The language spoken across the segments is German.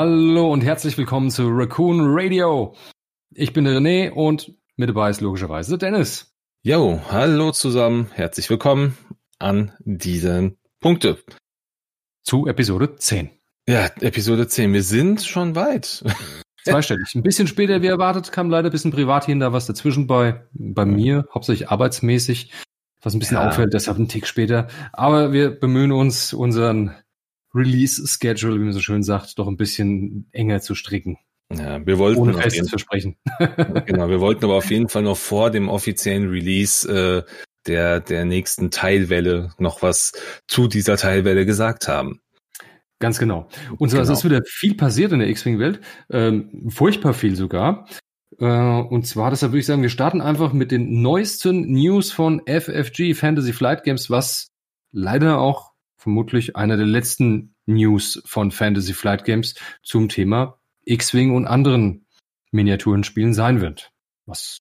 Hallo und herzlich willkommen zu Raccoon Radio. Ich bin der René und mit dabei ist logischerweise Dennis. Jo, hallo zusammen, herzlich willkommen an diesen Punkte. Zu Episode 10. Ja, Episode 10. Wir sind schon weit. Zweistellig. Ein bisschen später wie erwartet, kam leider ein bisschen privat und da was dazwischen bei, bei mir, hauptsächlich arbeitsmäßig, was ein bisschen ja. auffällt, deshalb ein Tick später. Aber wir bemühen uns, unseren Release-Schedule, wie man so schön sagt, doch ein bisschen enger zu stricken. Ja, wir wollten ohne festes Versprechen. genau, wir wollten aber auf jeden Fall noch vor dem offiziellen Release äh, der der nächsten Teilwelle noch was zu dieser Teilwelle gesagt haben. Ganz genau. Und so, genau. es ist wieder viel passiert in der X-Wing-Welt, ähm, furchtbar viel sogar. Äh, und zwar, deshalb würde ich sagen, wir starten einfach mit den neuesten News von FFG Fantasy Flight Games, was leider auch vermutlich einer der letzten News von Fantasy Flight Games zum Thema X-Wing und anderen Miniaturenspielen sein wird. Was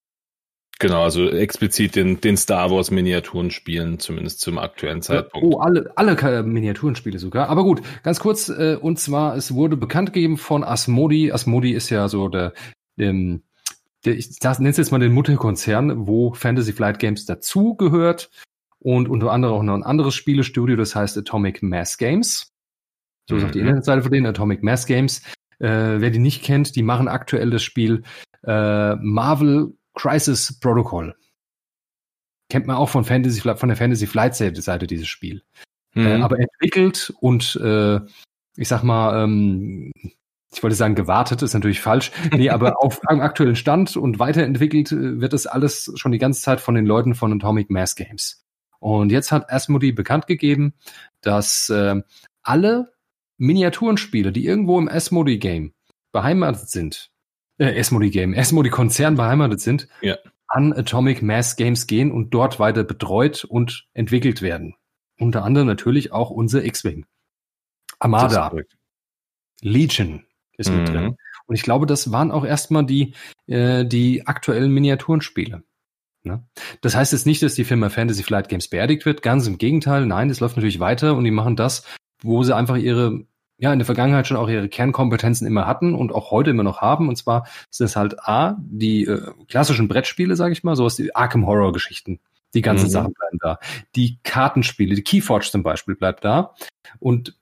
Genau, also explizit den, den Star Wars Miniaturenspielen, zumindest zum aktuellen Zeitpunkt. Oh, alle, alle Miniaturenspiele sogar. Aber gut, ganz kurz, äh, und zwar, es wurde bekannt gegeben von Asmodi. Asmodi ist ja so der, ähm, der ich nenne es jetzt mal den Mutterkonzern, wo Fantasy Flight Games dazugehört und unter anderem auch noch ein anderes Spielestudio, das heißt Atomic Mass Games. So mhm. sagt die Internetseite von denen, Atomic Mass Games. Äh, wer die nicht kennt, die machen aktuell das Spiel äh, Marvel Crisis Protocol. Kennt man auch von Fantasy, von der Fantasy Flight Seite dieses Spiel. Äh, mhm. Äh, aber entwickelt und äh, ich sag mal, ähm, ich wollte sagen, gewartet ist natürlich falsch. Nee, aber auf einem aktuellen Stand und weiterentwickelt äh, wird das alles schon die ganze Zeit von den Leuten von Atomic Mass Games. Und jetzt hat Asmodee bekannt gegeben, dass äh, alle Miniaturenspiele, die irgendwo im Asmodee Game beheimatet sind, äh, Asmodee Game, Asmodee Konzern beheimatet sind, ja. an Atomic Mass Games gehen und dort weiter betreut und entwickelt werden. Unter anderem natürlich auch unser X-Wing. Armada. Legion ist mhm. mit drin. Und ich glaube, das waren auch erstmal die, äh, die aktuellen Miniaturenspiele. Ne? Das heißt jetzt nicht, dass die Firma Fantasy Flight Games beerdigt wird, ganz im Gegenteil. Nein, es läuft natürlich weiter und die machen das, wo sie einfach ihre, ja, in der Vergangenheit schon auch ihre Kernkompetenzen immer hatten und auch heute immer noch haben. Und zwar sind es halt A, die äh, klassischen Brettspiele, sage ich mal, sowas wie Arkham Horror Geschichten. Die ganzen mhm. Sachen bleiben da. Die Kartenspiele, die Keyforge zum Beispiel bleibt da. Und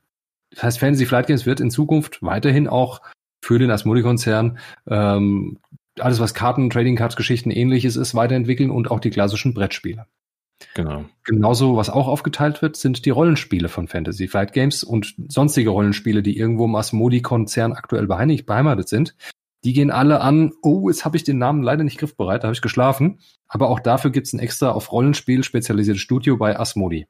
das heißt, Fantasy Flight Games wird in Zukunft weiterhin auch für den Asmodee-Konzern ähm, alles, was Karten, Trading Cards, Geschichten ähnliches ist, weiterentwickeln und auch die klassischen Brettspiele. Genau. Genauso, was auch aufgeteilt wird, sind die Rollenspiele von Fantasy Flight Games und sonstige Rollenspiele, die irgendwo im Asmodi-Konzern aktuell beheimatet sind. Die gehen alle an, oh, jetzt habe ich den Namen leider nicht griffbereit, da habe ich geschlafen. Aber auch dafür gibt es ein extra auf Rollenspiel spezialisiertes Studio bei Asmodi.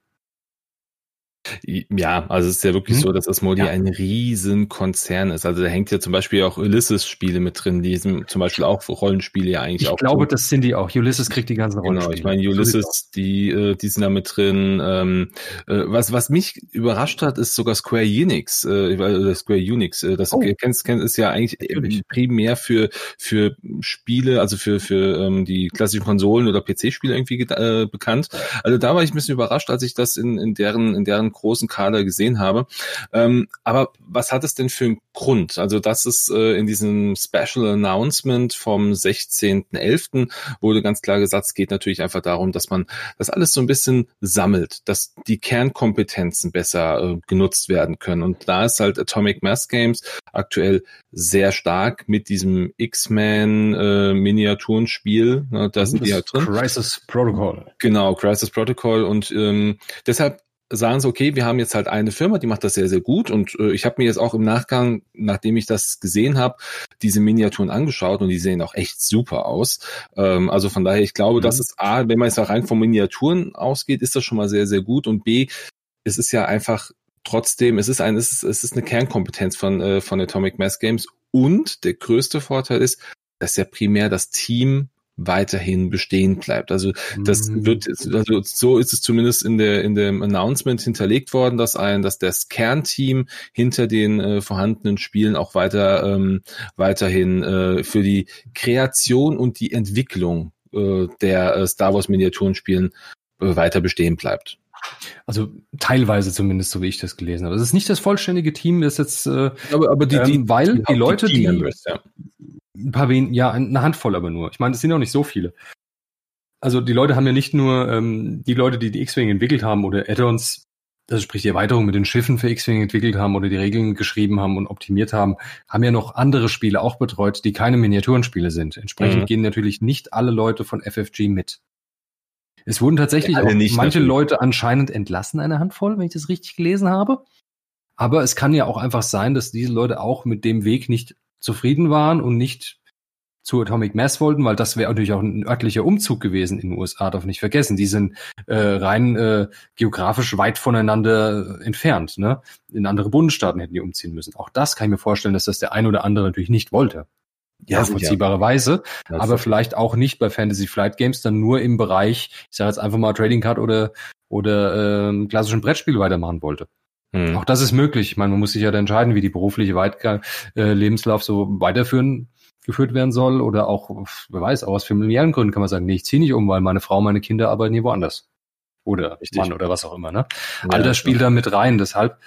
Ja, also es ist ja wirklich hm? so, dass Asmodi ja. ein Riesenkonzern ist. Also da hängt ja zum Beispiel auch Ulysses-Spiele mit drin, die sind zum Beispiel auch Rollenspiele ja eigentlich ich auch. Ich glaube, tun. das sind die auch. Ulysses kriegt die ganzen Rollenspiele. Genau, ich meine, Ulysses, die, äh, die sind da mit drin. Ähm, äh, was, was mich überrascht hat, ist sogar Square Enix, äh, Square Unix. Äh, das oh. kennst, kennst, ist ja eigentlich Natürlich. primär für, für Spiele, also für, für ähm, die klassischen Konsolen oder PC-Spiele irgendwie äh, bekannt. Also da war ich ein bisschen überrascht, als ich das in, in deren, in deren großen Kader gesehen habe. Ähm, aber was hat es denn für einen Grund? Also das ist äh, in diesem Special Announcement vom 16.11. wurde ganz klar gesagt, es geht natürlich einfach darum, dass man das alles so ein bisschen sammelt, dass die Kernkompetenzen besser äh, genutzt werden können. Und da ist halt Atomic Mass Games aktuell sehr stark mit diesem X-Men äh, Miniaturenspiel. Ne, da sind die halt drin. Crisis Protocol. Genau, Crisis Protocol. Und ähm, deshalb sagen sie, okay, wir haben jetzt halt eine Firma, die macht das sehr, sehr gut. Und äh, ich habe mir jetzt auch im Nachgang, nachdem ich das gesehen habe, diese Miniaturen angeschaut und die sehen auch echt super aus. Ähm, also von daher, ich glaube, mhm. das ist A, wenn man jetzt auch rein von Miniaturen ausgeht, ist das schon mal sehr, sehr gut. Und B, es ist ja einfach trotzdem, es ist ein, es ist, es ist eine Kernkompetenz von, äh, von Atomic Mass Games. Und der größte Vorteil ist, dass ja primär das Team weiterhin bestehen bleibt. Also das mhm. wird, also so ist es zumindest in der in dem Announcement hinterlegt worden, dass ein, dass das Kernteam hinter den äh, vorhandenen Spielen auch weiter ähm, weiterhin äh, für die Kreation und die Entwicklung äh, der äh, Star Wars Miniaturenspielen äh, weiter bestehen bleibt. Also teilweise zumindest, so wie ich das gelesen habe. Das ist nicht das vollständige Team, das jetzt, äh, aber, aber die, ähm, weil die, die Leute, die, ja. ein paar wen, ja, eine Handvoll aber nur. Ich meine, das sind auch nicht so viele. Also die Leute haben ja nicht nur ähm, die Leute, die die X-Wing entwickelt haben oder Add-ons, also sprich die Erweiterung mit den Schiffen für X-Wing entwickelt haben oder die Regeln geschrieben haben und optimiert haben, haben ja noch andere Spiele auch betreut, die keine Miniaturenspiele sind. Entsprechend Mhm. gehen natürlich nicht alle Leute von FFG mit. Es wurden tatsächlich Ja, auch nicht, manche natürlich. Leute anscheinend entlassen, eine Handvoll, wenn ich das richtig gelesen habe. Aber es kann ja auch einfach sein, dass diese Leute auch mit dem Weg nicht zufrieden waren und nicht zu Atomic Mass wollten, weil das wäre natürlich auch ein örtlicher Umzug gewesen in den USA, darf nicht vergessen. Die sind äh, rein äh, geografisch weit voneinander entfernt. Ne? In andere Bundesstaaten hätten die umziehen müssen. Auch das kann ich mir vorstellen, dass das der ein oder andere natürlich nicht wollte. Ja, Nachvollziehbarerweise, sicher. aber vielleicht auch nicht bei Fantasy Flight Games, dann nur im Bereich, ich sage jetzt einfach mal Trading Card oder oder ähm, klassischen Brettspiel weitermachen wollte. Hm. Auch das ist möglich. Ich meine, man muss sich ja dann entscheiden, wie die berufliche Weit äh, Lebenslauf so weiterführen geführt werden soll oder auch, wer weiß, auch aus familiären Gründen kann man sagen, nee, ich ziehe nicht um, weil meine Frau, meine Kinder arbeiten hier woanders. Oder Richtig. Mann oder was auch immer. Ne? Ja, All das spielt klar. da mit rein. Deshalb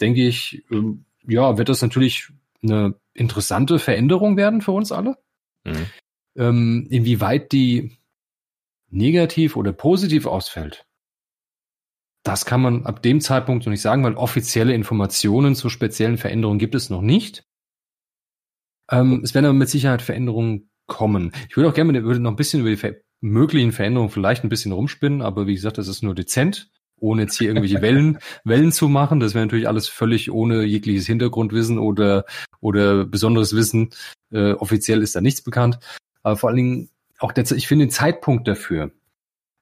denke ich, ähm, ja, wird das natürlich eine interessante Veränderung werden für uns alle. Hm. Ähm, inwieweit die negativ oder positiv ausfällt, das kann man ab dem Zeitpunkt noch nicht sagen, weil offizielle Informationen zu speziellen Veränderungen gibt es noch nicht. Ähm, es werden aber mit Sicherheit Veränderungen kommen. Ich würde auch gerne würde noch ein bisschen über die möglichen Veränderungen vielleicht ein bisschen rumspinnen, aber wie gesagt, das ist nur dezent, ohne jetzt hier irgendwelche Wellen, Wellen zu machen. Das wäre natürlich alles völlig ohne jegliches Hintergrundwissen oder, oder besonderes Wissen. Äh, offiziell ist da nichts bekannt. Aber vor allen Dingen auch der, ich finde den Zeitpunkt dafür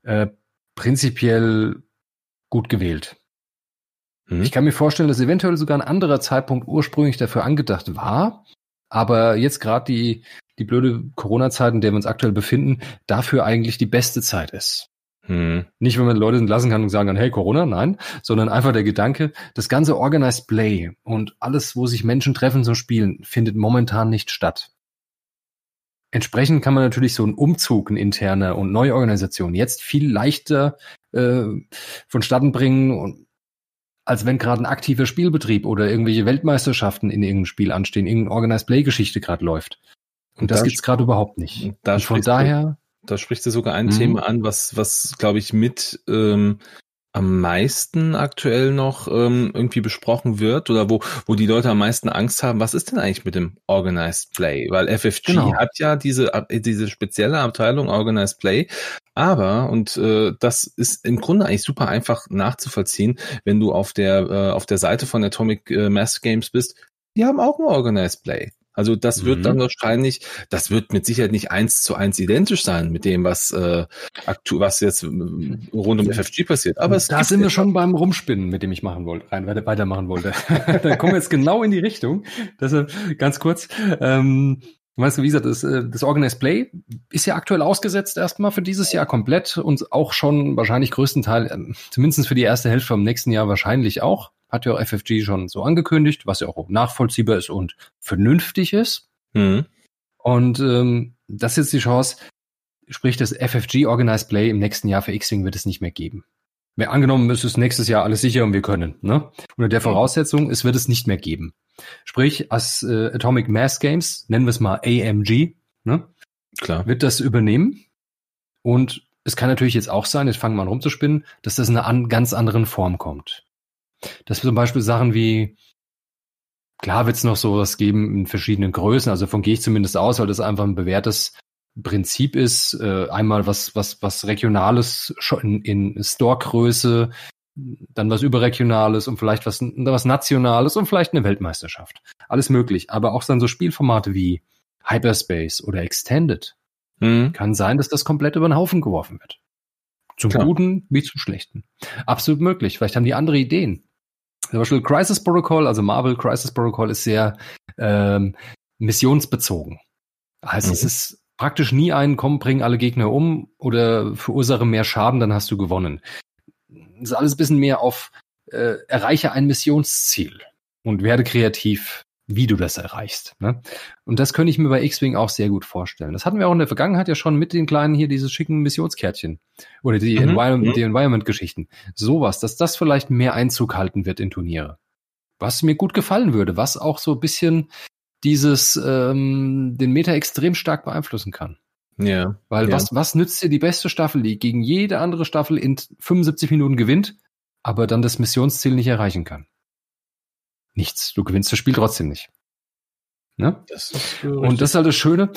äh, prinzipiell gut gewählt. Hm. Ich kann mir vorstellen, dass eventuell sogar ein anderer Zeitpunkt ursprünglich dafür angedacht war, aber jetzt gerade die, die blöde Corona-Zeit, in der wir uns aktuell befinden, dafür eigentlich die beste Zeit ist. Hm. Nicht, wenn man Leute entlassen kann und sagen kann, hey, Corona, nein, sondern einfach der Gedanke, das ganze Organized Play und alles, wo sich Menschen treffen zum Spielen, findet momentan nicht statt. Entsprechend kann man natürlich so einen Umzug, ein interner und neue Organisation jetzt viel leichter äh, vonstatten bringen und als wenn gerade ein aktiver Spielbetrieb oder irgendwelche Weltmeisterschaften in irgendeinem Spiel anstehen, irgendeine Organized Play-Geschichte gerade läuft. Und, Und das da gibt's gerade überhaupt nicht. und da und von daher, Da sprichst du sogar ein Mhm. Thema an, was, was glaube ich, mit ähm, am meisten aktuell noch ähm, irgendwie besprochen wird oder wo, wo die Leute am meisten Angst haben. Was ist denn eigentlich mit dem Organized Play? Weil FFG Genau. hat ja diese, Ab- diese spezielle Abteilung Organized Play, aber, und äh, das ist im Grunde eigentlich super einfach nachzuvollziehen, wenn du auf der, äh, auf der Seite von Atomic äh, Mass Games bist, die haben auch ein Organized Play. Also das wird Mhm. dann wahrscheinlich, das wird mit Sicherheit nicht eins zu eins identisch sein mit dem, was äh, aktu was jetzt äh, rund um FFG passiert. Aber es da sind wir schon beim Rumspinnen, mit dem ich machen wollte, rein weiter, weitermachen wollte. da kommen wir jetzt genau in die Richtung. Deshalb ganz kurz. Ähm, Weißt du, wie gesagt, das, äh, das Organized Play ist ja aktuell ausgesetzt erstmal für dieses Jahr komplett und auch schon wahrscheinlich größtenteils, ähm, zumindest für die erste Hälfte vom nächsten Jahr wahrscheinlich auch. Hat ja auch FFG schon so angekündigt, was ja auch nachvollziehbar ist und vernünftig ist. Mhm. Und ähm, das ist jetzt die Chance, sprich das FFG Organized Play im nächsten Jahr für X-Wing wird es nicht mehr geben. Wer angenommen ist es nächstes Jahr alles sicher und wir können. Ne? Unter der Voraussetzung, es wird es nicht mehr geben. Sprich, als äh, Atomic Mass Games, nennen wir es mal AMG, ne? Klar. wird das übernehmen. Und es kann natürlich jetzt auch sein, jetzt fangen wir an rumzuspinnen, dass das in einer an, ganz anderen Form kommt. Dass wir zum Beispiel Sachen wie, klar wird es noch so was geben in verschiedenen Größen, also davon gehe ich zumindest aus, weil das einfach ein bewährtes Prinzip ist. Äh, einmal was, was, was Regionales schon in, in Store-Größe, dann was Überregionales und vielleicht was, was Nationales und vielleicht eine Weltmeisterschaft. Alles möglich. Aber auch dann so Spielformate wie Hyperspace oder Extended. Mhm. Kann sein, dass das komplett über den Haufen geworfen wird. Zum Klar. Guten wie zum Schlechten. Absolut möglich. Vielleicht haben die andere Ideen. Zum Beispiel Crisis Protocol, also Marvel Crisis Protocol ist sehr ähm, missionsbezogen. Heißt, Mhm. es ist praktisch nie ein, komm, bring alle Gegner um oder verursache mehr Schaden, dann hast du gewonnen. Das ist alles ein bisschen mehr auf äh, erreiche ein Missionsziel und werde kreativ wie du das erreichst. Ne? Und das könnte ich mir bei X-Wing auch sehr gut vorstellen. Das hatten wir auch in der Vergangenheit ja schon mit den kleinen hier, diese schicken Missionskärtchen. Oder die, mhm. Environment, mhm. Environment-Geschichten. Sowas, dass das vielleicht mehr Einzug halten wird in Turniere. Was mir gut gefallen würde, was auch so ein bisschen dieses, ähm, den Meta extrem stark beeinflussen kann. Ja. Weil ja. was, was nützt dir die beste Staffel, die gegen jede andere Staffel in 75 Minuten gewinnt, aber dann das Missionsziel nicht erreichen kann? Nichts. Du gewinnst das Spiel trotzdem nicht. Ne? Das und das ist halt das Schöne.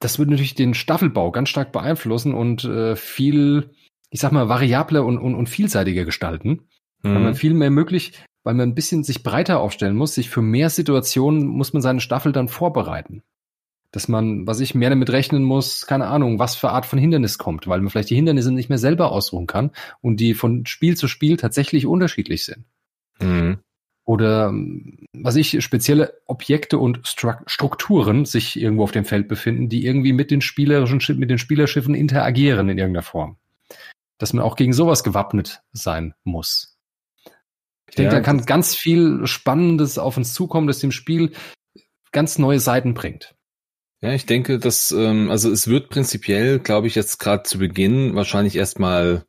Das würde natürlich den Staffelbau ganz stark beeinflussen und äh, viel, ich sag mal, variabler und, und, und vielseitiger gestalten. Mhm. Weil man viel mehr möglich, weil man ein bisschen sich breiter aufstellen muss, sich für mehr Situationen muss man seine Staffel dann vorbereiten dass man, was ich mehr damit rechnen muss, keine Ahnung, was für Art von Hindernis kommt, weil man vielleicht die Hindernisse nicht mehr selber ausruhen kann und die von Spiel zu Spiel tatsächlich unterschiedlich sind. Mhm. Oder was ich, spezielle Objekte und Strukturen sich irgendwo auf dem Feld befinden, die irgendwie mit den spielerischen, mit den Spielerschiffen interagieren in irgendeiner Form. Dass man auch gegen sowas gewappnet sein muss. Ich denke, ja, da kann ganz viel Spannendes auf uns zukommen, das dem Spiel ganz neue Seiten bringt. Ja, ich denke, dass, ähm, also es wird prinzipiell, glaube ich, jetzt gerade zu Beginn wahrscheinlich erstmal,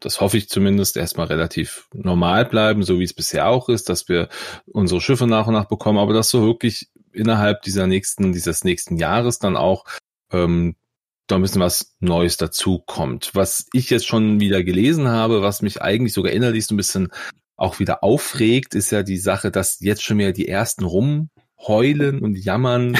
das hoffe ich zumindest, erstmal relativ normal bleiben, so wie es bisher auch ist, dass wir unsere Schiffe nach und nach bekommen, aber dass so wirklich innerhalb dieser nächsten, dieses nächsten Jahres dann auch ähm, da ein bisschen was Neues dazu kommt. Was ich jetzt schon wieder gelesen habe, was mich eigentlich sogar innerlich so ein bisschen auch wieder aufregt, ist ja die Sache, dass jetzt schon wieder die ersten rum heulen und jammern.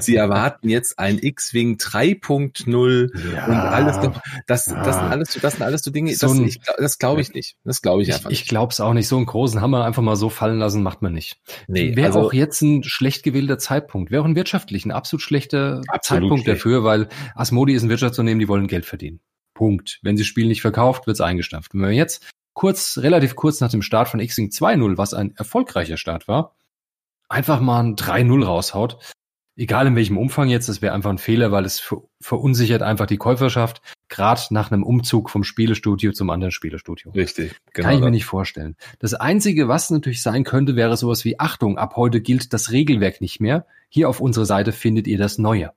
sie erwarten jetzt ein X-Wing 3.0 ja, und alles. Das, ja. das sind alles, das sind alles so Dinge. So das, ein, das glaube ich nicht. Das glaube ich, ich einfach nicht. Ich glaube es auch nicht. So einen großen Hammer einfach mal so fallen lassen macht man nicht. Nee, Wäre also, auch jetzt ein schlecht gewählter Zeitpunkt. Wäre auch ein wirtschaftlich ein absolut schlechter absolut Zeitpunkt schlecht. dafür, weil Asmodi ist ein Wirtschaftsunternehmen, die wollen Geld verdienen. Punkt. Wenn sie das Spiel nicht verkauft, wird es eingestampft. Wenn wir jetzt kurz, relativ kurz nach dem Start von X-Wing 2.0, was ein erfolgreicher Start war, einfach mal ein 3-0 raushaut, egal in welchem Umfang jetzt, das wäre einfach ein Fehler, weil es ver verunsichert einfach die Käuferschaft, gerade nach einem Umzug vom Spielestudio zum anderen Spielestudio. Richtig, genau. Kann ich mir nicht vorstellen. Das Einzige, was natürlich sein könnte, wäre sowas wie Achtung, ab heute gilt das Regelwerk nicht mehr. Hier auf unserer Seite findet ihr das Neue.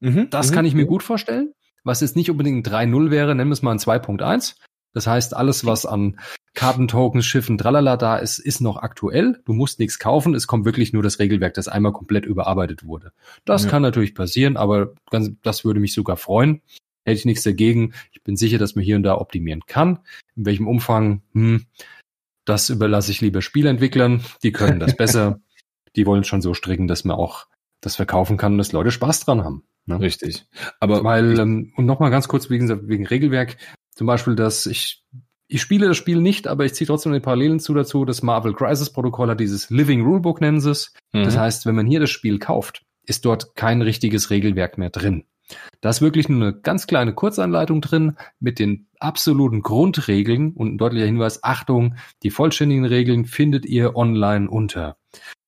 Mhm, das mhm, kann ich mir gut vorstellen. Was jetzt nicht unbedingt ein 3-0 wäre, nennen wir es mal ein 2.1. Das heißt, alles, was an Kartentokens, Schiffen, tralala da ist, ist noch aktuell. Du musst nichts kaufen. Es kommt wirklich nur das Regelwerk, das einmal komplett überarbeitet wurde. Das ja. kann natürlich passieren, aber ganz, das würde mich sogar freuen. Hätte ich nichts dagegen. Ich bin sicher, dass man hier und da optimieren kann. In welchem Umfang, hm, das überlasse ich lieber Spielentwicklern. Die können das besser. Die wollen schon so stricken, dass man auch das verkaufen kann und dass Leute Spaß dran haben. Ne? Richtig. Aber weil, ähm, und nochmal ganz kurz wegen, wegen Regelwerk, zum Beispiel, dass ich ich spiele das Spiel nicht, aber ich ziehe trotzdem die Parallelen zu dazu. Das Marvel Crisis Protokoll hat dieses Living Rulebook, nennen sie es. Mhm. Das heißt, wenn man hier das Spiel kauft, ist dort kein richtiges Regelwerk mehr drin. Da ist wirklich nur eine ganz kleine Kurzanleitung drin mit den absoluten Grundregeln und ein deutlicher Hinweis, Achtung, die vollständigen Regeln findet ihr online unter.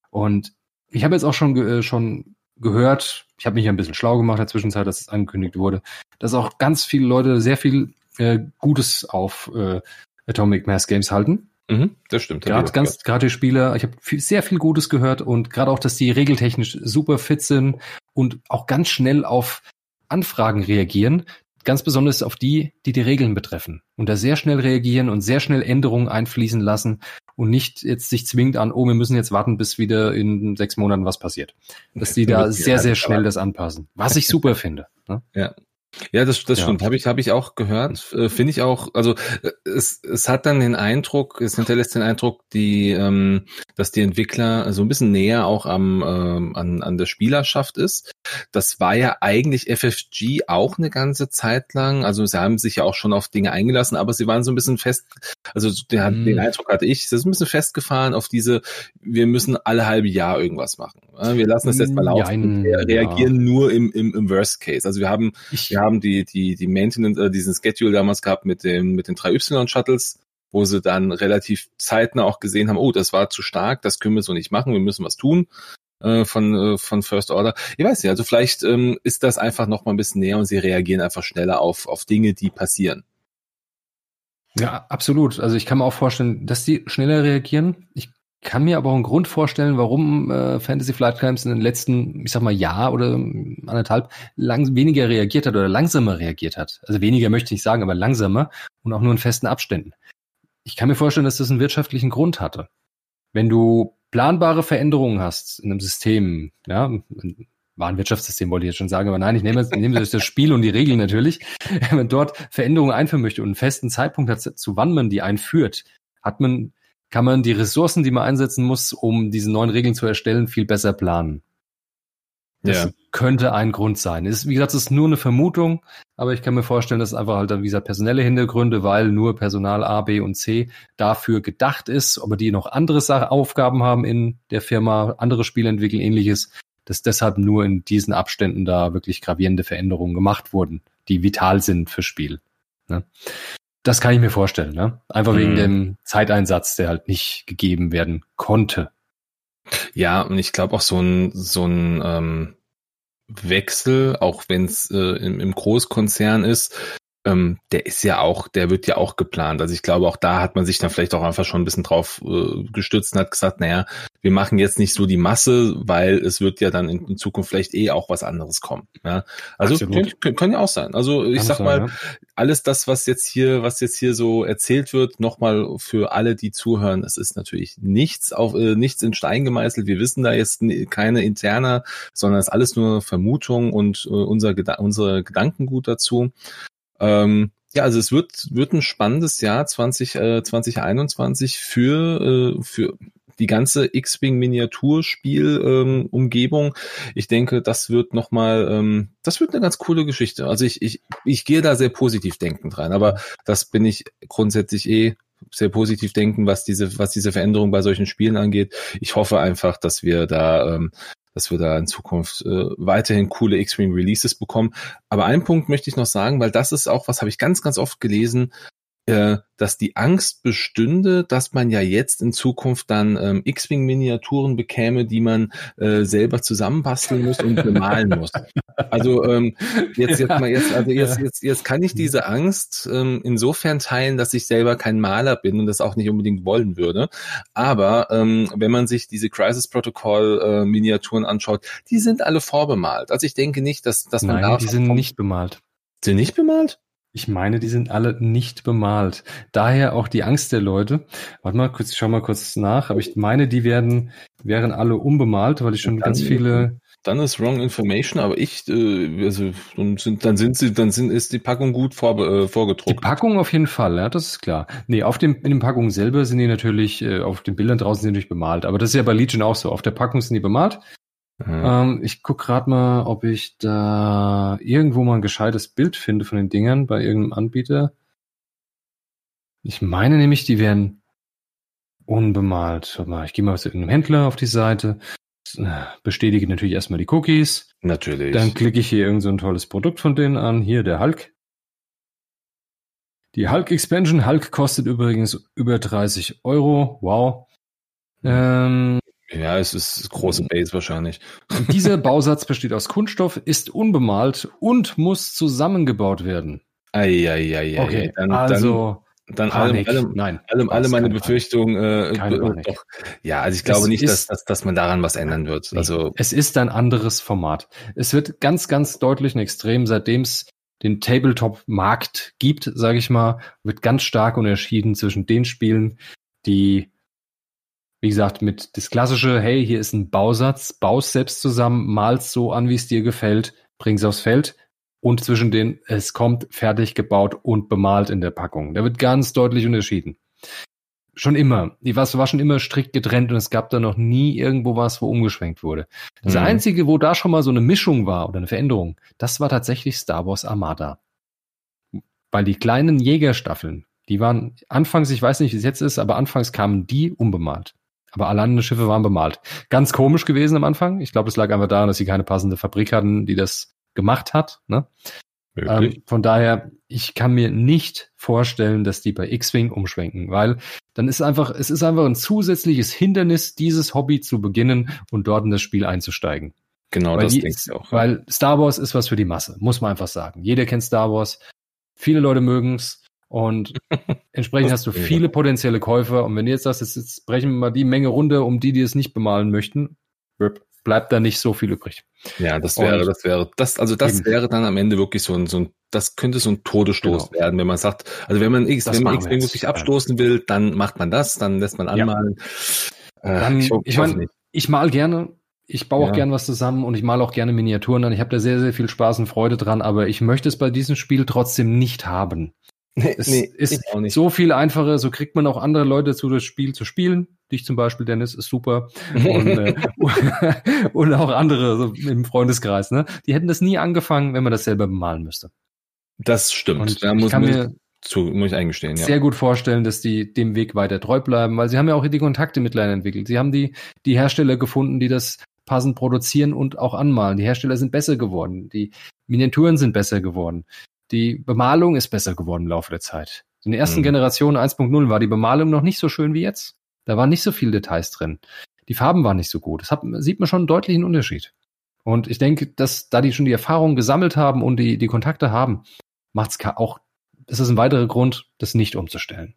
Und ich habe jetzt auch schon, äh, schon gehört, ich habe mich ein bisschen schlau gemacht in der Zwischenzeit, dass es angekündigt wurde, dass auch ganz viele Leute sehr viel äh, Gutes auf äh, Atomic Mass Games halten. Mhm, das stimmt. Gerade ganz, gerade die Spieler, ich habe sehr viel Gutes gehört und gerade auch, dass die regeltechnisch super fit sind und auch ganz schnell auf Anfragen reagieren. Ganz besonders auf die, die die Regeln betreffen. Und da sehr schnell reagieren und sehr schnell Änderungen einfließen lassen und nicht jetzt sich zwingend an, oh, wir müssen jetzt warten, bis wieder in sechs Monaten was passiert. Dass die da sehr, sehr schnell das anpassen. Was ich super finde. Ne? Ja, ja, das, das ja. stimmt. Habe ich, hab ich auch gehört. Äh, Finde ich auch, also äh, es, es hat dann den Eindruck, es hinterlässt den Eindruck, die, ähm, dass die Entwickler so ein bisschen näher auch am, ähm, an, an der Spielerschaft ist. Das war ja eigentlich FFG auch eine ganze Zeit lang. Also sie haben sich ja auch schon auf Dinge eingelassen, aber sie waren so ein bisschen fest, also der, mm. den Eindruck hatte ich, sie ist ein bisschen festgefahren auf diese, wir müssen alle halbe Jahr irgendwas machen. Wir lassen das jetzt mal laufen. Ja, wir reagieren ja. nur im, im, im Worst Case. Also wir haben, ich, wir haben die, die, die Maintenance, äh, diesen Schedule damals gehabt mit dem, mit den drei Y-Shuttles, wo sie dann relativ zeitnah auch gesehen haben, oh, das war zu stark, das können wir so nicht machen, wir müssen was tun äh, von, äh, von First Order. Ich weiß nicht, also vielleicht ähm, ist das einfach noch mal ein bisschen näher und sie reagieren einfach schneller auf, auf Dinge, die passieren. Ja, absolut. Also ich kann mir auch vorstellen, dass die schneller reagieren. Ich kann mir aber auch einen Grund vorstellen, warum äh, Fantasy Flight Games in den letzten, ich sag mal, Jahr oder anderthalb lang, weniger reagiert hat oder langsamer reagiert hat. Also weniger möchte ich nicht sagen, aber langsamer und auch nur in festen Abständen. Ich kann mir vorstellen, dass das einen wirtschaftlichen Grund hatte. Wenn du planbare Veränderungen hast in einem System, ja, Warenwirtschaftssystem wollte ich jetzt schon sagen, aber nein, ich nehme, nehme das Spiel und die Regeln natürlich. Wenn man dort Veränderungen einführen möchte und einen festen Zeitpunkt hat, zu wann man die einführt, hat man, kann man die Ressourcen, die man einsetzen muss, um diese neuen Regeln zu erstellen, viel besser planen. Das ja. könnte ein Grund sein. Ist, wie gesagt, es ist nur eine Vermutung, aber ich kann mir vorstellen, dass einfach halt dann, wie gesagt, personelle Hintergründe, weil nur Personal A, B und C dafür gedacht ist, aber die noch andere Sache, Aufgaben haben in der Firma, andere Spiele entwickeln, ähnliches, dass deshalb nur in diesen Abständen da wirklich gravierende Veränderungen gemacht wurden, die vital sind fürs Spiel. Ne? Das kann ich mir vorstellen, ne? Einfach mhm. wegen dem Zeiteinsatz, der halt nicht gegeben werden konnte. Ja, und ich glaube auch so ein, so ein ähm, Wechsel, auch wenn es äh, im, im Großkonzern ist, ähm, der ist ja auch, der wird ja auch geplant. Also ich glaube, auch da hat man sich dann vielleicht auch einfach schon ein bisschen drauf äh, gestützt und hat gesagt, naja, wir machen jetzt nicht so die Masse, weil es wird ja dann in, in Zukunft vielleicht eh auch was anderes kommen. Ja? Also können, können, ja auch sein. Also ich Kann sag sein, mal, ja. alles das, was jetzt hier, was jetzt hier so erzählt wird, nochmal für alle, die zuhören, es ist natürlich nichts auf äh, nichts in Stein gemeißelt. Wir wissen da jetzt keine interne, sondern es ist alles nur Vermutung und äh, unser unsere Gedankengut dazu. Ähm, ja, also es wird, wird ein spannendes Jahr 20, äh, 2021 für, äh, für die ganze X-Wing Miniaturspiel ähm. Ich denke, das wird noch mal, ähm, das wird eine ganz coole Geschichte. Also ich, ich, ich gehe da sehr positiv denkend rein, aber das bin ich grundsätzlich eh sehr positiv denken, was diese, was diese Veränderung bei solchen Spielen angeht. Ich hoffe einfach, dass wir da ähm, dass wir da in Zukunft äh, weiterhin coole X-Wing Releases bekommen. Aber einen Punkt möchte ich noch sagen, weil das ist auch, was habe ich ganz, ganz oft gelesen, äh, dass die Angst bestünde, dass man ja jetzt in Zukunft dann ähm, X-Wing-Miniaturen bekäme, die man äh, selber zusammenbasteln muss und bemalen muss. Also ähm, jetzt, jetzt mal jetzt, also jetzt, jetzt, jetzt kann ich diese Angst ähm, insofern teilen, dass ich selber kein Maler bin und das auch nicht unbedingt wollen würde. Aber ähm, wenn man sich diese Crisis Protocol äh, Miniaturen anschaut, die sind alle vorbemalt. Also ich denke nicht, dass, dass man Nein, die sind nicht bemalt. Sind nicht bemalt? Ich meine, die sind alle nicht bemalt. Daher auch die Angst der Leute. Warte mal kurz, ich schau mal kurz nach. Aber ich meine, die werden, wären alle unbemalt, weil ich schon dann, ganz viele. Dann ist wrong information, aber ich, äh, also dann sind, dann sind sie, dann sind, ist die Packung gut vor, äh, vorgedruckt. Die Packung auf jeden Fall, ja, das ist klar. Nee, auf dem, in den Packungen selber sind die natürlich, äh, auf den Bildern draußen sind die natürlich bemalt. Aber das ist ja bei Legion auch so. Auf der Packung sind die bemalt. Mhm. Ähm, ich guck gerade mal, ob ich da irgendwo mal ein gescheites Bild finde von den Dingern bei irgendeinem Anbieter. Ich meine nämlich, die wären unbemalt. Warte mal, ich gehe mal zu irgendeinem Händler auf die Seite, bestätige natürlich erstmal die Cookies. Natürlich. Dann klicke ich hier irgend so ein tolles Produkt von denen an. Hier der Hulk. Die Hulk Expansion. Hulk kostet übrigens über 30 Euro. Wow. Ähm, ja, es ist große Base wahrscheinlich. Dieser Bausatz besteht aus Kunststoff, ist unbemalt und muss zusammengebaut werden. Eieiei. Okay, dann, also dann, dann alle, alle, Nein, alle, alle meine Befürchtungen. Äh, doch. Ja, also ich glaube es nicht, dass, dass, dass man daran was ändern wird. Also es ist ein anderes Format. Es wird ganz, ganz deutlich und extrem, seitdem es den Tabletop-Markt gibt, sage ich mal, wird ganz stark unterschieden zwischen den Spielen, die wie gesagt, mit das klassische, hey, hier ist ein Bausatz, baust selbst zusammen, malst so an, wie es dir gefällt, bring's aufs Feld und zwischen den, es kommt fertig gebaut und bemalt in der Packung. Da wird ganz deutlich unterschieden. Schon immer. Die was war schon immer strikt getrennt und es gab da noch nie irgendwo was, wo umgeschwenkt wurde. Das mhm. einzige, wo da schon mal so eine Mischung war oder eine Veränderung, das war tatsächlich Star Wars Armada. Weil die kleinen Jägerstaffeln, die waren anfangs, ich weiß nicht, wie es jetzt ist, aber anfangs kamen die unbemalt. Aber alle anderen Schiffe waren bemalt. Ganz komisch gewesen am Anfang. Ich glaube, es lag einfach daran, dass sie keine passende Fabrik hatten, die das gemacht hat. Ne? Ähm, von daher, ich kann mir nicht vorstellen, dass die bei X-Wing umschwenken, weil dann ist einfach, es ist einfach ein zusätzliches Hindernis, dieses Hobby zu beginnen und dort in das Spiel einzusteigen. Genau, weil das denke ich auch. Weil Star Wars ist was für die Masse, muss man einfach sagen. Jeder kennt Star Wars. Viele Leute mögen's. Und entsprechend hast du viele potenzielle Käufer. Und wenn du jetzt sagst, jetzt, jetzt brechen wir mal die Menge runter, um die, die es nicht bemalen möchten, bleibt da nicht so viel übrig. Ja, das wäre, und das wäre, das, also das eben. wäre dann am Ende wirklich so ein, so ein, das könnte so ein Todesstoß genau. werden, wenn man sagt, also wenn man X, das wenn man X wirklich abstoßen will, dann macht man das, dann lässt man anmalen. Ja. Äh, dann, ich, ich meine, ich mal gerne, ich baue ja. auch gern was zusammen und ich male auch gerne Miniaturen an. Ich habe da sehr, sehr viel Spaß und Freude dran, aber ich möchte es bei diesem Spiel trotzdem nicht haben. Nee, es nee, ist so viel einfacher, so kriegt man auch andere Leute zu, das Spiel zu spielen. Dich zum Beispiel, Dennis, ist super. Und, äh, und auch andere so im Freundeskreis. Ne? Die hätten das nie angefangen, wenn man das selber bemalen müsste. Das stimmt. Und da muss, kann mir zu, muss ich eingestehen, ja. Sehr gut vorstellen, dass die dem Weg weiter treu bleiben, weil sie haben ja auch die Kontakte mittlerweile entwickelt. Sie haben die, die Hersteller gefunden, die das passend produzieren und auch anmalen. Die Hersteller sind besser geworden. Die Miniaturen sind besser geworden. Die Bemalung ist besser geworden im Laufe der Zeit. In der ersten mhm. Generation 1.0 war die Bemalung noch nicht so schön wie jetzt. Da waren nicht so viele Details drin. Die Farben waren nicht so gut. Das hat, sieht man schon einen deutlichen Unterschied. Und ich denke, dass da die schon die Erfahrung gesammelt haben und die, die Kontakte haben, macht es auch, ist es ein weiterer Grund, das nicht umzustellen.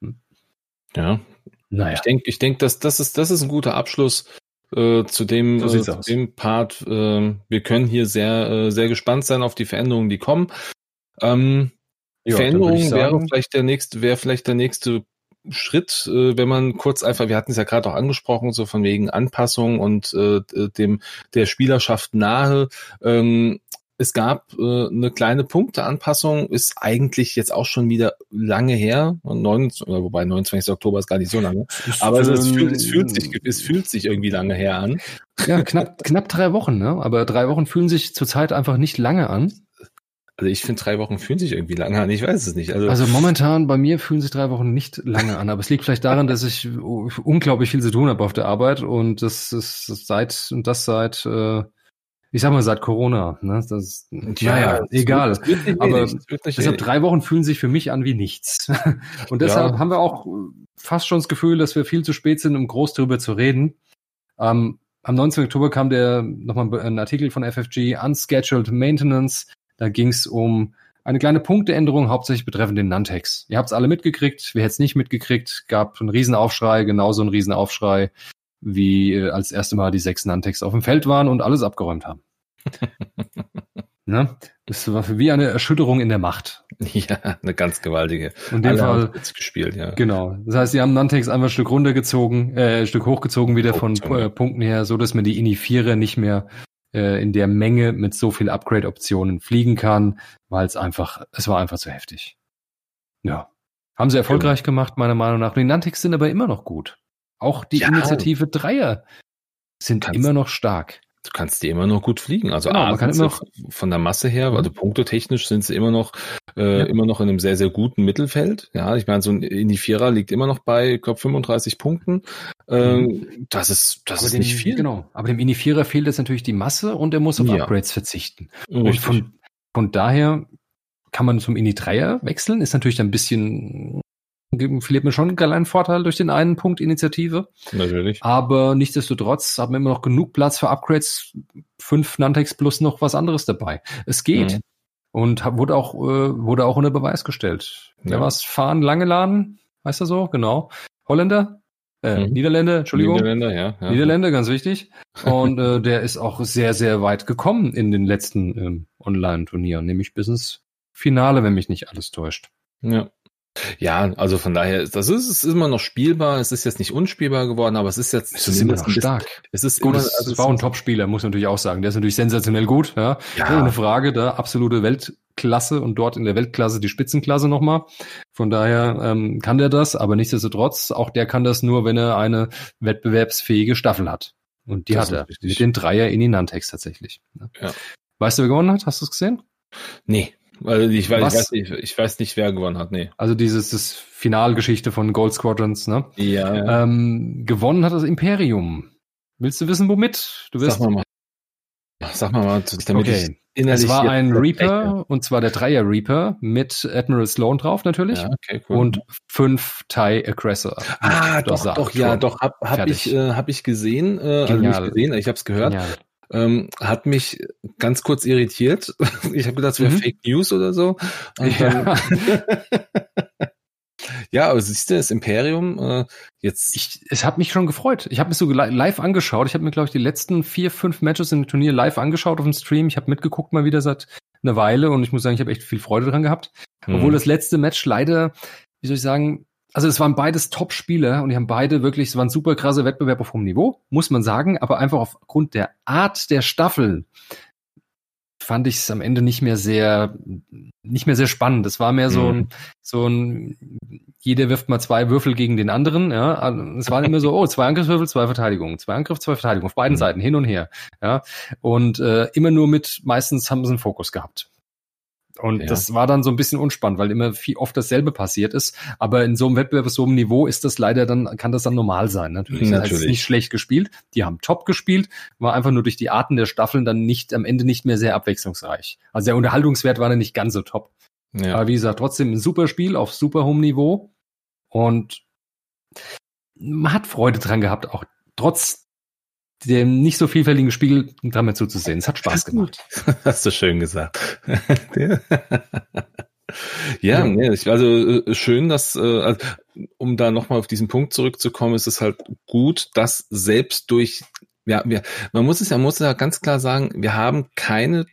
Hm? Ja. Naja. Ich denke, ich denke, dass das ist, das ist ein guter Abschluss äh, zu dem, so äh, zu dem Part. Äh, wir können hier sehr, äh, sehr gespannt sein auf die Veränderungen, die kommen. Ähm, ja, Veränderungen wäre vielleicht der nächste, wäre vielleicht der nächste Schritt, äh, wenn man kurz einfach, wir hatten es ja gerade auch angesprochen, so von wegen Anpassung und dem der Spielerschaft nahe. Ähm, es gab äh, eine kleine Punkteanpassung, ist eigentlich jetzt auch schon wieder lange her, 29, oder wobei 29. Oktober ist gar nicht so lange, aber es, es, fühlt, es, fühlt, sich, es fühlt sich irgendwie lange her an. Ja, knapp, knapp drei Wochen, ne? aber drei Wochen fühlen sich zurzeit einfach nicht lange an. Also ich finde, drei Wochen fühlen sich irgendwie lange an. Ich weiß es nicht. Also, also momentan bei mir fühlen sich drei Wochen nicht lange an. Aber es liegt vielleicht daran, dass ich unglaublich viel zu tun habe auf der Arbeit und das ist seit und das seit äh, ich sag mal seit Corona. Ne? Das, ja, ja, egal. Wird, Aber deshalb drei Wochen fühlen sich für mich an wie nichts. und deshalb ja. haben wir auch fast schon das Gefühl, dass wir viel zu spät sind, um groß darüber zu reden. Ähm, am 19. Oktober kam der nochmal ein Artikel von FFG, Unscheduled Maintenance. Da ging es um eine kleine Punkteänderung, hauptsächlich betreffend den Nantex. Ihr habt es alle mitgekriegt, wer hätte es nicht mitgekriegt, gab einen Riesenaufschrei, genauso einen Riesenaufschrei, wie äh, als erste Mal die sechs Nantex auf dem Feld waren und alles abgeräumt haben. ne? Das war wie eine Erschütterung in der Macht. Ja, eine ganz gewaltige. In dem Fall gespielt, ja. Genau. Das heißt, sie haben Nantex einfach ein Stück runtergezogen, äh, ein Stück hochgezogen wieder von äh, Punkten her, so dass man die Ini-Vierer nicht mehr äh, in der Menge mit so viel Upgrade-Optionen fliegen kann, weil es einfach, es war einfach zu heftig. Ja. Haben sie erfolgreich ja. gemacht, meiner Meinung nach. Die Nantex sind aber immer noch gut. Auch die ja. Initiative Dreier sind kannst, immer noch stark. Du kannst die immer noch gut fliegen. Also genau, man kann immer noch, von der Masse her, also punktetechnisch sind sie immer noch äh, ja. immer noch in einem sehr sehr guten Mittelfeld. Ja, ich meine so ein Indie-Vierer liegt immer noch bei, ich glaube 35 Punkten. Ähm, mhm. Das ist das aber ist dem, nicht viel. Genau. Aber dem Indie-Vierer fehlt jetzt natürlich die Masse und er muss auf ja. Upgrades verzichten. Richtig. Und von, von daher kann man zum Indie-Dreier wechseln. Ist natürlich ein bisschen verliert man schon einen Vorteil durch den einen Punkt Initiative. Natürlich. Aber nichtsdestotrotz haben wir immer noch genug Platz für Upgrades. Fünf Nantex plus noch was anderes dabei. Es geht. Mhm. Und wurde auch, äh, wurde auch unter Beweis gestellt. Ja. Wer war's? Fahren Langeladen? Heißt er so? Genau. Holländer? Äh, mhm. Niederländer, Entschuldigung. Niederländer, ja. ja. Niederländer, ganz wichtig. Und äh, der ist auch sehr, sehr weit gekommen in den letzten ähm, Online-Turnieren, nämlich bis ins Finale, wenn mich nicht alles täuscht. Ja. Ja, also von daher, das ist, es ist immer noch spielbar. Es ist jetzt nicht unspielbar geworden, aber es ist jetzt es ist immer noch stark. Es ist gut. Immer, also es war ein Top-Spieler, muss man natürlich auch sagen. Der ist natürlich sensationell gut. Ja, ja. ohne Frage, da absolute Weltklasse und dort in der Weltklasse die Spitzenklasse nochmal. Von daher ähm, kann der das, aber nichtsdestotrotz, auch der kann das nur, wenn er eine wettbewerbsfähige Staffel hat. Und die das hat er richtig. mit den Dreier in Nantex tatsächlich. Ja. Weißt du, wer gewonnen hat? Hast du es gesehen? Nee. Also ich weiß, ich weiß, nicht, ich weiß nicht, wer gewonnen hat, nee. Also dieses das Finalgeschichte von Gold Squadrons, ne? Ja. Ähm, gewonnen hat das Imperium. Willst du wissen, womit? Du wirst. Sag mal mal. Sag mal mal, damit okay. ich. Es war ein Reaper, und zwar der Dreier Reaper mit Admiral Sloan drauf natürlich. Ja, okay, cool. Und fünf TIE Aggressor. Ah, doch, doch, ja, doch, hab, hab ich, äh, hab ich gesehen, äh, also nicht gesehen, ich hab's gehört. Genial ähm, hat mich ganz kurz irritiert. Ich habe gedacht, es wäre mhm. Fake News oder so. Ja. Ja, aber siehst du, das Imperium äh, jetzt. Ich, es hat mich schon gefreut. Ich habe mich so live angeschaut. Ich habe mir, glaube ich, die letzten vier, fünf Matches im Turnier live angeschaut auf dem Stream. Ich habe mitgeguckt mal wieder seit einer Weile und ich muss sagen, ich habe echt viel Freude dran gehabt. Mhm. Obwohl das letzte Match leider, wie soll ich sagen, also es waren beides Top-Spieler und die haben beide wirklich, es war ein super krasser Wettbewerb auf hohem Niveau, muss man sagen, aber einfach aufgrund der Art der Staffeln fand ich es am Ende nicht mehr sehr, nicht mehr sehr spannend. Es war mehr so ein, mhm. so ein, jeder wirft mal zwei Würfel gegen den anderen, ja. Es war immer so, oh, zwei Angriffswürfel, zwei Verteidigungen, zwei Angriff, zwei Verteidigungen, auf beiden mhm. Seiten, hin und her, ja. Und äh, immer nur mit, meistens haben sie einen Fokus gehabt. Und ja. das war dann so ein bisschen unspannend, weil immer viel oft dasselbe passiert ist. Aber in so einem Wettbewerb, so einem Niveau ist das leider dann, kann das dann normal sein. Natürlich. Natürlich. Das ist nicht schlecht gespielt. Die haben top gespielt, war einfach nur durch die Arten der Staffeln dann nicht, am Ende nicht mehr sehr abwechslungsreich. Also der Unterhaltungswert war dann nicht ganz so top. Ja. Aber wie gesagt, trotzdem ein super Spiel auf super hohem Niveau. Und man hat Freude dran gehabt, auch trotz dem nicht so vielfältigen Spiel damit zuzusehen. Es hat Spaß gemacht. Hast du schön gesagt. ja, ja. Nee, also äh, schön, dass, äh, also, um da nochmal auf diesen Punkt zurückzukommen, ist es halt gut, dass selbst durch, ja, wir, man muss es ja, muss ja ganz klar sagen, wir haben keine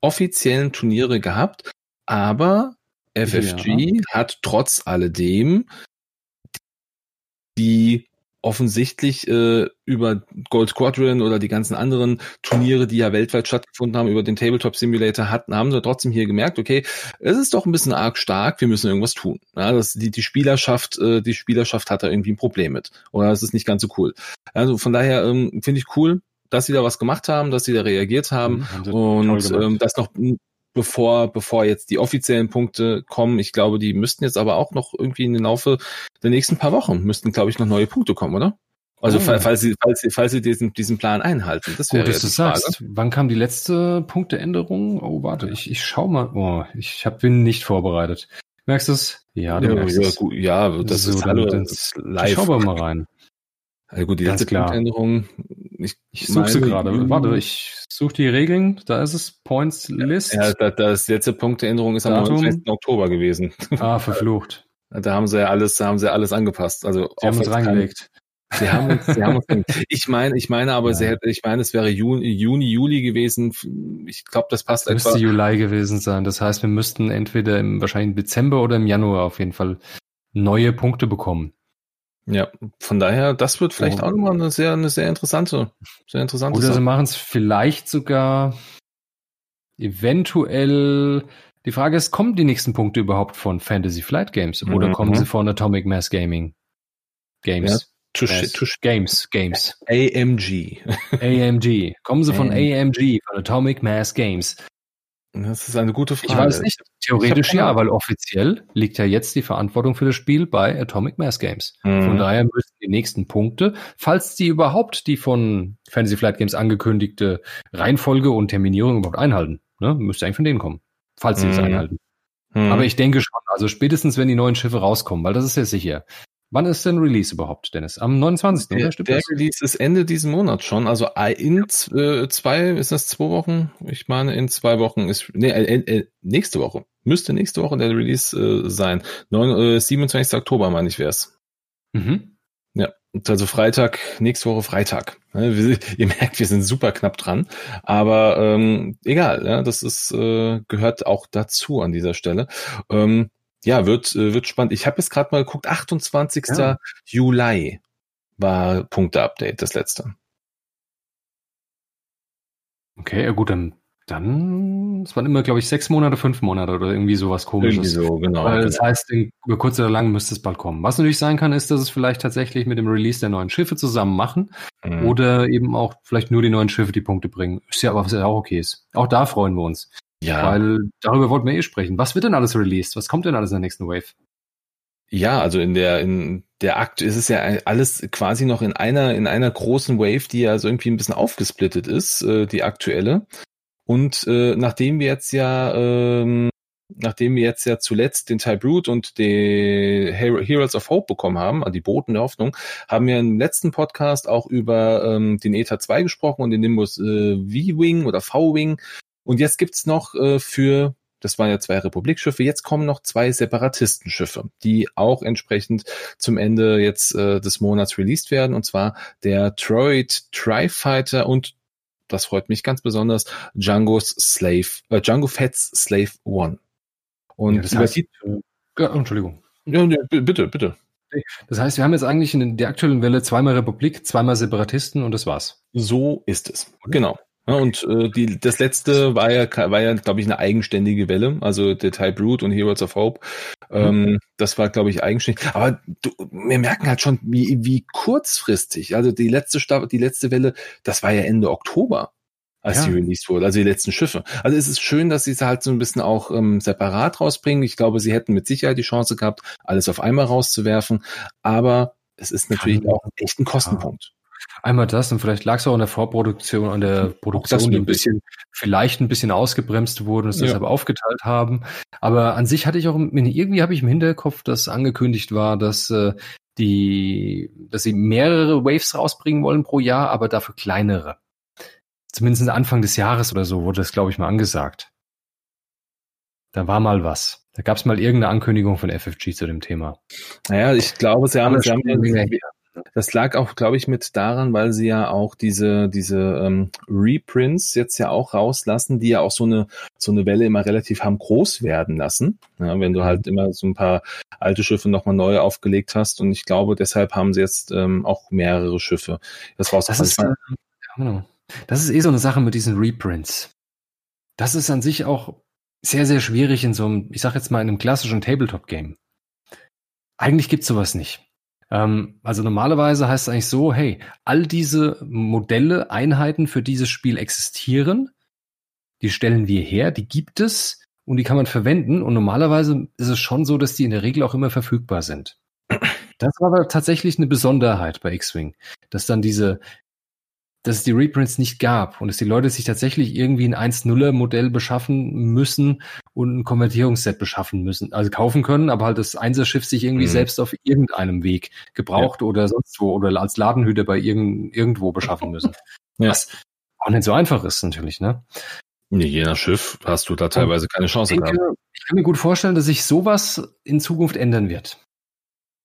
offiziellen Turniere gehabt, aber FFG ja. hat trotz alledem die offensichtlich äh, über Gold Squadron oder die ganzen anderen Turniere, die ja weltweit stattgefunden haben, über den Tabletop Simulator hatten, haben sie trotzdem hier gemerkt, okay, es ist doch ein bisschen arg stark, wir müssen irgendwas tun. Ja, das, die, die Spielerschaft, äh, die Spielerschaft hat da irgendwie ein Problem mit. Oder es ist nicht ganz so cool. Also von daher ähm, finde ich cool, dass sie da was gemacht haben, dass sie da reagiert haben mhm, und ähm, das noch bevor, bevor jetzt die offiziellen Punkte kommen. Ich glaube, die müssten jetzt aber auch noch irgendwie in den Laufe der nächsten paar Wochen müssten, glaube ich, noch neue Punkte kommen, oder? Also oh. falls sie, falls sie, falls sie diesen, diesen Plan einhalten. Das wäre Gut, dass du sagst. Wann kam die letzte Punkteänderung? Oh, warte, ich, ich schau mal. Oh, ich hab, bin nicht vorbereitet. Merkst du es? Ja, du ja, merkst ja, es. Gut, ja, das so, ist hallo, live. Schau mal rein. Also gut, die letzte Punktänderung. Ich, ich suche sie gerade. Warte, ich suche die Regeln. Da ist es Points List. Ja, da, das letzte Punktänderung ist Datum. am 19. Oktober gewesen. Ah, verflucht. Da haben sie ja alles, da haben sie alles angepasst. Also sie haben uns reingelegt. Sie haben uns, sie haben uns ich meine, ich meine aber, ja. sie hätte, ich meine, es wäre Juni, Juni Juli gewesen. Ich glaube, das passt das etwa. Müsste Juli gewesen sein. Das heißt, wir müssten entweder im wahrscheinlich im Dezember oder im Januar auf jeden Fall neue Punkte bekommen. Ja, von daher, das wird vielleicht oh. auch nochmal eine sehr, eine sehr interessante, sehr interessante Oder Sache. sie machen es vielleicht sogar eventuell. Die Frage ist, kommen die nächsten Punkte überhaupt von Fantasy Flight Games oder mhm. kommen sie von Atomic Mass Gaming Games? Ja, tusch, Games, Games. AMG. AMG. Kommen sie von AMG, von Atomic Mass Games. Das ist eine gute Frage. Ich weiß nicht. Theoretisch ja, weil offiziell liegt ja jetzt die Verantwortung für das Spiel bei Atomic Mass Games. Mhm. Von daher müssen die nächsten Punkte, falls die überhaupt die von Fantasy Flight Games angekündigte Reihenfolge und Terminierung überhaupt einhalten, ne, müsste eigentlich von denen kommen. Falls sie es mhm. einhalten. Mhm. Aber ich denke schon, also spätestens wenn die neuen Schiffe rauskommen, weil das ist ja sicher. Wann ist denn Release überhaupt, Dennis? Am 29. Der, oder? der Release ist Ende diesen Monats schon. Also in äh, zwei, ist das zwei Wochen? Ich meine, in zwei Wochen ist, nee, äh, äh, nächste Woche. Müsste nächste Woche der Release äh, sein. 9, äh, 27. Oktober, meine ich, wär's. Mhm. Ja, also Freitag, nächste Woche Freitag. Wir, ihr merkt, wir sind super knapp dran. Aber ähm, egal, ja, das ist, äh, gehört auch dazu an dieser Stelle. Ähm, ja, wird, äh, wird spannend. Ich habe jetzt gerade mal geguckt, 28. Ja. Juli war Punkte-Update, das letzte. Okay, ja gut, dann, dann, es waren immer, glaube ich, sechs Monate, fünf Monate oder irgendwie sowas komisches. Irgendwie so, genau. Weil das heißt, über kurz oder lang müsste es bald kommen. Was natürlich sein kann, ist, dass es vielleicht tatsächlich mit dem Release der neuen Schiffe zusammen machen mhm. oder eben auch vielleicht nur die neuen Schiffe die Punkte bringen. Ist ja aber was ja auch okay ist. Auch da freuen wir uns. Ja. Weil darüber wollten wir eh sprechen. Was wird denn alles released? Was kommt denn alles in der nächsten Wave? Ja, also in der, in der Akt ist es ja alles quasi noch in einer, in einer großen Wave, die ja so irgendwie ein bisschen aufgesplittet ist, äh, die aktuelle. Und äh, nachdem wir jetzt ja, ähm, nachdem wir jetzt ja zuletzt den Type Root und die Heroes of Hope bekommen haben, also die Boten der Hoffnung, haben wir im letzten Podcast auch über ähm, den ETA 2 gesprochen und den Nimbus äh, V-Wing oder V-Wing Und jetzt gibt's noch äh, für das waren ja zwei Republikschiffe. Jetzt kommen noch zwei Separatistenschiffe, die auch entsprechend zum Ende jetzt äh, des Monats released werden. Und zwar der Troid Tri-Fighter und das freut mich ganz besonders, Django's Slave, äh, Django Fett's Slave One. Und ja, das heißt, die, ja, Entschuldigung. Ja, nee, bitte, bitte. Das heißt, wir haben jetzt eigentlich in der aktuellen Welle zweimal Republik, zweimal Separatisten und das war's. So ist es. Genau. Ja, und äh, die, das letzte war ja, war ja, glaube ich, eine eigenständige Welle, also der Type Root und Heroes of Hope. Ähm, mhm. Das war, glaube ich, eigenständig. Aber du, wir merken halt schon, wie, wie kurzfristig. Also die letzte Staffel, die letzte Welle, das war ja Ende Oktober, als ja. die released wurde, also die letzten Schiffe. Also es ist schön, dass sie es halt so ein bisschen auch ähm, separat rausbringen. Ich glaube, sie hätten mit Sicherheit die Chance gehabt, alles auf einmal rauszuwerfen. Aber es ist natürlich Kann auch echt ein Kostenpunkt. Einmal das und vielleicht lag es auch an der Vorproduktion, an der Produktion, die ein bisschen, vielleicht ein bisschen ausgebremst wurde und es ja. deshalb aufgeteilt haben. Aber an sich hatte ich auch, irgendwie habe ich im Hinterkopf, dass angekündigt war, dass äh, die, dass sie mehrere Waves rausbringen wollen pro Jahr, aber dafür kleinere. Zumindest Anfang des Jahres oder so wurde das, glaube ich, mal angesagt. Da war mal was. Da gab es mal irgendeine Ankündigung von FFG zu dem Thema. Naja, ich glaube, sie haben, sie haben, das lag auch, glaube ich, mit daran, weil sie ja auch diese, diese ähm, Reprints jetzt ja auch rauslassen, die ja auch so eine, so eine Welle immer relativ haben groß werden lassen. Ja, wenn du halt immer so ein paar alte Schiffe nochmal neu aufgelegt hast. Und ich glaube, deshalb haben sie jetzt ähm, auch mehrere Schiffe. Das, raus das, ist, äh, genau. das ist eh so eine Sache mit diesen Reprints. Das ist an sich auch sehr, sehr schwierig in so einem, ich sag jetzt mal, in einem klassischen Tabletop-Game. Eigentlich gibt's sowas nicht. Ähm, also normalerweise heißt es eigentlich so, hey, all diese Modelle, Einheiten für dieses Spiel existieren, die stellen wir her, die gibt es und die kann man verwenden. Und normalerweise ist es schon so, dass die in der Regel auch immer verfügbar sind. Das war aber tatsächlich eine Besonderheit bei X-Wing, dass dann diese dass es die Reprints nicht gab und dass die Leute sich tatsächlich irgendwie ein 1.0er Modell beschaffen müssen und ein Konvertierungsset beschaffen müssen, also kaufen können, aber halt das 1er Schiff sich irgendwie mhm. selbst auf irgendeinem Weg gebraucht ja. oder sonst wo oder als Ladenhüter bei irgend, irgendwo beschaffen müssen. ja. Was auch nicht so einfach ist natürlich, ne? Nee, je nach Schiff hast du da teilweise keine Chance ich denke, gehabt. Ich kann mir gut vorstellen, dass sich sowas in Zukunft ändern wird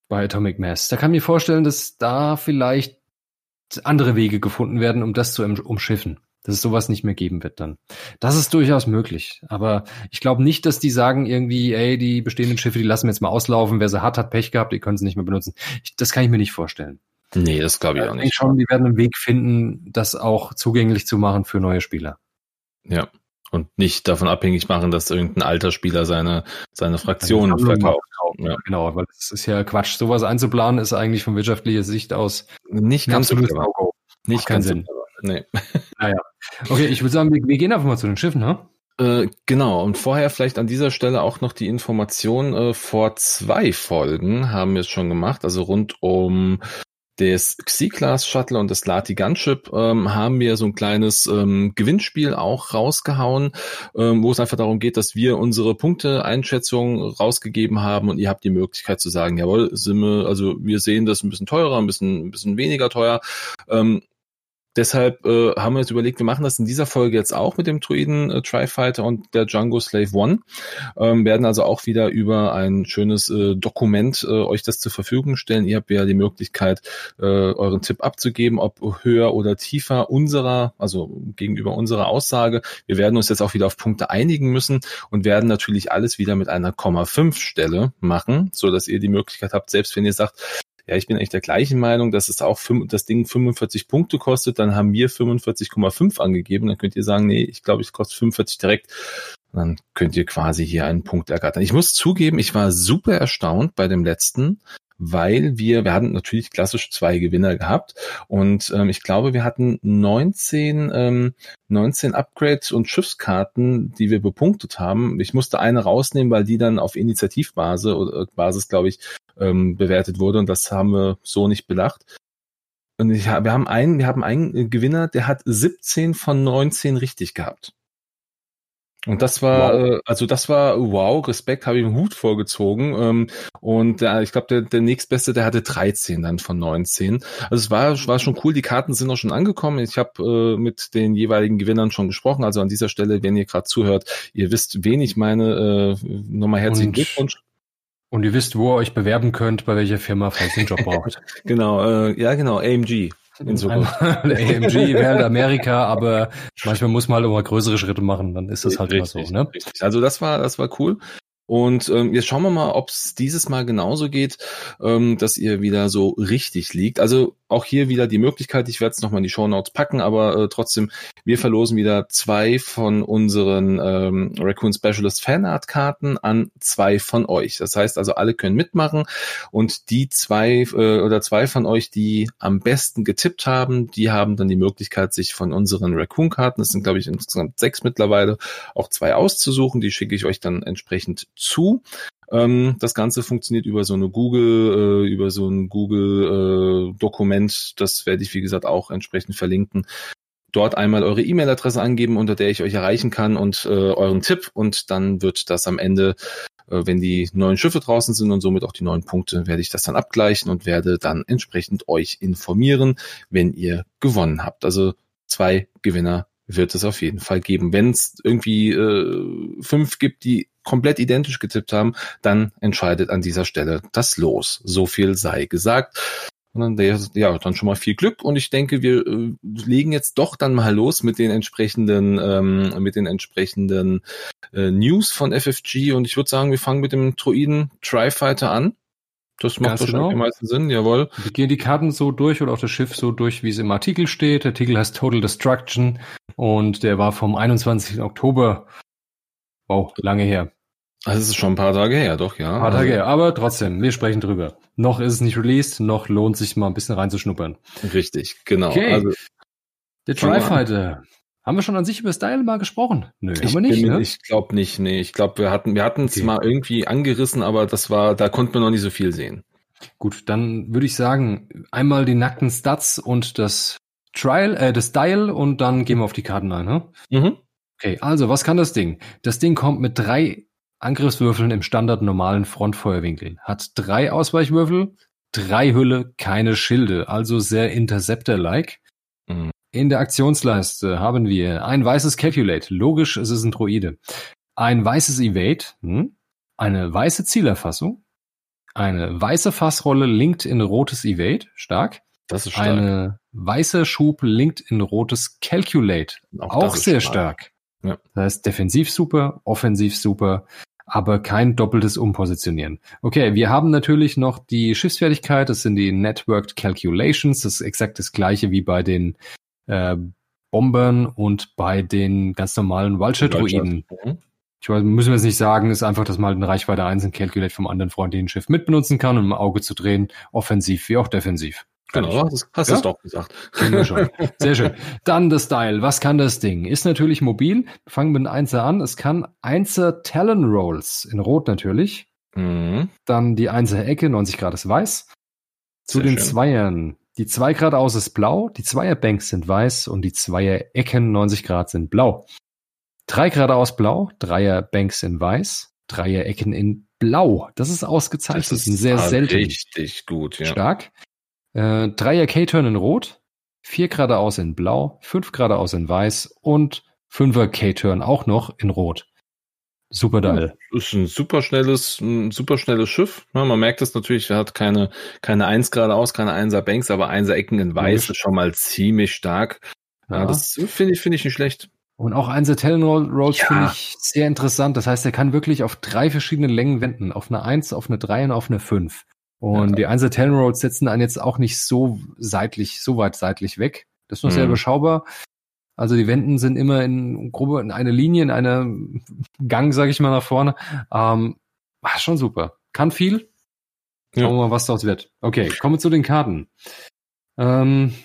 bei Atomic Mass. Da kann ich mir vorstellen, dass da vielleicht andere Wege gefunden werden, um das zu umschiffen. Dass es sowas nicht mehr geben wird dann. Das ist durchaus möglich. Aber ich glaube nicht, dass die sagen irgendwie, ey, die bestehenden Schiffe, die lassen wir jetzt mal auslaufen. Wer sie hat, hat Pech gehabt, die können sie nicht mehr benutzen. Ich, das kann ich mir nicht vorstellen. Nee, das glaube ich auch nicht. Ich schon, die werden einen Weg finden, das auch zugänglich zu machen für neue Spieler. Ja. Und nicht davon abhängig machen, dass irgendein alter Spieler seine, seine Fraktion verkauft. Ja. Genau, weil es ist ja Quatsch. Sowas einzuplanen ist eigentlich von wirtschaftlicher Sicht aus nicht ganz so no Nicht keinen Sinn. Nee. Naja. Okay, ich würde sagen, wir, wir, gehen einfach mal zu den Schiffen, ne? Äh, genau, und vorher vielleicht an dieser Stelle auch noch die Information, äh, vor zwei Folgen haben wir es schon gemacht, also rund um des Xi-Class Shuttle und das Lati Gunship ähm, haben wir so ein kleines ähm, Gewinnspiel auch rausgehauen, ähm, wo es einfach darum geht, dass wir unsere Punkte-Einschätzung rausgegeben haben und ihr habt die Möglichkeit zu sagen, jawohl, wir, also wir sehen das ein bisschen teurer, ein bisschen, ein bisschen weniger teuer. Ähm, Deshalb äh, haben wir uns überlegt, wir machen das in dieser Folge jetzt auch mit dem Druiden äh, Tri-Fighter und der Django Slave One. Ähm, werden also auch wieder über ein schönes äh, Dokument äh, euch das zur Verfügung stellen. Ihr habt ja die Möglichkeit, äh, euren Tipp abzugeben, ob höher oder tiefer unserer, also gegenüber unserer Aussage. Wir werden uns jetzt auch wieder auf Punkte einigen müssen und werden natürlich alles wieder mit einer Komma 5 Stelle machen, so dass ihr die Möglichkeit habt, selbst wenn ihr sagt, ja, ich bin eigentlich der gleichen Meinung, dass es auch das Ding 45 Punkte kostet, dann haben wir 45,5 angegeben, dann könnt ihr sagen, nee, ich glaube, es kostet 45 direkt. Dann könnt ihr quasi hier einen Punkt ergattern. Ich muss zugeben, ich war super erstaunt bei dem letzten, weil wir, wir hatten natürlich klassisch zwei Gewinner gehabt und ähm, ich glaube, wir hatten 19, ähm, 19 Upgrades und Schiffskarten, die wir bepunktet haben. Ich musste eine rausnehmen, weil die dann auf Initiativbasis oder Basis, glaube ich, ähm, bewertet wurde und das haben wir so nicht bedacht. Und ich, wir haben einen, wir haben einen Gewinner, der hat 17 von 19 richtig gehabt. Und das war, wow. äh, also das war wow, Respekt, habe ich einen Hut vorgezogen. Ähm, und der, ich glaube, der, der nächstbeste, der hatte 13 dann von 19. Also es war, war schon cool, die Karten sind auch schon angekommen. Ich habe äh, mit den jeweiligen Gewinnern schon gesprochen. Also an dieser Stelle, wenn ihr gerade zuhört, ihr wisst, wen ich meine. Äh, nochmal herzlichen und, Glückwunsch. Und ihr wisst, wo ihr euch bewerben könnt, bei welcher Firma, falls ihr einen Job braucht. genau, äh, ja genau, AMG in Zukunft. AMG halt Amerika, aber manchmal muss man halt auch mal größere Schritte machen, dann ist das halt richtig, immer so. Ne? Richtig. Also das war, das war cool. Und ähm, jetzt schauen wir mal, ob es dieses Mal genauso geht, ähm, dass ihr wieder so richtig liegt. Also auch hier wieder die Möglichkeit, ich werde es nochmal in die Show Notes packen, aber äh, trotzdem, wir verlosen wieder zwei von unseren ähm, Raccoon Specialist Fanart Karten an zwei von euch. Das heißt also, alle können mitmachen und die zwei äh, oder zwei von euch, die am besten getippt haben, die haben dann die Möglichkeit, sich von unseren Raccoon Karten, das sind glaube ich insgesamt sechs mittlerweile, auch zwei auszusuchen. Die schicke ich euch dann entsprechend zu. Ähm, das Ganze funktioniert über so eine Google, äh, über so ein Google äh. Das werde ich, wie gesagt, auch entsprechend verlinken. Dort einmal eure E-Mail-Adresse angeben, unter der ich euch erreichen kann und äh, euren Tipp. Und dann wird das am Ende äh, wenn die neuen Schiffe draußen sind und somit auch die neuen Punkte, werde ich das dann abgleichen und werde dann entsprechend euch informieren, wenn ihr gewonnen habt. Also zwei Gewinner wird es auf jeden Fall geben. Wenn es irgendwie äh, fünf gibt, die komplett identisch getippt haben, dann entscheidet an dieser Stelle das Los. So viel sei gesagt. Und dann, ja, dann schon mal viel Glück und ich denke, wir äh, legen jetzt doch dann mal los mit den entsprechenden, ähm, mit den entsprechenden äh, News von FFG und ich würde sagen, wir fangen mit dem Droiden Tri-Fighter an. Das macht Ganz wahrscheinlich genau. am meisten Sinn, jawohl. Wir gehen die Karten so durch oder auch das Schiff so durch, wie es im Artikel steht. Der Artikel heißt Total Destruction und der war vom 21. Oktober. Wow, lange her. Also es ist schon ein paar Tage her, doch, ja. Ein paar Tage her, aber trotzdem, wir sprechen drüber. Noch ist es nicht released, noch lohnt sich mal ein bisschen reinzuschnuppern. Richtig, genau. Okay. Also, der Tri-Fighter. Haben wir schon an sich über Style mal gesprochen? Nö, ich haben wir nicht. Bin, ne? Ich glaube nicht, nee. Ich glaube, wir hatten wir hatten es okay. mal irgendwie angerissen, aber das war, da konnte man noch nicht so viel sehen. Gut, dann würde ich sagen, einmal die nackten Stats und das Trial, äh, das Style und dann gehen wir auf die Karten ein, ne? Mhm. Okay, also was kann das Ding? Das Ding kommt mit drei Angriffswürfeln im Standard normalen Frontfeuerwinkel, hat drei Ausweichwürfel, drei Hülle, keine Schilde, also sehr Interceptor-like. Mhm. In der Aktionsleiste haben wir ein weißes Calculate. Logisch, es ist ein Droide. Ein weißes Evade. Hm? Eine weiße Zielerfassung. Eine weiße Fassrolle linkt in rotes Evade. Stark. Das ist stark. Eine weiße Schub linkt in rotes Calculate. Auch, Auch sehr stark. stark. Ja. Das heißt, defensiv super, offensiv super, aber kein doppeltes Umpositionieren. Okay, wir haben natürlich noch die Schiffsfertigkeit, das sind die Networked Calculations, das ist exakt das gleiche wie bei den äh, Bombern und bei den ganz normalen Vulture-Druiden. Mhm. Ich weiß, müssen wir es nicht sagen, ist einfach, dass man halt eine Reichweite 1 in Calculate vom anderen freundlichen Schiff mitbenutzen kann, um im Auge zu drehen, offensiv wie auch defensiv. Genau, das hast du es doch gesagt. Sehr schön. Dann das Style. Was kann das Ding? Ist natürlich mobil. Fangen mit einem 1er an. Es kann 1er Talon Rolls in Rot natürlich. Mhm. Dann die 1er Ecke, 90 Grad ist weiß. Zu Sehr den schön. Zweiern die 2 Grad aus ist blau, die Zweierbanks sind weiß und die Zweierecken 90 Grad sind blau. 3 Grad aus blau, Dreierbanks in weiß, Dreierecken in blau. Das ist ausgezeichnet. Das ist sehr selten. Richtig gut, ja. Stark. Äh, Dreier K-Turn in rot, 4 Grad aus in blau, 5 Grad aus in weiß und 5er K-Turn auch noch in rot. Super geil. Ist ein super schnelles, ein super schnelles Schiff. Ja, man merkt es natürlich, er hat keine, keine Eins geradeaus, keine Einser Banks, aber Einser Ecken in Weiß ist schon mal ziemlich stark. Ja, ja. das finde ich, finde ich nicht schlecht. Und auch Einser Talon Rolls ja. finde ich sehr interessant. Das heißt, er kann wirklich auf drei verschiedene Längen wenden. Auf eine Eins, auf eine Drei und auf eine Fünf. Und ja. die Einser Talon Rolls setzen einen jetzt auch nicht so seitlich, so weit seitlich weg. Das ist noch mhm. sehr überschaubar. Also die Wenden sind immer in grobe in eine Linie, in einer Gang, sage ich mal, nach vorne. Ähm, war schon super. Kann viel. Schauen wir mal, was daraus wird. Okay, kommen wir zu den Karten. Ähm,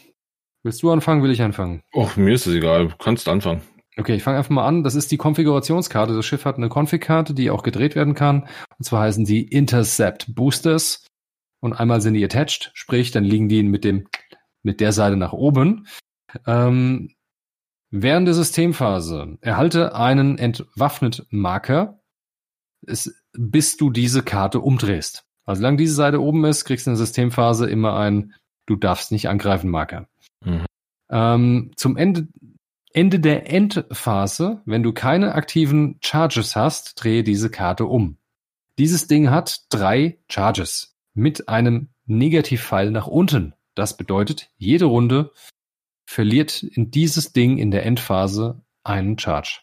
willst du anfangen, will ich anfangen? Och, mir ist es egal. Du kannst anfangen. Okay, ich fange einfach mal an. Das ist die Konfigurationskarte. Das Schiff hat eine Config-Karte, die auch gedreht werden kann. Und zwar heißen die Intercept Boosters. Und einmal sind die attached, sprich, dann liegen die mit dem, mit der Seite nach oben. Ähm, Während der Systemphase erhalte einen entwaffnet Marker, bis du diese Karte umdrehst. Also solange diese Seite oben ist, kriegst du in der Systemphase immer ein Du darfst nicht angreifen Marker. Mhm. Ähm, zum Ende, Ende der Endphase, wenn du keine aktiven Charges hast, drehe diese Karte um. Dieses Ding hat drei Charges mit einem Negativpfeil nach unten. Das bedeutet, jede Runde verliert in dieses Ding in der Endphase einen Charge.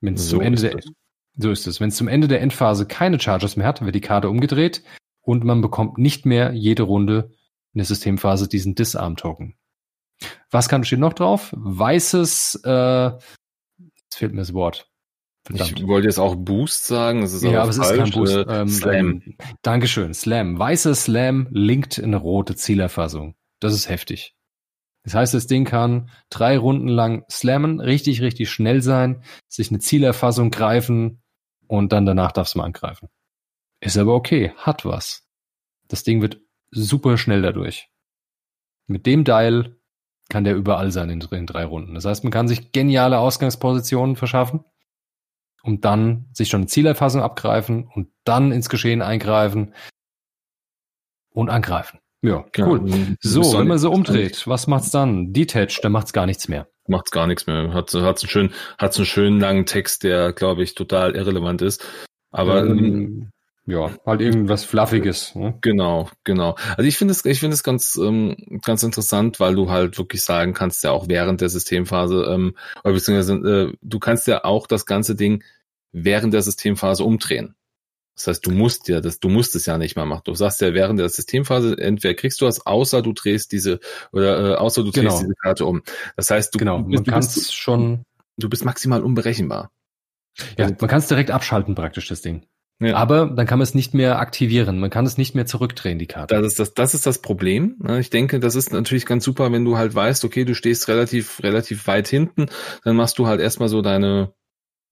Wenn es so zum Ende der, so ist es. Wenn es zum Ende der Endphase keine Charges mehr hat, wird die Karte umgedreht und man bekommt nicht mehr jede Runde in der Systemphase diesen Disarm-Token. Was kann steht noch drauf? Weißes, äh, jetzt fehlt mir das Wort. Verdammt. Ich wollte jetzt auch Boost sagen, das ist ja, aber es ist kein Boost. Äh, ähm, Slam. Ähm, Dankeschön, Slam. Weißer Slam linkt in eine rote Zielerfassung. Das ist heftig. Das heißt, das Ding kann drei Runden lang slammen, richtig, richtig schnell sein, sich eine Zielerfassung greifen und dann danach darfst du mal angreifen. Ist aber okay, hat was. Das Ding wird super schnell dadurch. Mit dem Dial kann der überall sein in, in drei Runden. Das heißt, man kann sich geniale Ausgangspositionen verschaffen, um dann sich schon eine Zielerfassung abgreifen und dann ins Geschehen eingreifen und angreifen. Ja, cool. Ja, so, wenn man so umdreht, was macht's dann? Detached, dann macht's gar nichts mehr. Macht's gar nichts mehr. Hat, hat's einen schönen, hat's einen schönen langen Text, der, glaube ich, total irrelevant ist. Aber ähm, ähm, ja, halt irgendwas Fluffiges. Ne? Genau, genau. Also ich finde es, ich finde es ganz, ähm, ganz interessant, weil du halt wirklich sagen kannst, ja auch während der Systemphase, ähm, oder beziehungsweise äh, du kannst ja auch das ganze Ding während der Systemphase umdrehen. Das heißt, du musst ja das, du musst es ja nicht mal machen. Du sagst ja während der Systemphase, entweder kriegst du was, außer du drehst diese, oder äh, außer du drehst genau. diese Karte um. Das heißt, du, genau. du, bist, du bist schon, du bist maximal unberechenbar. Ja, man kann es direkt abschalten praktisch, das Ding. Ja. Aber dann kann man es nicht mehr aktivieren. Man kann es nicht mehr zurückdrehen, die Karte. Das ist das, das ist das Problem. Ich denke, das ist natürlich ganz super, wenn du halt weißt, okay, du stehst relativ, relativ weit hinten, dann machst du halt erstmal so deine,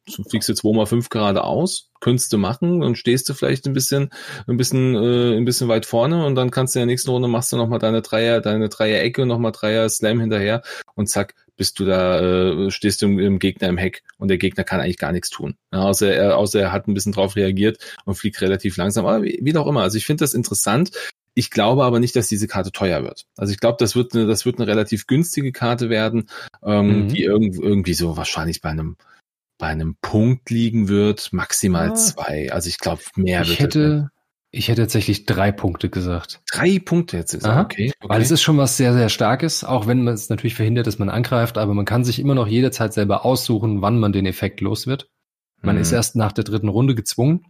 du fliegst jetzt 2x5 geradeaus, könntest du machen und stehst du vielleicht ein bisschen, ein bisschen, äh, ein bisschen weit vorne und dann kannst du in der nächsten Runde machst du nochmal deine Dreier, deine Dreier-Ecke und nochmal Dreier-Slam hinterher und zack, bist du da, äh, stehst du im, im, Gegner im Heck und der Gegner kann eigentlich gar nichts tun. Ja, außer, er, außer er hat ein bisschen drauf reagiert und fliegt relativ langsam. Aber wie, wie auch immer. Also ich finde das interessant. Ich glaube aber nicht, dass diese Karte teuer wird. Also ich glaube, das wird eine, das wird eine relativ günstige Karte werden, ähm, mhm. die irgend, irgendwie so wahrscheinlich bei einem bei einem Punkt liegen wird, maximal ah. zwei. Also ich glaube, mehr ich wird. Hätte, ich hätte tatsächlich drei Punkte gesagt. Drei Punkte jetzt ist Aha, okay, okay. Weil es ist schon was sehr, sehr Starkes, auch wenn man es natürlich verhindert, dass man angreift, aber man kann sich immer noch jederzeit selber aussuchen, wann man den Effekt los wird. Man mhm. ist erst nach der dritten Runde gezwungen.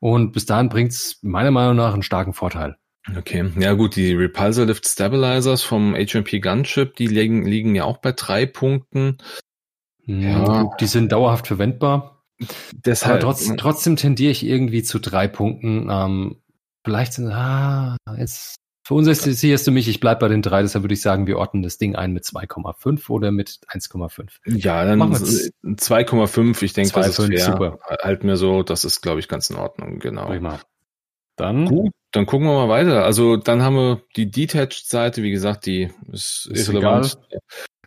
Und bis dahin bringt es meiner Meinung nach einen starken Vorteil. Okay, ja gut, die Repulsor Lift Stabilizers vom HMP Gunship, die liegen, liegen ja auch bei drei Punkten. Hm, ja. Die sind dauerhaft verwendbar. Deshalb, Aber trotz, ne? trotzdem tendiere ich irgendwie zu drei Punkten. Ähm, vielleicht sind, ah, jetzt, für uns ist siehst du mich, ich bleib bei den drei, deshalb würde ich sagen, wir ordnen das Ding ein mit 2,5 oder mit 1,5. Ja, dann 2,5, ich denke, das ist fair. Super. Halt mir so, das ist, glaube ich, ganz in Ordnung, genau. Prima. Dann? Gut, dann gucken wir mal weiter. Also dann haben wir die Detached-Seite, wie gesagt, die ist, ist irrelevant. Egal.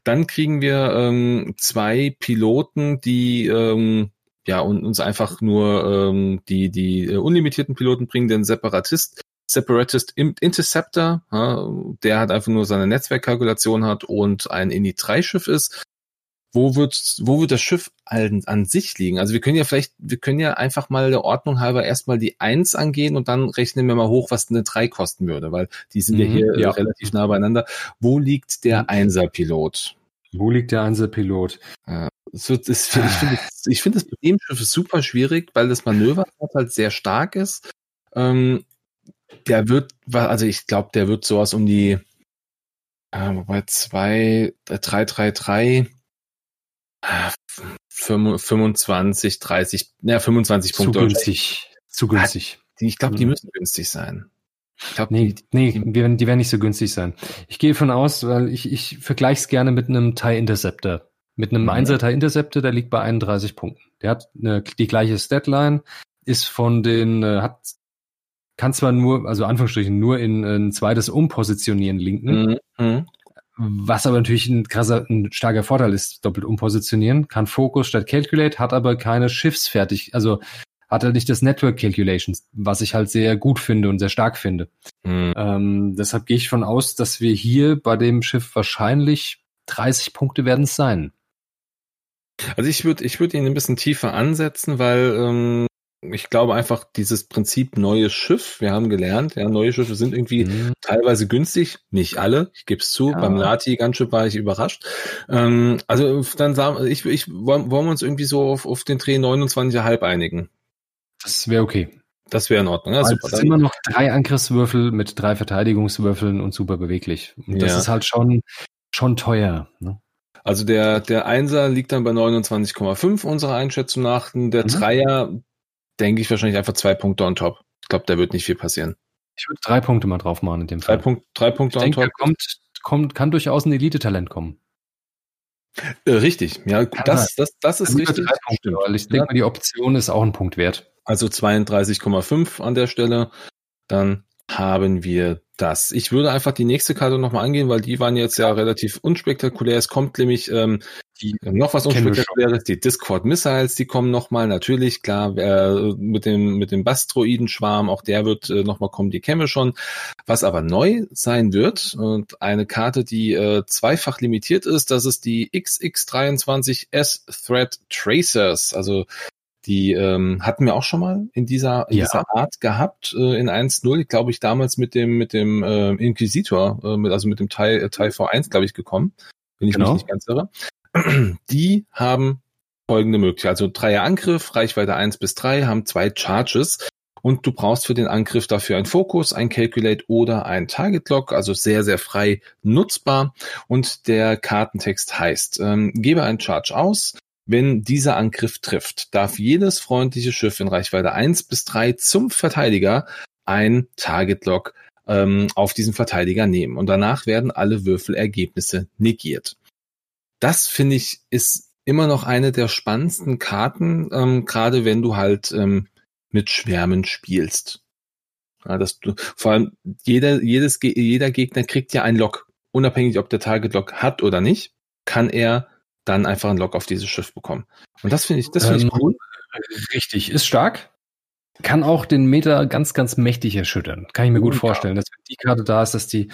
Dann kriegen wir ähm, zwei Piloten, die ähm, ja, und uns einfach nur ähm, die, die äh, unlimitierten Piloten bringen, den Separatist, Separatist Interceptor, ja, der hat einfach nur seine Netzwerkkalkulation hat und ein Init-3-Schiff ist. Wo wird, wo wird das Schiff an, an sich liegen? Also wir können ja vielleicht, wir können ja einfach mal der Ordnung halber erstmal die 1 angehen und dann rechnen wir mal hoch, was eine 3 kosten würde, weil die sind mhm, ja hier ja. relativ nah beieinander. Wo liegt der mhm. Einser-Pilot? Wo liegt der Einzelpilot? Ja, es wird, es, ich finde ich finde das Problemschiff ist super schwierig, weil das Manöver halt sehr stark ist. Ähm, der wird, also ich glaube, der wird sowas um die äh, bei zwei, drei, drei, drei, 25, 30, ja, 25 Punkte. Zu günstig. Zu günstig. Ich glaube, die mhm. müssen günstig sein. Ich glaub, nee, die, nee die, werden, die werden nicht so günstig sein. Ich gehe von aus, weil ich, ich vergleiche es gerne mit einem TIE Interceptor. Mit einem mhm. 1er TIE Interceptor, der liegt bei 31 Punkten. Der hat eine, die gleiche Statline, ist von den, äh, hat, kann zwar nur, also Anführungsstrichen, nur in ein zweites Umpositionieren linken, mhm. mhm. Was aber natürlich ein krasser, ein starker Vorteil ist, doppelt umpositionieren, kann Focus statt Calculate, hat aber keine Schiffsfertig, also hat er nicht das Network Calculations, was ich halt sehr gut finde und sehr stark finde. Mhm. Ähm, deshalb gehe ich von aus, dass wir hier bei dem Schiff wahrscheinlich 30 Punkte werden es sein. Also ich würde ich würde ihn ein bisschen tiefer ansetzen, weil ähm, ich glaube einfach dieses Prinzip neues Schiff, wir haben gelernt, ja, neue Schiffe sind irgendwie mhm. teilweise günstig, nicht alle, ich gebe es zu, ja. beim Lati ganz schön war ich überrascht. Ähm, also dann sagen ich, ich wollen, wollen wir uns irgendwie so auf, auf den Dreh 29,5 einigen. Das wäre okay. Das wäre in Ordnung. Ja, also super. Es sind immer noch drei Angriffswürfel mit drei Verteidigungswürfeln und super beweglich. Und das ja. ist halt schon, schon teuer. Ne? Also der, der Einser liegt dann bei 29,5 unserer Einschätzung nach. Der mhm. Dreier denke ich wahrscheinlich einfach zwei Punkte on top. Ich glaube, da wird nicht viel passieren. Ich würde drei Punkte mal drauf machen in dem Fall. Drei, Punkt, drei Punkte ich on denke, top. Kommt, kommt, kann durchaus ein Elite-Talent kommen. Äh, richtig, ja, kann das, das, das ist richtig. Drei Punkte, weil ich denke mal, die Option ist auch ein Punkt wert. Also 32,5 an der Stelle. Dann haben wir das. Ich würde einfach die nächste Karte nochmal angehen, weil die waren jetzt ja relativ unspektakulär. Es kommt nämlich ähm, die, noch was unspektakuläres, die Discord Missiles, die kommen nochmal, natürlich, klar, äh, mit dem, mit dem Bastroiden-Schwarm, auch der wird äh, nochmal kommen, die kennen wir schon. Was aber neu sein wird, und eine Karte, die äh, zweifach limitiert ist, das ist die XX23S Threat Tracers, also die ähm, hatten wir auch schon mal in dieser, in ja. dieser Art gehabt, äh, in 1.0, glaube ich, damals mit dem, mit dem äh, Inquisitor, äh, mit, also mit dem Teil, äh, Teil V1, glaube ich, gekommen. Bin ich genau. mich nicht ganz irre. Die haben folgende Möglichkeit. Also Dreier Angriff, Reichweite 1 bis 3, haben zwei Charges. Und du brauchst für den Angriff dafür ein Fokus, ein Calculate oder ein Target Lock, also sehr, sehr frei nutzbar. Und der Kartentext heißt, ähm, gebe einen Charge aus, wenn dieser Angriff trifft, darf jedes freundliche Schiff in Reichweite 1 bis 3 zum Verteidiger ein Target Lock ähm, auf diesen Verteidiger nehmen. Und danach werden alle Würfelergebnisse negiert. Das finde ich ist immer noch eine der spannendsten Karten, ähm, gerade wenn du halt ähm, mit Schwärmen spielst. Ja, dass du, vor allem jeder, jedes, jeder Gegner kriegt ja ein Lock. Unabhängig, ob der Target Lock hat oder nicht, kann er dann einfach einen Lock auf dieses Schiff bekommen. Und das finde ich, das finde ähm, ich cool. Richtig, ist stark. Kann auch den Meter ganz, ganz mächtig erschüttern. Kann ich mir gut vorstellen, dass wenn die Karte da ist, dass die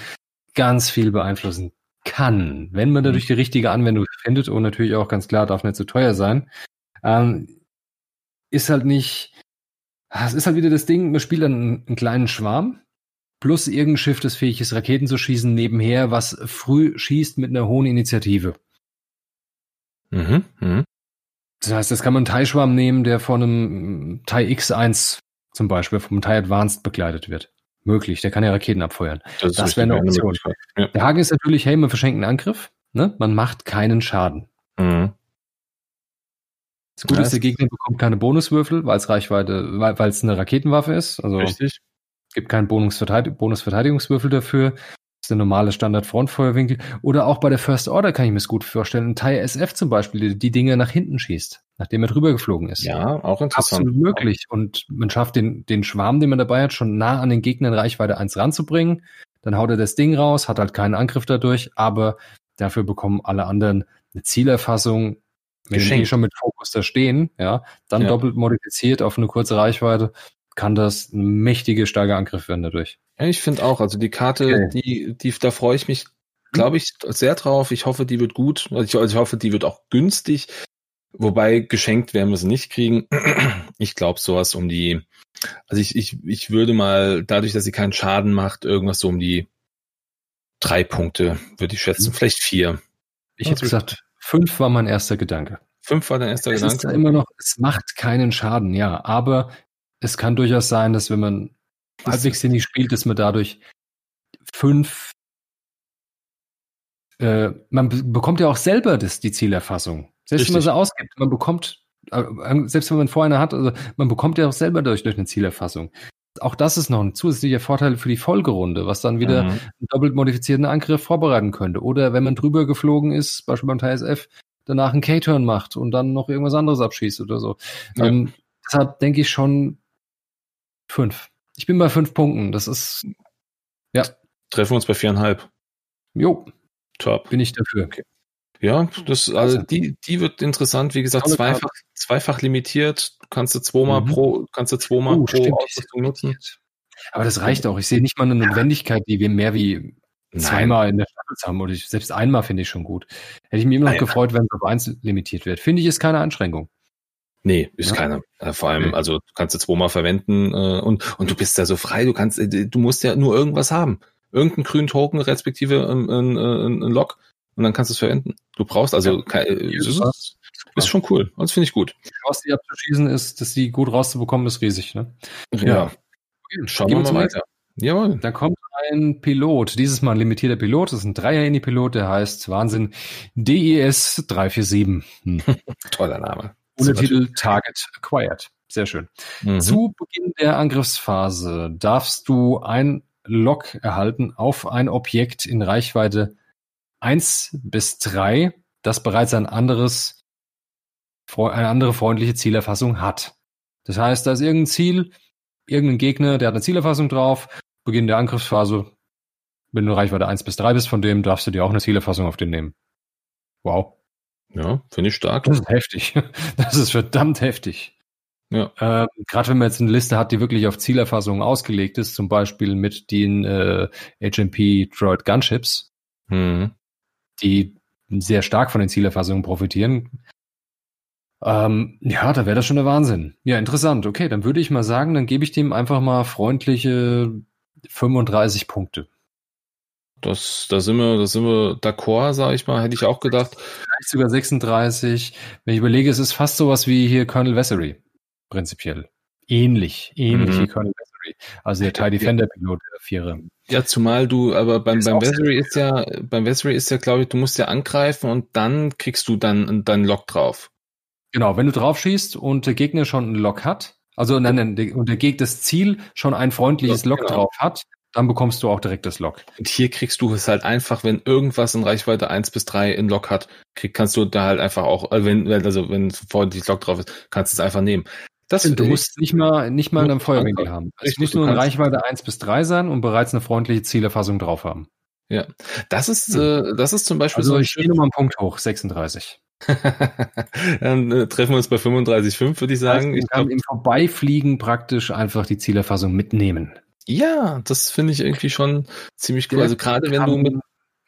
ganz viel beeinflussen kann, wenn man dadurch mhm. die richtige Anwendung findet und natürlich auch ganz klar darf nicht zu so teuer sein. Ähm, ist halt nicht, es ist halt wieder das Ding, man spielt dann einen, einen kleinen Schwarm plus irgendein Schiff, das fähig ist, Raketen zu schießen, nebenher, was früh schießt mit einer hohen Initiative. Mhm, mh. Das heißt, das kann man einen Teilschwarm nehmen, der von einem TIE X1 zum Beispiel, vom TIE Advanced begleitet wird. Möglich, der kann ja Raketen abfeuern. Das, das wäre eine Option. Ja. Der Haken ist natürlich, hey, man verschenkt einen Angriff, ne? man macht keinen Schaden. Mhm. Das Gute ist, der Gegner bekommt keine Bonuswürfel, weil es Reichweite, weil es eine Raketenwaffe ist. Also Richtig. gibt keinen Bonusverteidigungswürfel dafür ist der normale Standard-Frontfeuerwinkel. Oder auch bei der First Order kann ich mir es gut vorstellen. Ein TIE SF zum Beispiel, die, die Dinge nach hinten schießt, nachdem er drüber geflogen ist. Ja, auch interessant. Absolut möglich. Und man schafft den, den Schwarm, den man dabei hat, schon nah an den Gegner in Reichweite 1 ranzubringen. Dann haut er das Ding raus, hat halt keinen Angriff dadurch, aber dafür bekommen alle anderen eine Zielerfassung, wenn die schon mit Fokus da stehen, ja, dann ja. doppelt modifiziert auf eine kurze Reichweite, kann das ein mächtige, starker Angriff werden dadurch. Ja, ich finde auch, also die Karte, okay. die, die, da freue ich mich, glaube ich, sehr drauf. Ich hoffe, die wird gut. Also ich, also ich hoffe, die wird auch günstig. Wobei geschenkt werden wir sie nicht kriegen. Ich glaube sowas um die, also ich, ich, ich würde mal, dadurch, dass sie keinen Schaden macht, irgendwas so um die drei Punkte, würde ich schätzen. Mhm. Vielleicht vier. Ich hätte gesagt, fünf war mein erster Gedanke. Fünf war dein erster es Gedanke? Ist immer noch, es macht keinen Schaden, ja. Aber es kann durchaus sein, dass wenn man halbwegs sinnig spielt, dass man dadurch fünf äh, man bekommt ja auch selber das, die Zielerfassung. Selbst Richtig. wenn man sie ausgibt, man bekommt, äh, selbst wenn man vorher eine hat, also man bekommt ja auch selber durch, durch eine Zielerfassung. Auch das ist noch ein zusätzlicher Vorteil für die Folgerunde, was dann wieder mhm. einen doppelt modifizierten Angriff vorbereiten könnte. Oder wenn man drüber geflogen ist, beispielsweise beim TSF, danach einen K-Turn macht und dann noch irgendwas anderes abschießt oder so. Ja. Ähm, deshalb denke ich schon fünf. Ich bin bei fünf Punkten. Das ist, ja. Treffen wir uns bei viereinhalb. Jo. Top. Bin ich dafür. Okay. Ja, das, also die, die wird interessant. Wie gesagt, zweifach, zweifach limitiert. Kannst du zweimal mhm. pro, kannst du zweimal oh, pro Ausrüstung nutzen. Aber das reicht auch. Ich sehe nicht mal eine Notwendigkeit, die wir mehr wie Nein. zweimal in der Staffel haben. Oder ich, selbst einmal finde ich schon gut. Hätte ich mich immer noch Nein. gefreut, wenn es auf eins limitiert wird. Finde ich, ist keine Einschränkung. Nee, ist ja. keine. Äh, vor allem, also du kannst du zweimal verwenden äh, und, und du bist ja so frei, du kannst, äh, du musst ja nur irgendwas haben. Irgendeinen grünen Token, respektive ein, ein, ein, ein Log und dann kannst du es verwenden. Du brauchst also, ja. kein, ist, ist, schon cool. Das finde ich gut. Die Chance, die abzuschießen ist, dass die gut rauszubekommen, ist riesig, ne? Ja. ja. Okay. Schauen wir mal weiter. Jawohl. Da kommt ein Pilot, dieses Mal ein limitierter Pilot, das ist ein Dreier-Ini-Pilot, der heißt Wahnsinn DES 347. Hm. Toller Name. Ohne Titel Target Acquired. Sehr schön. Mhm. Zu Beginn der Angriffsphase darfst du ein Log erhalten auf ein Objekt in Reichweite 1 bis 3, das bereits ein anderes, eine andere freundliche Zielerfassung hat. Das heißt, da ist irgendein Ziel, irgendein Gegner, der hat eine Zielerfassung drauf, Beginn der Angriffsphase, wenn du Reichweite 1 bis 3 bist von dem, darfst du dir auch eine Zielerfassung auf den nehmen. Wow. Ja, finde ich stark. Das ist heftig. Das ist verdammt heftig. Ja. Ähm, Gerade wenn man jetzt eine Liste hat, die wirklich auf Zielerfassungen ausgelegt ist, zum Beispiel mit den äh, HMP Droid Gunships, mhm. die sehr stark von den Zielerfassungen profitieren. Ähm, ja, da wäre das schon der Wahnsinn. Ja, interessant. Okay, dann würde ich mal sagen, dann gebe ich dem einfach mal freundliche 35 Punkte. Das, da sind wir, da sind wir d'accord, sage ich mal, hätte ich auch gedacht. Vielleicht sogar 36. Wenn ich überlege, es ist fast sowas wie hier Colonel Vessery, prinzipiell. Ähnlich, ähnlich mhm. wie Colonel Vessery. Also der TIE Defender Pilot der Vierer. Ja, zumal du, aber beim, beim Vessery ist ja, beim Vessery ist ja, glaube ich, du musst ja angreifen und dann kriegst du dann deinen Lock drauf. Genau, wenn du drauf schießt und der Gegner schon einen Lock hat, also nein, nein, und der Gegner das Ziel schon ein freundliches Lock genau. drauf hat, dann bekommst du auch direkt das Lock. Und hier kriegst du es halt einfach, wenn irgendwas in Reichweite 1 bis 3 in Lock hat, krieg, kannst du da halt einfach auch, äh, wenn, also wenn vorhin Lock drauf ist, kannst du es einfach nehmen. Das du musst nicht mal, nicht mal einen Feuerwinkel haben. Es muss nur in Reichweite 1 bis 3 sein und bereits eine freundliche Zielerfassung drauf haben. Ja, das ist, hm. äh, das ist zum Beispiel also so. Ich stehe nochmal einen Punkt hoch, 36. Dann äh, treffen wir uns bei 35,5, würde ich sagen. ich kann im Vorbeifliegen praktisch einfach die Zielerfassung mitnehmen. Ja, das finde ich irgendwie schon ziemlich cool. Also gerade wenn du mit,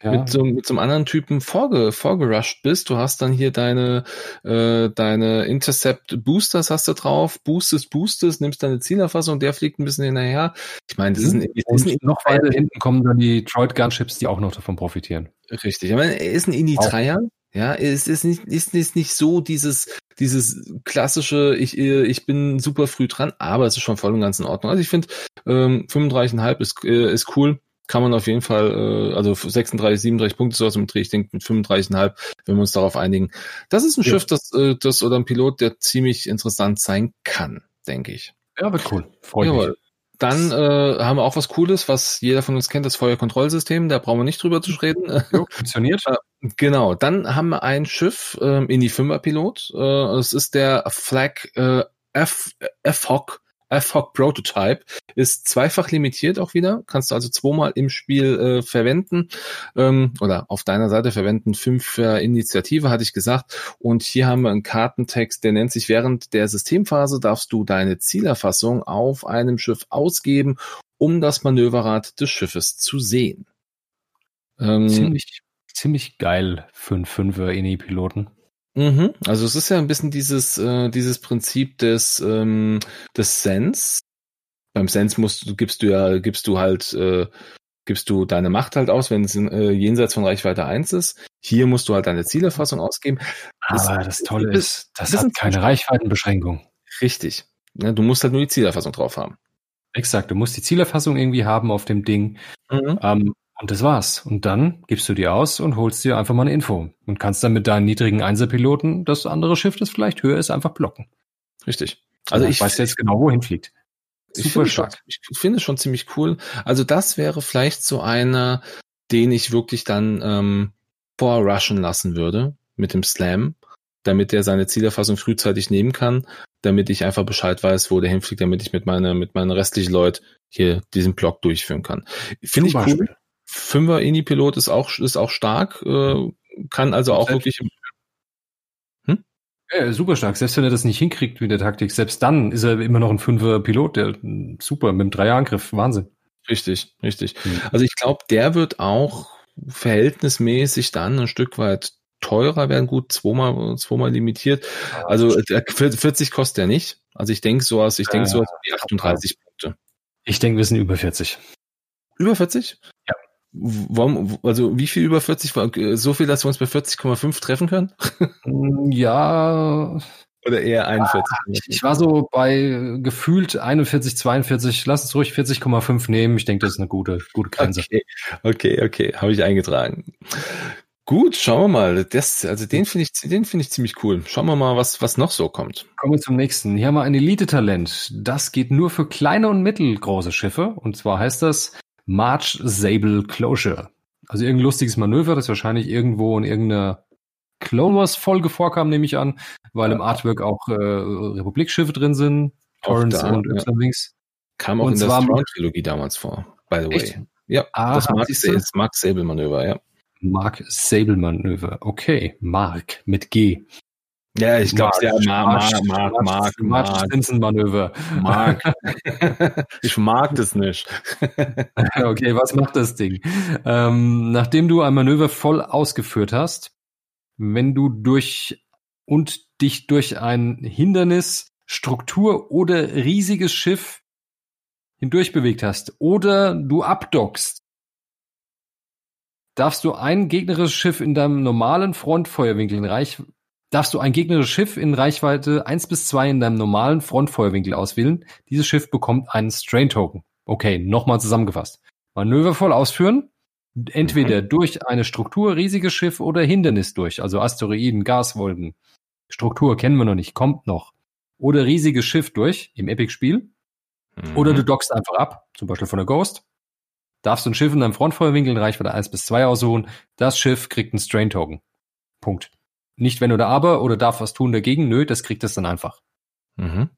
ja. mit, so, mit so einem anderen Typen vorge, vorgerusht bist, du hast dann hier deine, äh, deine Intercept Boosters hast du drauf, boostest, boostest, nimmst deine Zielerfassung, der fliegt ein bisschen hinterher. Ich meine, das ist, ein, ist ein noch weiter hinten kommen dann die Droid Gunships, die auch noch davon profitieren. Richtig. Ich meine, er ist ein Indie-Dreier. Ja, es ist nicht, ist, ist nicht so dieses, dieses klassische, ich, ich bin super früh dran, aber es ist schon voll und ganz in Ordnung. Also ich finde, ähm, 35,5 ist, äh, ist cool. Kann man auf jeden Fall, äh, also 36, 37 Punkte sowas im Dreh, ich denke mit 35,5, wenn wir uns darauf einigen. Das ist ein ja. Schiff, das, äh, das oder ein Pilot, der ziemlich interessant sein kann, denke ich. Ja, wird cool. Freut mich. Dann äh, haben wir auch was Cooles, was jeder von uns kennt, das Feuerkontrollsystem. Da brauchen wir nicht drüber zu reden. Jo, funktioniert. Äh, genau. Dann haben wir ein Schiff äh, in die Fünferpilot. Äh, es ist der Flag äh, F FHOC FHOC Prototype ist zweifach limitiert auch wieder. Kannst du also zweimal im Spiel äh, verwenden ähm, oder auf deiner Seite verwenden. Fünf äh, Initiative hatte ich gesagt. Und hier haben wir einen Kartentext, der nennt sich während der Systemphase darfst du deine Zielerfassung auf einem Schiff ausgeben, um das Manöverrad des Schiffes zu sehen. Ähm, ziemlich, ziemlich geil für einen Fünfer Ini-Piloten. Mhm. Also es ist ja ein bisschen dieses, äh, dieses Prinzip des, ähm, des Sense. Beim Sense musst du, gibst du ja, gibst du halt, äh, gibst du deine Macht halt aus, wenn es äh, jenseits von Reichweite 1 ist. Hier musst du halt deine Zielerfassung ausgeben. Das, Aber das Tolle ist, das, das hat keine Reichweitenbeschränkung. Richtig. Ja, du musst halt nur die Zielerfassung drauf haben. Exakt, du musst die Zielerfassung irgendwie haben auf dem Ding. Mhm. Ähm, und das war's. Und dann gibst du dir aus und holst dir einfach mal eine Info und kannst dann mit deinen niedrigen Einserpiloten das andere Schiff, das vielleicht höher ist, einfach blocken. Richtig. Also ich weiß jetzt genau, wohin fliegt. Super ich stark. ich finde es schon ziemlich cool. Also das wäre vielleicht so einer, den ich wirklich dann ähm, vorrushen lassen würde mit dem Slam, damit er seine Zielerfassung frühzeitig nehmen kann, damit ich einfach Bescheid weiß, wo der hinfliegt, damit ich mit meiner mit meinen restlichen Leuten hier diesen Block durchführen kann. Finde ich cool. Fünfer Ini-Pilot ist auch, ist auch stark, äh, kann also auch wirklich. Hm? Ja, super stark. Selbst wenn er das nicht hinkriegt mit der Taktik, selbst dann ist er immer noch ein Fünfer Pilot, der super mit dem Dreierangriff. Wahnsinn. Richtig, richtig. Mhm. Also ich glaube, der wird auch verhältnismäßig dann ein Stück weit teurer werden, gut zweimal, zweimal limitiert. Also 40 kostet er nicht. Also ich denke so aus, ich denke so aus wie 38 Punkte. Ich denke, wir sind über 40. Über 40? Warum, also wie viel über 40? So viel, dass wir uns bei 40,5 treffen können? Mm, ja. Oder eher 41? ich, ich, war so bei gefühlt 41, 42. Lass uns ruhig 40,5 nehmen. Ich denke, das ist eine gute, gute Grenze. Okay, okay, okay. habe ich eingetragen. Gut, schauen wir mal. Das, also den finde ich, den finde ich ziemlich cool. Schauen wir mal, was, was noch so kommt. Kommen wir zum nächsten. Hier haben wir ein Elite-Talent. Das geht nur für kleine und mittelgroße Schiffe. Und zwar heißt das March Sable Closure. Also irgendein lustiges Manöver, das wahrscheinlich irgendwo in irgendeiner Clone Wars Folge vorkam, nehme ich an, weil ja. im Artwork auch äh, Republikschiffe drin sind. Torrents und Y-Wings. Kam auch und in der Strong-Trilogie damals vor, by the way. Echt? Ja, ah, das Mark Sable Manöver, ja. Mark Sable-Manöver. Okay, Mark mit G. Ja, ich glaube, ja, Mark, Mark, Mark, Mark, Simpson-Manöver. Mark. ich mag das nicht. okay, was macht das Ding? Ähm, nachdem du ein Manöver voll ausgeführt hast, wenn du durch und dich durch ein Hindernis, Struktur oder riesiges Schiff hindurch bewegt hast oder du abdockst, darfst du ein gegnerisches Schiff in deinem normalen Frontfeuerwinkel in Reich darfst du ein gegnerisches Schiff in Reichweite 1 bis 2 in deinem normalen Frontfeuerwinkel auswählen. Dieses Schiff bekommt einen Strain Token. Okay, nochmal zusammengefasst. Manöver voll ausführen. Entweder mhm. durch eine Struktur, riesiges Schiff oder Hindernis durch, also Asteroiden, Gaswolken. Struktur kennen wir noch nicht, kommt noch. Oder riesiges Schiff durch im Epic-Spiel. Mhm. Oder du dockst einfach ab, zum Beispiel von der Ghost darfst du ein Schiff in deinem Frontfeuerwinkel in Reichweite 1 bis 2 aussuchen. Das Schiff kriegt einen Strain-Token. Punkt. Nicht wenn oder aber oder darf was tun dagegen. Nö, das kriegt es dann einfach. Mhm.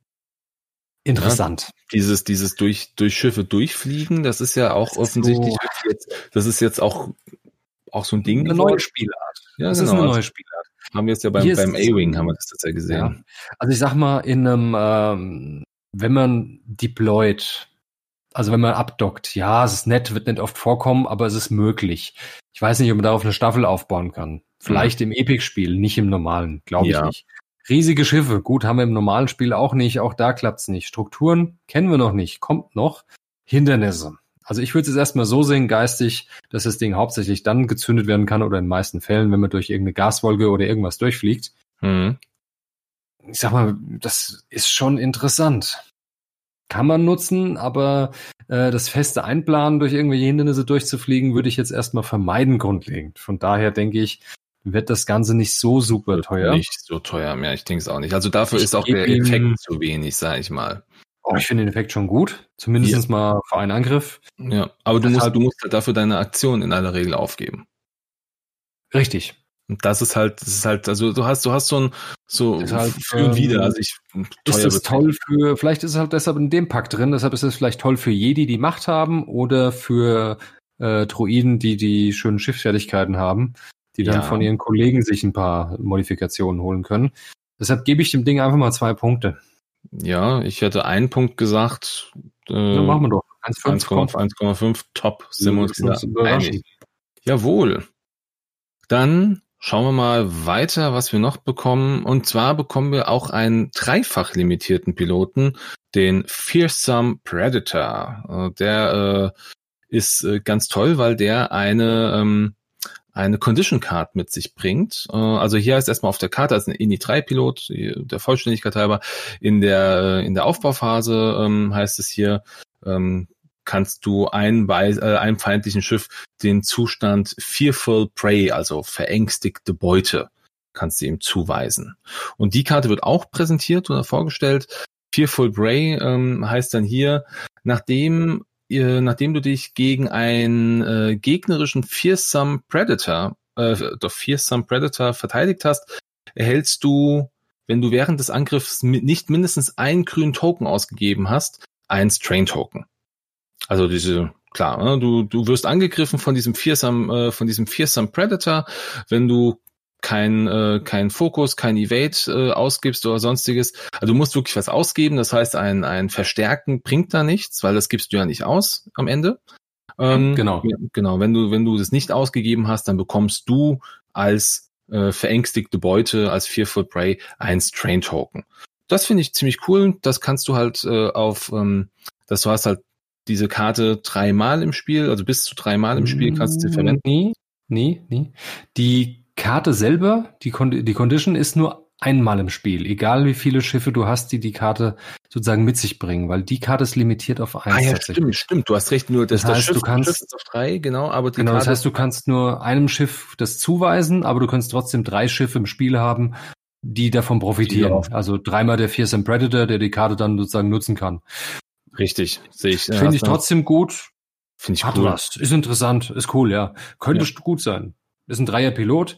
Interessant. Ja, dieses, dieses durch, durch Schiffe durchfliegen, das ist ja auch das offensichtlich so jetzt, das ist jetzt auch, auch so ein Ding. Eine neue Spielart. Ja, das genau. ist eine neue Spielart. Haben wir jetzt ja beim, beim A-Wing, haben wir das tatsächlich gesehen. Ja. Also ich sag mal, in einem, ähm, wenn man deployt, also wenn man abdockt, ja, es ist nett, wird nicht oft vorkommen, aber es ist möglich. Ich weiß nicht, ob man darauf eine Staffel aufbauen kann. Vielleicht mhm. im Epic-Spiel, nicht im normalen, glaube ich ja. nicht. Riesige Schiffe, gut, haben wir im normalen Spiel auch nicht, auch da klappt's nicht. Strukturen kennen wir noch nicht, kommt noch. Hindernisse. Also ich würde es jetzt erstmal so sehen, geistig, dass das Ding hauptsächlich dann gezündet werden kann oder in den meisten Fällen, wenn man durch irgendeine Gaswolke oder irgendwas durchfliegt. Mhm. Ich sag mal, das ist schon interessant kann man nutzen, aber äh, das feste Einplanen durch irgendwelche Hindernisse durchzufliegen, würde ich jetzt erstmal vermeiden grundlegend. Von daher denke ich, wird das Ganze nicht so super teuer. Nicht so teuer mehr, ich denke es auch nicht. Also dafür ich ist auch der Effekt zu wenig, sage ich mal. Oh, ich finde den Effekt schon gut. Zumindest ja. mal für einen Angriff. Ja, aber du musst, du musst halt dafür deine Aktion in aller Regel aufgeben. Richtig. Und das ist halt, das ist halt, also du hast, du hast so ein, so halt, für und wieder. Also ich, ist es toll für, vielleicht ist es halt deshalb in dem Pack drin, deshalb ist es vielleicht toll für Jedi, die Macht haben oder für äh, Droiden, die die schönen Schiffsfertigkeiten haben, die dann ja. von ihren Kollegen sich ein paar Modifikationen holen können. Deshalb gebe ich dem Ding einfach mal zwei Punkte. Ja, ich hätte einen Punkt gesagt. Äh, ja, machen wir doch. 1,5 Top sind wir uns Jawohl. Dann Schauen wir mal weiter, was wir noch bekommen. Und zwar bekommen wir auch einen dreifach limitierten Piloten, den Fearsome Predator. Äh, der äh, ist äh, ganz toll, weil der eine ähm, eine Condition Card mit sich bringt. Äh, also hier heißt erstmal auf der Karte als ein INI 3 Pilot, der Vollständigkeit halber. In der in der Aufbauphase ähm, heißt es hier ähm, kannst du einem, äh, einem feindlichen Schiff den Zustand Fearful Prey, also verängstigte Beute, kannst du ihm zuweisen. Und die Karte wird auch präsentiert oder vorgestellt. Fearful Prey ähm, heißt dann hier, nachdem äh, nachdem du dich gegen einen äh, gegnerischen Fearsome Predator, äh, doch Fearsome Predator verteidigt hast, erhältst du, wenn du während des Angriffs nicht mindestens einen grünen Token ausgegeben hast, einen Strain Token. Also diese klar, ne? du, du wirst angegriffen von diesem Fearsome, äh, von diesem Fearsome Predator. Wenn du kein, äh, kein Fokus, kein Evade äh, ausgibst oder sonstiges. Also du musst wirklich was ausgeben. Das heißt, ein, ein Verstärken bringt da nichts, weil das gibst du ja nicht aus am Ende. Ähm, genau. Genau. Wenn du, wenn du das nicht ausgegeben hast, dann bekommst du als äh, verängstigte Beute, als Fearful Prey ein Strain Token. Das finde ich ziemlich cool. Das kannst du halt äh, auf, ähm, dass du hast halt diese Karte dreimal im Spiel, also bis zu dreimal im Spiel kannst du sie verwenden. Nie, nie, nie. Die Karte selber, die, die Condition ist nur einmal im Spiel, egal wie viele Schiffe du hast, die die Karte sozusagen mit sich bringen, weil die Karte ist limitiert auf eins. Ah ja, stimmt, stimmt. Du hast recht. Nur das, das, heißt, das Schiff, du kannst, Schiff ist auf drei, genau. Aber die genau, Karte das heißt, du kannst nur einem Schiff das zuweisen, aber du kannst trotzdem drei Schiffe im Spiel haben, die davon profitieren. Ja. Also dreimal der Fearsome Predator, der die Karte dann sozusagen nutzen kann. Richtig, sehe ich. Finde ich trotzdem gut. Finde ich Hat cool. was. Ist interessant, ist cool, ja. Könnte ja. gut sein. Ist ein Dreier-Pilot.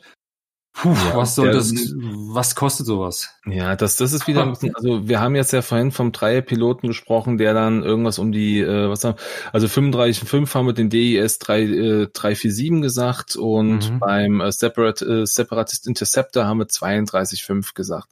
Puh, ja, was soll der, das, was kostet sowas? Ja, das, das ist wieder ein bisschen, also wir haben jetzt ja vorhin vom Dreier-Piloten gesprochen, der dann irgendwas um die, äh, was haben, also 35,5 haben wir den DIS 3, äh, 347 gesagt und mhm. beim äh, Separate, äh, Separatist Interceptor haben wir 32,5 gesagt.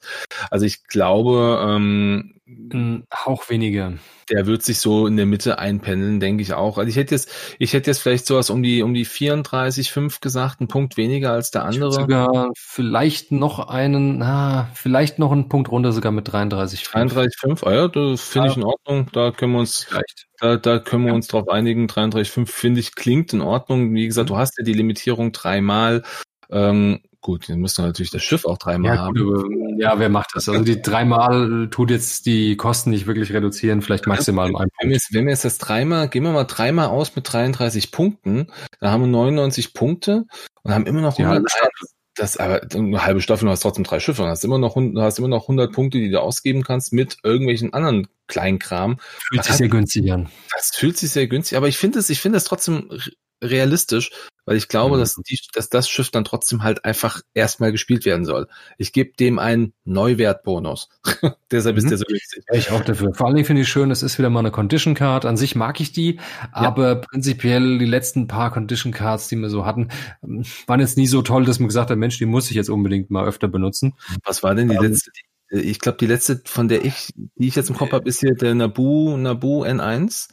Also ich glaube, ähm, ein Hauch weniger. Der wird sich so in der Mitte einpendeln, denke ich auch. Also ich hätte jetzt, ich hätte jetzt vielleicht sowas um die um die 34,5 gesagt, ein Punkt weniger als der andere. Sogar vielleicht noch einen, na, vielleicht noch einen Punkt runter, sogar mit 33,5. 33,5, ah ja, das finde ja. ich in Ordnung. Da können wir uns, vielleicht. da, da können wir uns drauf einigen. 33,5 finde ich klingt in Ordnung. Wie gesagt, du hast ja die Limitierung dreimal. Ähm, Gut, dann müssen wir natürlich das Schiff auch dreimal ja, haben. Gut, ja, wer macht das? Also die dreimal tut jetzt die Kosten nicht wirklich reduzieren, vielleicht maximal um einen Punkt. Wenn wir, jetzt, das dreimal, gehen wir mal dreimal aus mit 33 Punkten, dann haben wir 99 Punkte und haben immer noch die 100 das aber eine halbe Staffel, du hast trotzdem drei Schiffe, du hast immer noch, du hast immer noch 100 Punkte, die du ausgeben kannst mit irgendwelchen anderen Kleinkram. Fühlt sich sehr günstig an. Das fühlt sich sehr günstig, aber ich finde es, ich finde es trotzdem realistisch, weil ich glaube, mhm. dass, die, dass das Schiff dann trotzdem halt einfach erstmal gespielt werden soll. Ich gebe dem einen Neuwertbonus. Deshalb mhm. ist der so günstig. Ja, ich auch dafür. Vor allen Dingen finde ich schön, es ist wieder mal eine Condition Card. An sich mag ich die, aber ja. prinzipiell die letzten paar Condition Cards, die wir so hatten, waren jetzt nie so toll, dass man gesagt hat, Mensch, die muss ich jetzt unbedingt mal öfter benutzen. Was war denn die ähm, letzte? Ich glaube, die letzte, von der ich, die ich jetzt im Kopf habe, ist hier der Nabu, Nabu N1.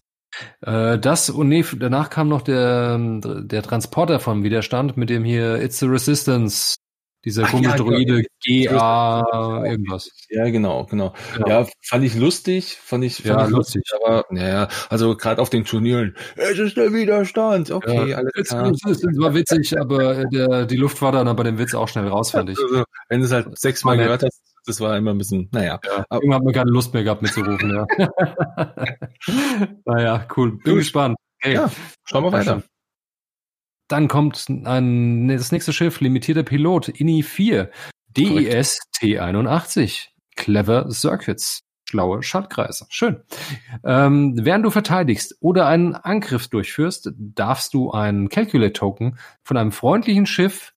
Äh, das und nee, danach kam noch der, der Transporter vom Widerstand mit dem hier It's the Resistance. Dieser komische ja, Droide GA irgendwas. Ja, genau, genau, genau. Ja, fand ich lustig, fand ich, fand ja, ich lustig. aber naja, also gerade auf den Turnieren, es ist der Widerstand. Okay, ja, alles klar. Es, es, es war witzig, aber der, die Luft war dann aber den Witz auch schnell raus, fand ich. Also, wenn du es halt sechsmal gehört hast, das war immer ein bisschen, naja. Ja, irgendwann hat man keine Lust mehr gehabt mitzurufen, ja. naja, cool. Bin Gut. gespannt. Okay. Ja, schauen wir weiter. Dann kommt ein, das nächste Schiff, limitierter Pilot, INI 4, DIS T81, Clever Circuits, schlaue Schaltkreise. Schön. Ähm, während du verteidigst oder einen Angriff durchführst, darfst du einen Calculate-Token von einem freundlichen Schiff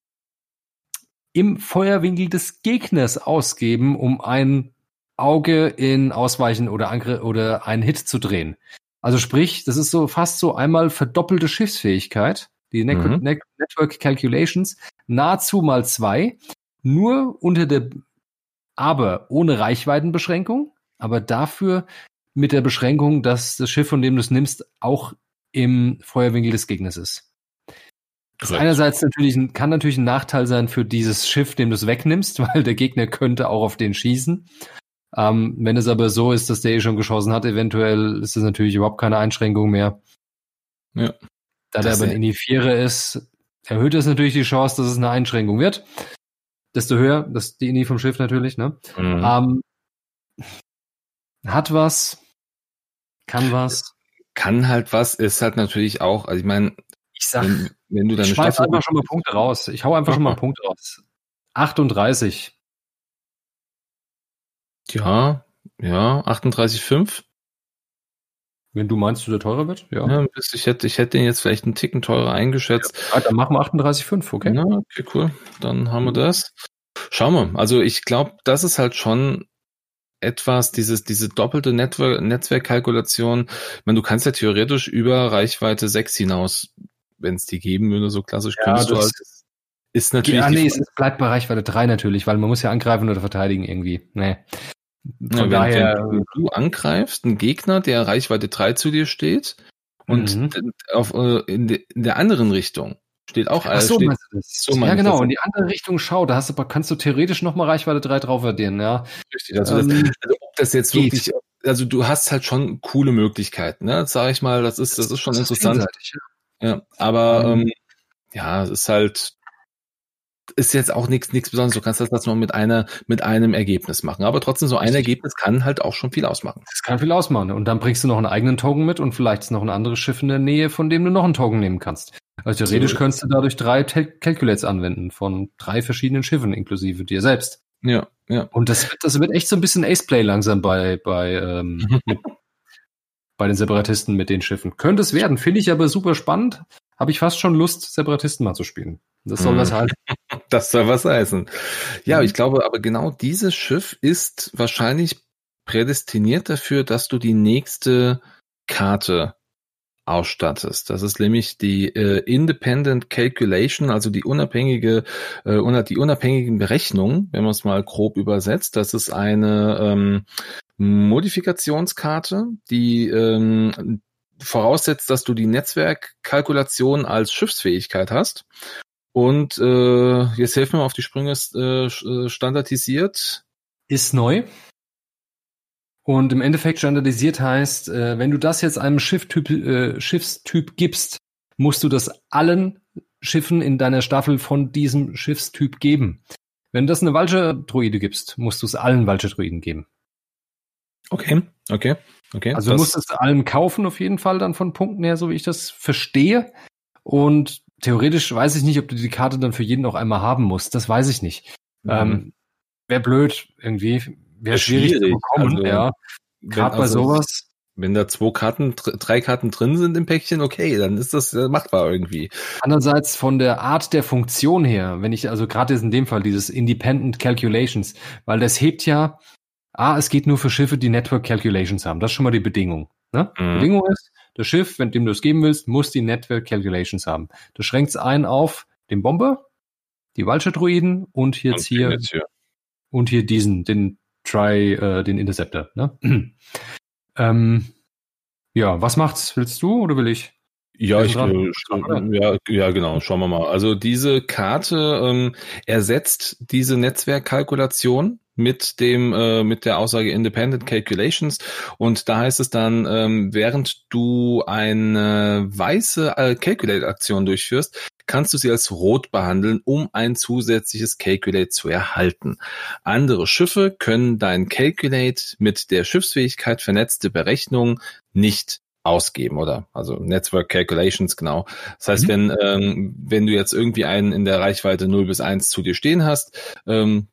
im Feuerwinkel des Gegners ausgeben, um ein Auge in Ausweichen oder Angriff oder einen Hit zu drehen. Also sprich, das ist so fast so einmal verdoppelte Schiffsfähigkeit, die ne mhm. ne Network Calculations, nahezu mal zwei, nur unter der, aber ohne Reichweitenbeschränkung, aber dafür mit der Beschränkung, dass das Schiff, von dem du es nimmst, auch im Feuerwinkel des Gegners ist. Das einerseits natürlich kann natürlich ein Nachteil sein für dieses Schiff, dem du es wegnimmst, weil der Gegner könnte auch auf den schießen. Ähm, wenn es aber so ist, dass der eh schon geschossen hat, eventuell ist es natürlich überhaupt keine Einschränkung mehr. Ja. Da der aber in die Viere ist, erhöht es natürlich die Chance, dass es eine Einschränkung wird. Desto höher, das die Ini vom Schiff natürlich, ne? Mhm. Ähm, hat was, kann was. Kann halt was, ist halt natürlich auch, also ich meine, ich sag, wenn, wenn du deine ich schmeiß einfach schon mal Punkte raus. Ich hau einfach schon mal Punkte raus. 38. Ja, ja, 38,5. Wenn du meinst, du der teurer wird? Ja. ja ich, hätte, ich hätte den jetzt vielleicht einen Ticken teurer eingeschätzt. Ja, dann machen wir 38,5, okay? Ja, okay, cool. Dann haben wir das. Schauen wir. Also ich glaube, das ist halt schon etwas, dieses, diese doppelte Netzwerk, Netzwerkkalkulation. Ich meine, du kannst ja theoretisch über Reichweite 6 hinaus, wenn es die geben würde, so klassisch, Ja, könntest du das- halt, ist natürlich. Ja, die nee, es bleibt bei Reichweite 3 natürlich, weil man muss ja angreifen oder verteidigen irgendwie. Nee. Ja, Von wenn, daher, wenn du angreifst, einen Gegner, der Reichweite 3 zu dir steht, und Mhm. auf, äh, in, de, in der anderen Richtung steht auch Ach so, steht, das? so ja, genau, das. in die andere Richtung schau, da hast du, kannst du theoretisch nochmal Reichweite 3 drauf addieren, ja. richtig. Also, das, Ähm, also ob das jetzt geht. wirklich, also du hast halt schon coole Möglichkeiten, ne? Sag ich mal, das ist, das ist schon das interessant. vielseitig, ja. Aber Ähm, ähm, ja, es ist halt ist jetzt auch nichts nichts Besonderes. Du kannst das jetzt nur mit einer mit einem Ergebnis machen, aber trotzdem so ein. Ergebnis kann halt auch schon viel ausmachen. Das kann viel ausmachen. Und dann bringst du noch einen eigenen Token mit und vielleicht ist noch ein anderes Schiff in der Nähe, von dem du noch einen Token nehmen kannst. Also theoretisch So. könntest du dadurch drei Calculates anwenden von drei verschiedenen Schiffen, inklusive dir selbst. Ja, ja. Und das wird, das wird echt so ein bisschen Ace-Play langsam bei, bei, ähm, bei den Separatisten mit den Schiffen. Könnte es werden, finde ich aber super spannend. Habe ich fast schon Lust, Separatisten mal zu spielen. Das soll Mhm. was halt. Das soll was heißen. Ja, Mhm. ich glaube, aber genau dieses Schiff ist wahrscheinlich prädestiniert dafür, dass du die nächste Karte ausstattest. Das ist nämlich die äh, Independent Calculation, also die unabhängige, äh, die unabhängigen Berechnungen, wenn man es mal grob übersetzt. Das ist eine ähm, Modifikationskarte, die ähm, voraussetzt, dass du die Netzwerkkalkulation als Schiffsfähigkeit hast. Und äh, jetzt helfen wir mal auf die Sprünge äh, standardisiert. Ist neu. Und im Endeffekt standardisiert heißt, äh, wenn du das jetzt einem Schifftyp, äh, Schiffstyp gibst, musst du das allen Schiffen in deiner Staffel von diesem Schiffstyp geben. Wenn du das eine Walcher-Druide gibst, musst du es allen Walcher-Druiden geben. Okay, okay, okay. Also du musst es allen kaufen auf jeden Fall dann von Punkten her, so wie ich das verstehe. Und theoretisch weiß ich nicht, ob du die Karte dann für jeden auch einmal haben musst. Das weiß ich nicht. Mhm. Ähm, Wäre blöd irgendwie. Wäre Wär schwierig, zu schwierig, bekommen, also, ja. wenn- Gerade bei also, sowas. Wenn da zwei Karten, dr- drei Karten drin sind im Päckchen, okay, dann ist das äh, machbar irgendwie. Andererseits von der Art der Funktion her, wenn ich also gerade jetzt in dem Fall dieses Independent Calculations, weil das hebt ja, ah, es geht nur für Schiffe, die Network Calculations haben. Das ist schon mal die Bedingung. Ne? Mhm. Bedingung ist, das Schiff, wenn dem du es geben willst, muss die Network Calculations haben. Das schränkt es ein auf den Bomber, die Vulture-Druiden und jetzt Und hier jetzt hier. und hier diesen, den Try, äh, den Interceptor. Ne? ähm, ja, was macht's? Willst du oder will ich? Ja, ich, dran. ja, ja, genau, schauen wir mal. Also diese Karte ähm, ersetzt diese Netzwerkkalkulation mit dem äh, mit der Aussage Independent Calculations und da heißt es dann, ähm, während du eine weiße äh, Calculate-Aktion durchführst, kannst du sie als rot behandeln, um ein zusätzliches Calculate zu erhalten. Andere Schiffe können dein Calculate mit der Schiffsfähigkeit vernetzte Berechnung nicht ausgeben oder also Network Calculations genau. Das heißt, Mhm. wenn ähm, wenn du jetzt irgendwie einen in der Reichweite 0 bis 1 zu dir stehen hast, ähm,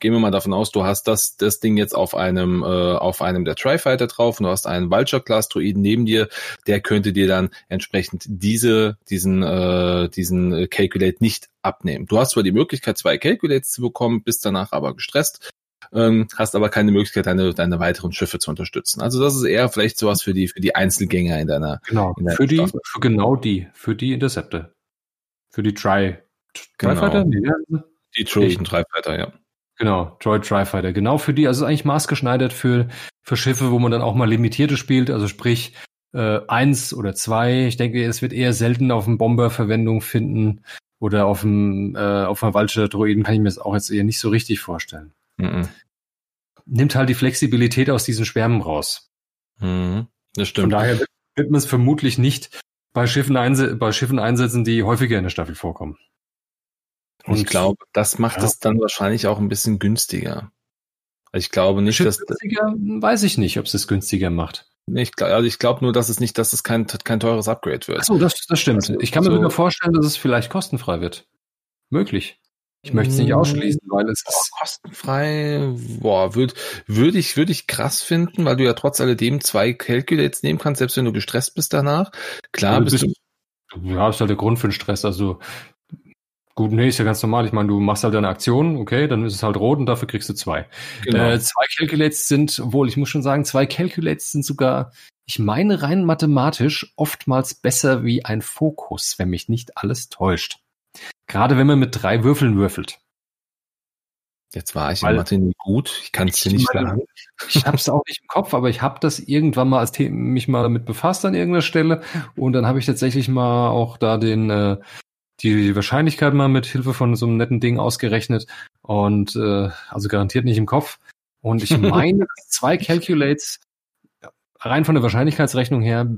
gehen wir mal davon aus, du hast das das Ding jetzt auf einem äh, auf einem der Tri-Fighter drauf und du hast einen Vulture Class Druiden neben dir, der könnte dir dann entsprechend diese diesen äh, diesen äh, Calculate nicht abnehmen. Du hast zwar die Möglichkeit zwei Calculates zu bekommen, bist danach aber gestresst ähm, hast aber keine Möglichkeit, deine, deine weiteren Schiffe zu unterstützen. Also das ist eher vielleicht sowas für die, für die Einzelgänger in deiner, Genau. in der Für die, Staffel. für genau die, für die Interceptor. Für die Try. Genau. Tri-Fighter? Nee, die Trojan Dreifighter, ja. Genau, Droid Tri-Fighter. Genau für die, also ist eigentlich maßgeschneidert für, für Schiffe, wo man dann auch mal limitierte spielt, also sprich äh, eins oder zwei. Ich denke, es wird eher selten auf dem Bomber Verwendung finden oder auf dem äh, auf einem Vulture Droiden kann ich mir das auch jetzt eher nicht so richtig vorstellen. Mhm. Nimmt halt die Flexibilität aus diesen Schwärmen raus. Mhm. Das Von stimmt. daher wird, man es vermutlich nicht bei Schiffen, bei Schiffen einsetzen, die häufiger in der Staffel vorkommen. Und ich glaube, das macht Ja. es dann wahrscheinlich auch ein bisschen günstiger. Ich glaube nicht, dass günstiger, weiß ich nicht, ob es es günstiger macht. ich, also ich glaube nur, dass es nicht, dass es kein, kein teures Upgrade wird. Achso, das, das stimmt. Also, ich kann mir so- sogar vorstellen, dass es vielleicht kostenfrei wird. Möglich. Ich möchte es nicht Mm. ausschließen, weil es Boah, kostenfrei, boah, würde würd ich, würde ich krass finden, weil du ja trotz alledem zwei Calculates nehmen kannst, selbst wenn du gestresst bist danach. Klar, Also bist du, du hast halt der Grund für den Stress. Also Gut, nee, ist ja ganz normal. Ich meine, du machst halt deine Aktion, okay, dann ist es halt rot und dafür kriegst du zwei. Genau. Äh, zwei Calculates sind, obwohl ich muss schon sagen, zwei Calculates sind sogar, ich meine rein mathematisch, oftmals besser wie ein Fokus, wenn mich nicht alles täuscht. Gerade wenn man mit drei Würfeln würfelt. Jetzt war ich Weil, in Mathe nie gut. Ich kann es dir nicht sagen. Ich habe es auch nicht im Kopf, aber ich habe das irgendwann mal als Thema, mich mal damit befasst an irgendeiner Stelle und dann habe ich tatsächlich mal auch da den äh, die Wahrscheinlichkeit mal mit Hilfe von so einem netten Ding ausgerechnet und äh, also garantiert nicht im Kopf. Und ich meine, dass zwei Calculates rein von der Wahrscheinlichkeitsrechnung her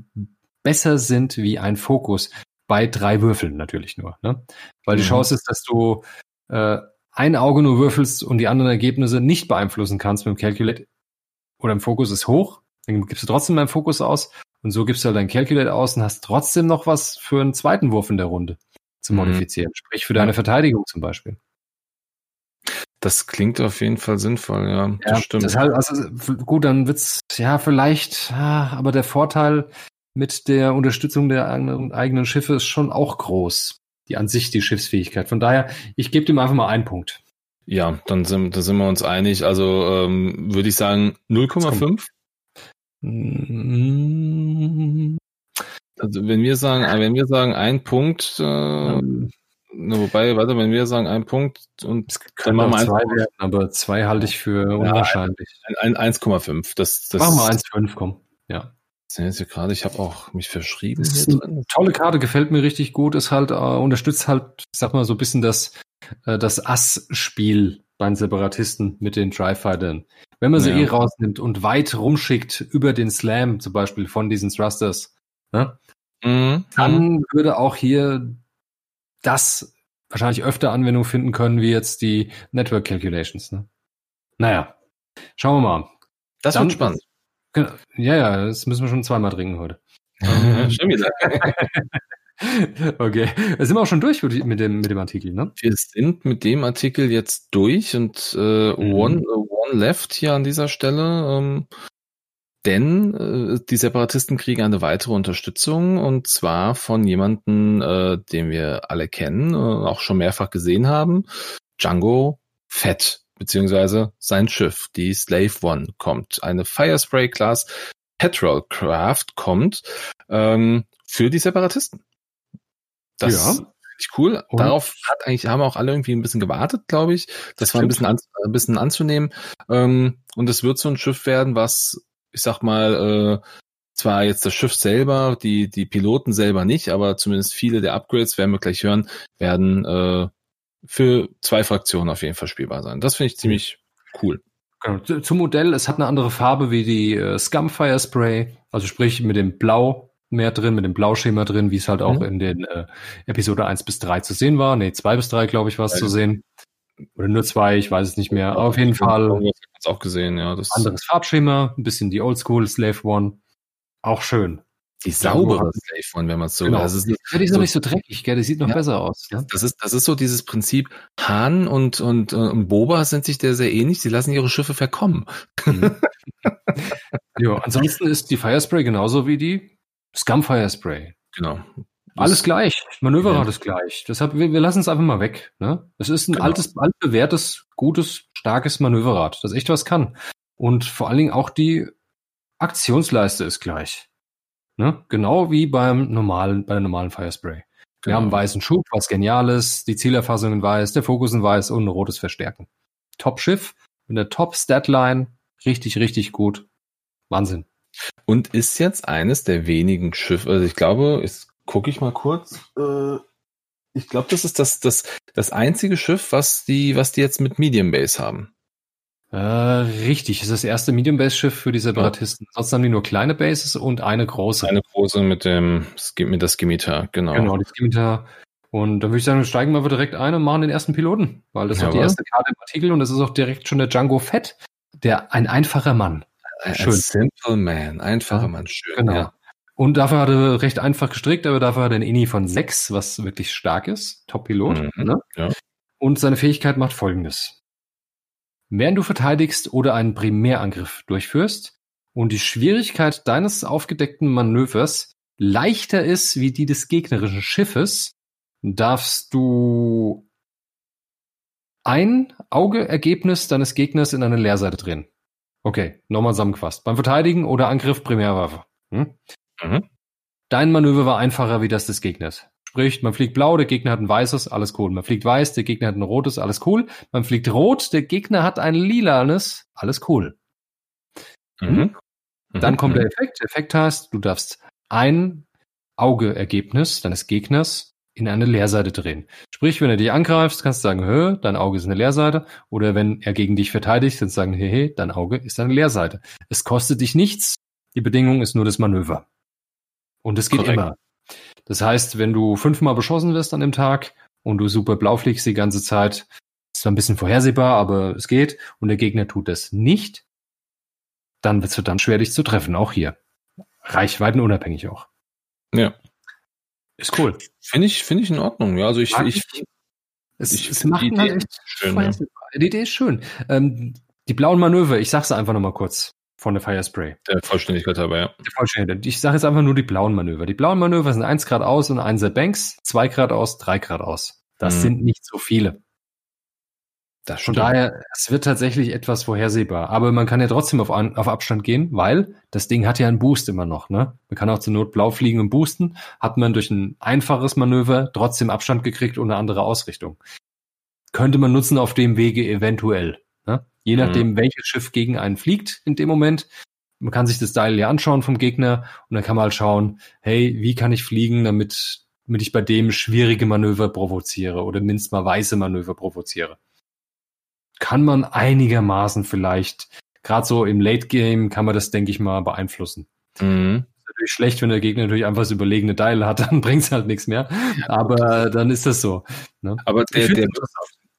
besser sind wie ein Fokus bei drei Würfeln natürlich nur, ne? Weil die mhm. Chance ist, dass du äh, ein Auge nur würfelst und die anderen Ergebnisse nicht beeinflussen kannst mit dem Calculate oder im Fokus ist hoch, dann gibst du trotzdem deinen Fokus aus und so gibst du halt dein Calculate aus und hast trotzdem noch was für einen zweiten Wurf in der Runde zu mhm. modifizieren. Mhm. Sprich für deine Verteidigung zum Beispiel. Das klingt auf jeden Fall sinnvoll, ja. ja das stimmt. Das halt, also, gut, dann wird's, ja, vielleicht, ja, aber der Vorteil mit der Unterstützung der eigenen Schiffe ist schon auch groß. Die an sich, die Schiffsfähigkeit. Von daher, ich gebe dem einfach mal einen Punkt. Ja, dann sind, da sind wir uns einig. Also ähm, würde ich sagen 0,5. Also wenn wir sagen, wenn wir sagen ein Punkt, äh, ähm, wobei, warte, wenn wir sagen ein Punkt und es können wir mal zwei werden, aber zwei halte ich für unwahrscheinlich. Ein, ein, 1,5. Das, das Machen wir 1,5, komm. Ja. Jetzt gerade, ich habe auch mich verschrieben. Das ist eine tolle Karte, gefällt mir richtig gut. Ist halt, äh, unterstützt halt, sag mal, so ein bisschen das, äh, das Ass-Spiel bei den Separatisten mit den Tri-Fightern. Wenn man sie ja. eh rausnimmt und weit rumschickt über den Slam zum Beispiel von diesen Thrusters, ne? Mhm. Dann würde auch hier das wahrscheinlich öfter Anwendung finden können, wie jetzt die Network Calculations. Ne? Naja, schauen wir mal. Das Dann, wird spannend. Genau. Ja, ja, das müssen wir schon zweimal trinken heute. Schön wieder. okay, da sind wir auch schon durch mit dem, mit dem Artikel, ne? Wir sind mit dem Artikel jetzt durch und äh, mhm. one, one left hier an dieser Stelle. Ähm, denn äh, die Separatisten kriegen eine weitere Unterstützung und zwar von jemanden, äh, den wir alle kennen, äh, auch schon mehrfach gesehen haben, Django Fett, beziehungsweise sein Schiff, die Slave One, kommt. Eine Firespray Class Petrol Craft kommt ähm, für die Separatisten. Das ja. ist cool. Und? Darauf hat eigentlich, haben auch alle irgendwie ein bisschen gewartet, glaube ich. Das, das war ein bisschen, an, ein bisschen anzunehmen. Ähm, und es wird so ein Schiff werden, was ich sag mal, äh, zwar jetzt das Schiff selber, die, die Piloten selber nicht, aber zumindest viele der Upgrades, werden wir gleich hören, werden äh, für zwei Fraktionen auf jeden Fall spielbar sein. Das finde ich ziemlich cool. Genau. Zum Modell, es hat eine andere Farbe wie die äh, Scumfire Spray, also sprich mit dem Blau mehr drin, mit dem Blauschema drin, wie es halt auch mhm. in den äh, Episode 1 bis 3 zu sehen war. Nee, 2 bis 3, glaube ich, war es ja, zu sehen. Oder nur zwei, ich weiß es nicht mehr. Aber auf jeden Fall. Ich auch gesehen, ja. Das anderes Farbschema, ein bisschen die Oldschool Slave One. Auch schön. Die saubere Slave One, wenn man es so genau. Also ja, die ist so, noch nicht so dreckig, gell? Die sieht noch ja, besser aus. Ja? Das ist, das ist so dieses Prinzip, Hahn und, und, und Boba sind sich der sehr ähnlich, sie lassen ihre Schiffe verkommen. Mhm. ja, ansonsten ist die Firespray genauso wie die Scum Firespray. Genau. Alles gleich. Manöverrad ja. ist gleich. Deshalb, wir, wir lassen es einfach mal weg. Ne? Es ist ein genau. altes, altbewährtes, gutes, starkes Manöverrad, das echt was kann. Und vor allen Dingen auch die Aktionsleiste ist gleich. Ne? Genau wie beim normalen, bei der normalen Firespray. Wir haben einen genau. weißen Schub, was genial ist, die Zielerfassung in weiß, der Fokus in weiß und ein rotes Verstärken. Top-Schiff mit der Top-Statline. Richtig, richtig gut. Wahnsinn. Und ist jetzt eines der wenigen Schiffe, also ich glaube, es gucke ich mal kurz. Äh, ich glaube, das ist das, das, das einzige Schiff, was die, was die jetzt mit Medium Base haben. Äh, richtig, das ist das erste Medium Base Schiff für die Separatisten. Ja. Sonst haben die nur kleine Bases und eine große. Eine große mit dem mit der Skimitar, genau. Genau, die Skimitar. Und dann würde ich sagen, steigen wir direkt ein und machen den ersten Piloten, weil das ist die erste Karte im Artikel und das ist auch direkt schon der Django Fett, der ein einfacher Mann. Schön. A simple man, einfacher ja, Mann, schön. Genau. Ja. Und dafür hat er recht einfach gestrickt, aber dafür hat er ein INI von 6, was wirklich stark ist. Top-Pilot. Mhm, ne? ja. Und seine Fähigkeit macht folgendes. Während du verteidigst oder einen Primärangriff durchführst und die Schwierigkeit deines aufgedeckten Manövers leichter ist wie die des gegnerischen Schiffes, darfst du ein Auge-Ergebnis deines Gegners in eine Leerseite drehen. Okay, nochmal zusammengefasst. Beim Verteidigen oder Angriff Primärwaffe. Hm? Mhm. Dein Manöver war einfacher wie das des Gegners. Sprich, man fliegt blau, der Gegner hat ein weißes, alles cool. Man fliegt weiß, der Gegner hat ein rotes, alles cool. Man fliegt rot, der Gegner hat ein lilanes, alles cool. Mhm. Mhm. Dann kommt der mhm. Effekt. Der Effekt heißt, du darfst ein Auge-Ergebnis deines Gegners in eine Leerseite drehen. Sprich, wenn er dich angreift, kannst du sagen, hö, dein Auge ist eine Leerseite. Oder wenn er gegen dich verteidigt, kannst du sagen, hehe, dein Auge ist eine Leerseite. Es kostet dich nichts. Die Bedingung ist nur das Manöver. Und es geht Korrekt. immer. Das heißt, wenn du fünfmal beschossen wirst an dem Tag und du super blau fliegst die ganze Zeit, ist zwar ein bisschen vorhersehbar, aber es geht, und der Gegner tut das nicht, dann wird es verdammt schwer, dich zu treffen, auch hier. Reichweitenunabhängig auch. Ja. Ist cool. Finde ich, finde ich in Ordnung. Ja, also ich, ich, ich, es, ich es macht die Idee, halt schön, ja. die Idee ist schön. Ähm, die blauen Manöver, ich sag's einfach nochmal kurz von der Firespray. Der Vollständigkeit aber, ja. Der Vollständigkeit. Ich sage jetzt einfach nur die blauen Manöver. Die blauen Manöver sind eins Grad aus und eins der Banks, zwei Grad aus, drei Grad aus. Das mhm. sind nicht so viele. Das Von daher, es wird tatsächlich etwas vorhersehbar. Aber man kann ja trotzdem auf, auf Abstand gehen, weil das Ding hat ja einen Boost immer noch. Ne? Man kann auch zur Not blau fliegen und boosten. Hat man durch ein einfaches Manöver trotzdem Abstand gekriegt und eine andere Ausrichtung. Könnte man nutzen auf dem Wege eventuell. Je mhm. nachdem, mhm. welches Schiff gegen einen fliegt in dem Moment. Man kann sich das Dial ja anschauen vom Gegner und dann kann man halt schauen, hey, wie kann ich fliegen, damit, damit ich bei dem schwierige Manöver provoziere oder mindestens mal weiße Manöver provoziere kann man einigermaßen vielleicht, gerade so im Late Game, kann man das, denke ich mal, beeinflussen. Mhm. Ist natürlich schlecht, wenn der Gegner natürlich einfach das überlegene Teil hat, dann bringt es halt nichts mehr. Aber dann ist das so. Ne? Aber der, der,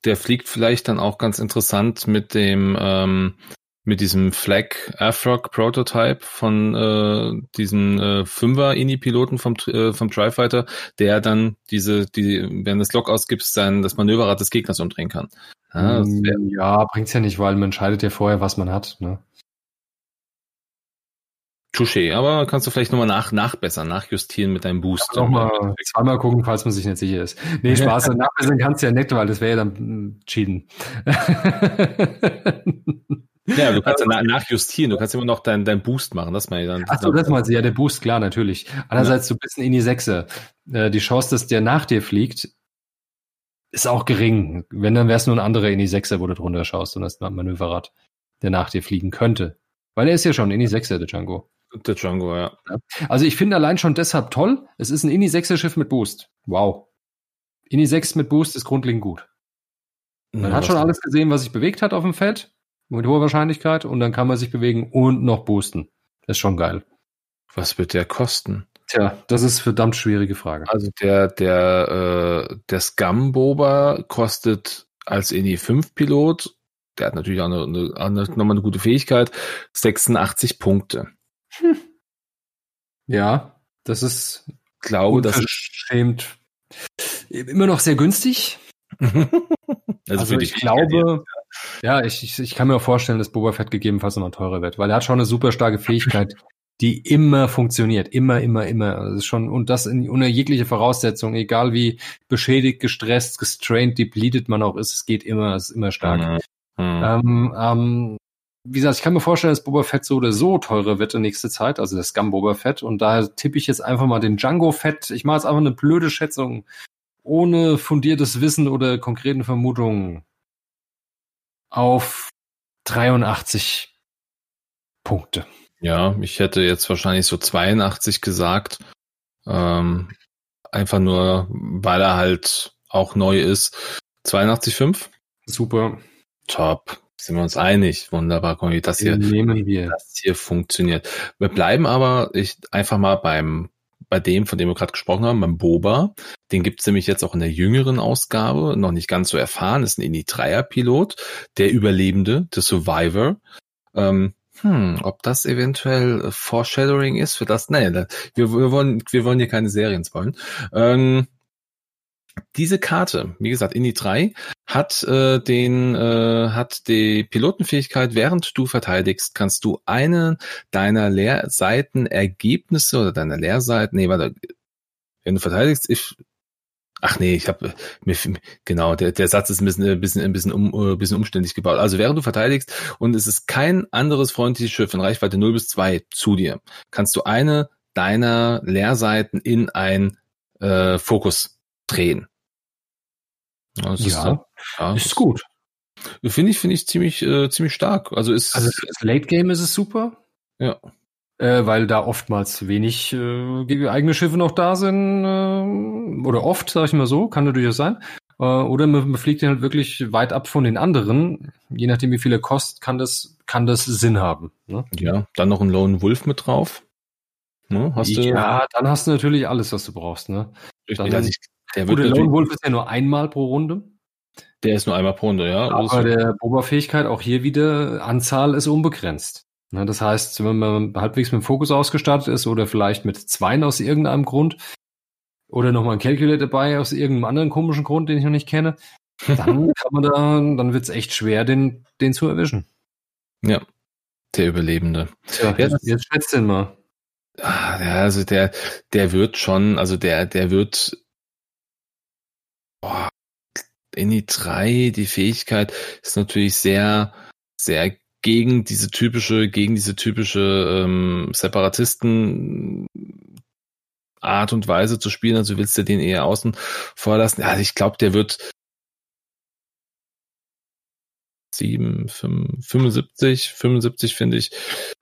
der fliegt vielleicht dann auch ganz interessant mit dem ähm, mit diesem Flag Afrock Prototype von äh, diesem äh, Fünfer Ini-Piloten vom äh, vom Tri-Fighter, der dann diese die wenn das Lock ausgibst, dann das Manöverrad des Gegners umdrehen kann. Ja, mm, ja bringt's ja nicht, weil man entscheidet ja vorher, was man hat. Ne? Touché, aber kannst du vielleicht nochmal nach, nachbessern, nachjustieren mit deinem Boost. Ja, nochmal zweimal gucken, falls man sich nicht sicher ist. Nee, Spaß, nachbessern kannst du ja nicht, weil das wäre ja dann hm, cheaten. Ja, du kannst ja nachjustieren, du kannst immer noch deinen dein Boost machen, das ich dann. Achso, das meinst du, ja, der Boost, klar, natürlich. Andererseits, ja. du bist in die Sechse. Äh, die Chance, dass der nach dir fliegt, ist auch gering. Wenn, dann wär's nur ein anderer in die Sechse, wo du drunter schaust und das Manöverrad, der nach dir fliegen könnte. Weil er ist ja schon in die Sechse, der Django. Der Django, ja. Also ich finde allein schon deshalb toll, es ist ein Ini 6er Schiff mit Boost. Wow. Ini 6 mit Boost ist grundlegend gut. Man ja, hat schon alles gesehen, was sich bewegt hat auf dem Feld, mit hoher Wahrscheinlichkeit, und dann kann man sich bewegen und noch boosten. Das ist schon geil. Was wird der kosten? Tja, das ist verdammt schwierige Frage. Also der, der, äh, der Scum-Boba kostet als Ini 5 Pilot, der hat natürlich auch eine, eine, eine, nochmal eine gute Fähigkeit, 86 Punkte. Hm. Ja, das ist, glaube, das ist immer noch sehr günstig. also, also ich glaube, ja, ich, ich, ich kann mir auch vorstellen, dass Boba Fett gegebenenfalls nochmal teurer wird, weil er hat schon eine super starke Fähigkeit, die immer funktioniert, immer, immer, immer. Also schon und das in ohne jegliche Voraussetzung, egal wie beschädigt, gestresst, gestrained, depleted man auch ist, es geht immer, es ist immer stark. Mhm. Mhm. Ähm, ähm, wie gesagt, ich kann mir vorstellen, dass Boba Fett so oder so teurer wird in nächster Zeit, also das Scum Boba Fett. Und daher tippe ich jetzt einfach mal den Django Fett. Ich mache jetzt einfach eine blöde Schätzung, ohne fundiertes Wissen oder konkreten Vermutungen auf 83 Punkte. Ja, ich hätte jetzt wahrscheinlich so 82 gesagt. Ähm, einfach nur, weil er halt auch neu ist. 82,5? Super. Top. Sind wir uns einig? Wunderbar, Conny. Das hier, nehmen wir. das hier funktioniert. Wir bleiben aber ich, einfach mal beim, bei dem, von dem wir gerade gesprochen haben, beim Boba. Den gibt's nämlich jetzt auch in der jüngeren Ausgabe, noch nicht ganz so erfahren, ist ein Indie-Dreier-Pilot, der Überlebende, der Survivor. Ähm, hm, ob das eventuell äh, Foreshadowing ist für das? Nee, wir, wir wollen, wir wollen hier keine Serien spoilen. Ähm, diese Karte, wie gesagt, Indie 3, hat äh, den äh, hat die Pilotenfähigkeit, während du verteidigst, kannst du eine deiner Leerseitenergebnisse oder deiner Leerseiten, nee, warte, wenn du verteidigst, if, Ach nee, ich habe mir genau der der Satz ist ein bisschen ein bisschen ein bisschen um ein bisschen umständlich gebaut. Also während du verteidigst und es ist kein anderes freundliches Schiff in Reichweite 0 bis 2 zu dir, kannst du eine deiner Leerseiten in ein äh, Fokus drehen. Das ja, ist, ja, ja ist gut. Finde ich finde ich ziemlich äh, ziemlich stark. Also ist also Late Game ist es super. Ja äh, weil da oftmals wenig äh, eigene Schiffe noch da sind, äh, oder oft, sag ich mal so, kann natürlich sein. Äh, oder man, man fliegt halt wirklich weit ab von den anderen. Je nachdem, wie viel er kostet, kann das, kann das Sinn haben. Ne? Ja, dann noch ein Lone Wolf mit drauf. Ne, hast du? Ja, dann hast du natürlich alles, was du brauchst. Ne? Dann, also ich, der wird der Lone Wolf ist ja nur einmal pro Runde. Der ist nur einmal pro Runde, ja. Aber der Oberfähigkeit auch hier wieder, Anzahl ist unbegrenzt. Ne, das heißt, wenn man halbwegs mit dem Fokus ausgestattet ist oder vielleicht mit Zweien aus irgendeinem Grund oder nochmal ein Calculator dabei aus irgendeinem anderen komischen Grund, den ich noch nicht kenne, dann kann man da, dann wird es echt schwer, den, den zu erwischen. Ja, der Überlebende. Ja, jetzt, jetzt schätzt den mal. Ah, ja, also der, der wird schon, also der, der wird boah, in die drei, die Fähigkeit ist natürlich sehr, sehr gegen diese typische, gegen diese typische ähm, Separatisten Art und Weise zu spielen, also willst du den eher außen vor lassen. Ja, ich glaube, der wird 7, 5, 75, 75 finde ich.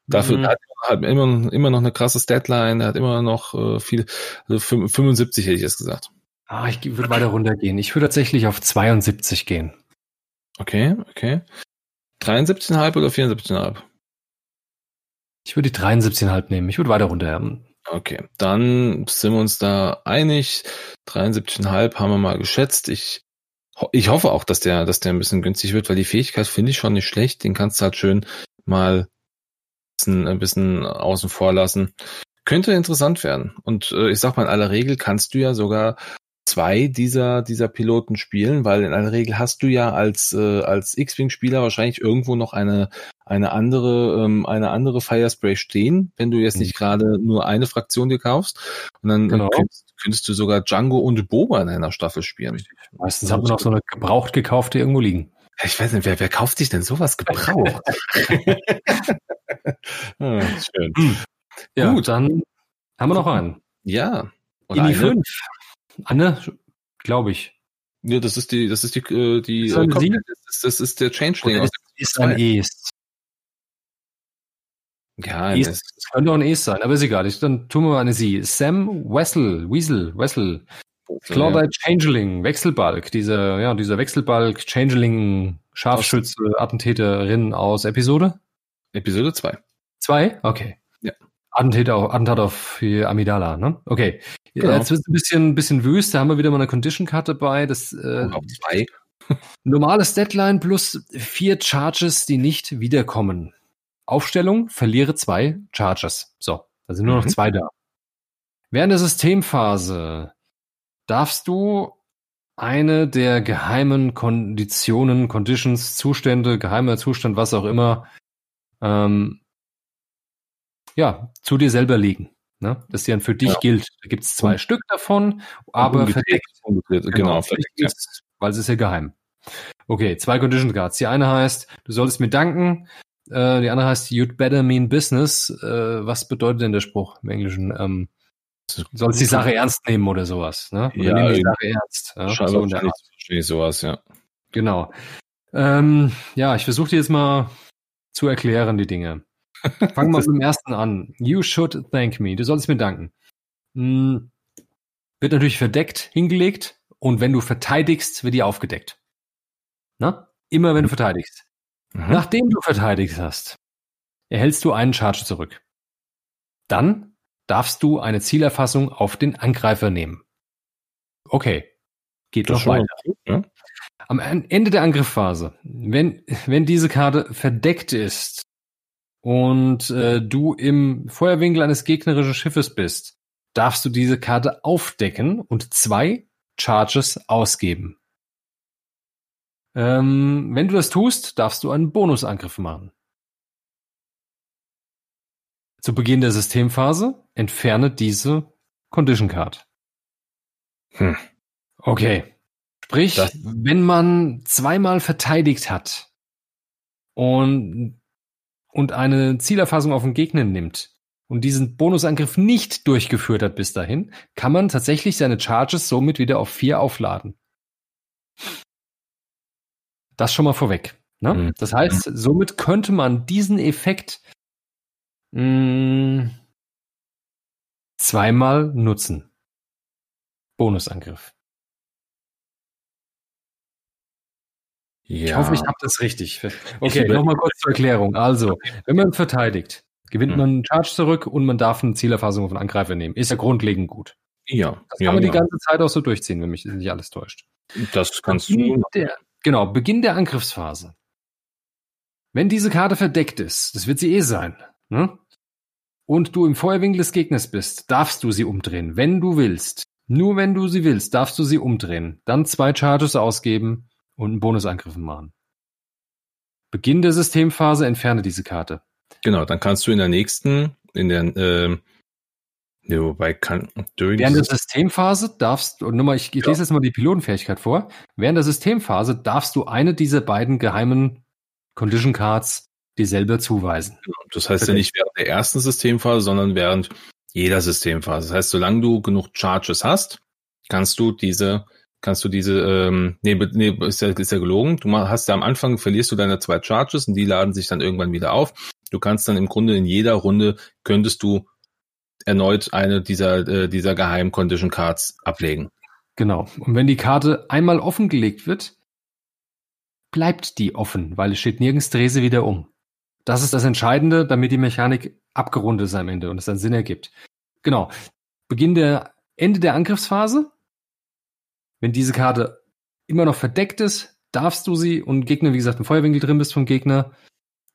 Dafür mhm. hat er immer, immer noch eine krasse Statline, er hat immer noch äh, viel, also 75 hätte ich jetzt gesagt. Ah, ich würde weiter runtergehen. Ich würde tatsächlich auf 72 gehen. Okay, okay. 73,5 oder 74,5? Ich würde die 73,5 nehmen. Ich würde weiter runter haben. Okay, dann sind wir uns da einig. 73,5 haben wir mal geschätzt. Ich, ich hoffe auch, dass der, dass der ein bisschen günstig wird, weil die Fähigkeit finde ich schon nicht schlecht. Den kannst du halt schön mal ein bisschen, ein bisschen außen vor lassen. Könnte interessant werden. Und äh, ich sag mal, in aller Regel kannst du ja sogar zwei dieser, dieser Piloten spielen, weil in aller Regel hast du ja als, äh, als X-Wing-Spieler wahrscheinlich irgendwo noch eine, eine andere, ähm, eine andere Firespray stehen, wenn du jetzt nicht mhm. gerade nur eine Fraktion dir kaufst. Und dann genau. könntest, könntest, du sogar Django und Boba in einer Staffel spielen. Meistens haben wir noch so eine gebraucht gekaufte irgendwo liegen. Ich weiß nicht, wer, wer kauft sich denn sowas gebraucht? ah, schön. Ja, Gut, dann haben wir noch einen. Ja. Oder In die fünf. Anne, glaube ich. Ja, das ist die, das ist die, äh, die, das, ist, das, das ist der Changeling. Das ist ein Es. Ja, es, es könnte auch ein Es sein, aber ist egal. Ich, dann tun wir mal eine Sie. Sam Wessel, Weasel, Wessel. Claudia ja. Changeling, Wechselbalg, dieser, ja, dieser Wechselbalg, Changeling, Scharfschütze, Attentäterin aus Episode? Episode 2. Zwei? Okay. Attentat auf, Attentat auf Amidala, ne? Okay. Genau. Jetzt wird es ein bisschen, bisschen wüst. Da haben wir wieder mal eine Condition Card dabei. Das äh, zwei. normales Deadline plus vier Charges, die nicht wiederkommen. Aufstellung, verliere zwei Charges. So, da sind nur mhm. noch zwei da. Während der Systemphase darfst du eine der geheimen Konditionen, Conditions, Zustände, geheimer Zustand, was auch immer, ähm, ja, zu dir selber legen. Ne? Das dann für dich ja. gilt. Da gibt es zwei und, Stück davon, aber verdeckt. Genau, genau verdeckt, ja. weil es ist ja geheim. Okay, zwei Condition Cards. Die eine heißt, du solltest mir danken. Äh, die andere heißt, you'd better mean business. Äh, was bedeutet denn der Spruch im Englischen? Ähm, du sollst die Sache ernst nehmen oder sowas. Ne? Oder ja, nimm die Sache ernst. Ja? So. Verstehe sowas, ja. Genau. Ähm, ja, ich versuche dir jetzt mal zu erklären, die Dinge. Fangen wir mit dem ersten an. You should thank me. Du solltest mir danken. Hm, wird natürlich verdeckt hingelegt und wenn du verteidigst, wird die aufgedeckt. Na? Immer wenn du verteidigst. Mhm. Nachdem du verteidigt hast, erhältst du einen Charge zurück. Dann darfst du eine Zielerfassung auf den Angreifer nehmen. Okay. Geht das noch weiter. Gut, ja? Am Ende der Angriffphase, wenn, wenn diese Karte verdeckt ist, und äh, du im Feuerwinkel eines gegnerischen Schiffes bist, darfst du diese Karte aufdecken und zwei Charges ausgeben. Ähm, wenn du das tust, darfst du einen Bonusangriff machen. Zu Beginn der Systemphase entferne diese Condition Card. Hm. Okay. Sprich, Das- wenn man zweimal verteidigt hat und, und eine Zielerfassung auf den Gegner nimmt und diesen Bonusangriff nicht durchgeführt hat bis dahin, kann man tatsächlich seine Charges somit wieder auf vier aufladen. Das schon mal vorweg. Ne? Mhm. Das heißt, somit könnte man diesen Effekt mh, zweimal nutzen. Bonusangriff. Ja. Ich hoffe, ich habe das richtig. Okay, nochmal kurz zur Erklärung. Also, wenn man verteidigt, gewinnt Hm. man einen Charge zurück und man darf eine Zielerfassung den Angreifer nehmen. Ist ja grundlegend gut. ja. Das ja, kann man die ja. ganze Zeit auch so durchziehen, wenn mich nicht alles täuscht. Das kannst Beginn du. der, genau, Beginn der Angriffsphase. Wenn diese Karte verdeckt ist, das wird sie eh sein, ne? und du im Feuerwinkel des Gegners bist, darfst du sie umdrehen, wenn du willst. Nur wenn du sie willst, darfst du sie umdrehen. Dann zwei Charges ausgeben und einen Bonusangriff machen. Beginn der Systemphase, entferne diese Karte. Genau, dann kannst du in der nächsten, in der, ähm, ne, wobei kann, during Während der Systemphase darfst, und nochmal, ich, ich Ja. lese jetzt mal die Pilotenfähigkeit vor. Während der Systemphase darfst du eine dieser beiden geheimen Condition Cards dir selber zuweisen. das heißt ja Bitte. nicht während der ersten Systemphase, sondern während jeder Systemphase. Das heißt, solange du genug Charges hast, kannst du diese, kannst du diese, ähm, nee, nee ist ja, ist ja gelogen. Du hast ja am Anfang verlierst du deine zwei Charges und die laden sich dann irgendwann wieder auf. Du kannst dann im Grunde in jeder Runde könntest du erneut eine dieser, äh, dieser geheimen Condition Cards ablegen. Genau. Und wenn die Karte einmal offengelegt wird, bleibt die offen, weil es steht nirgends drehe sie wieder um. Das ist das Entscheidende, damit die Mechanik abgerundet ist am Ende und es dann Sinn ergibt. Genau. Beginn der, Ende der Angriffsphase. Wenn diese Karte immer noch verdeckt ist, darfst du sie und Gegner, wie gesagt, im Feuerwinkel drin bist vom Gegner,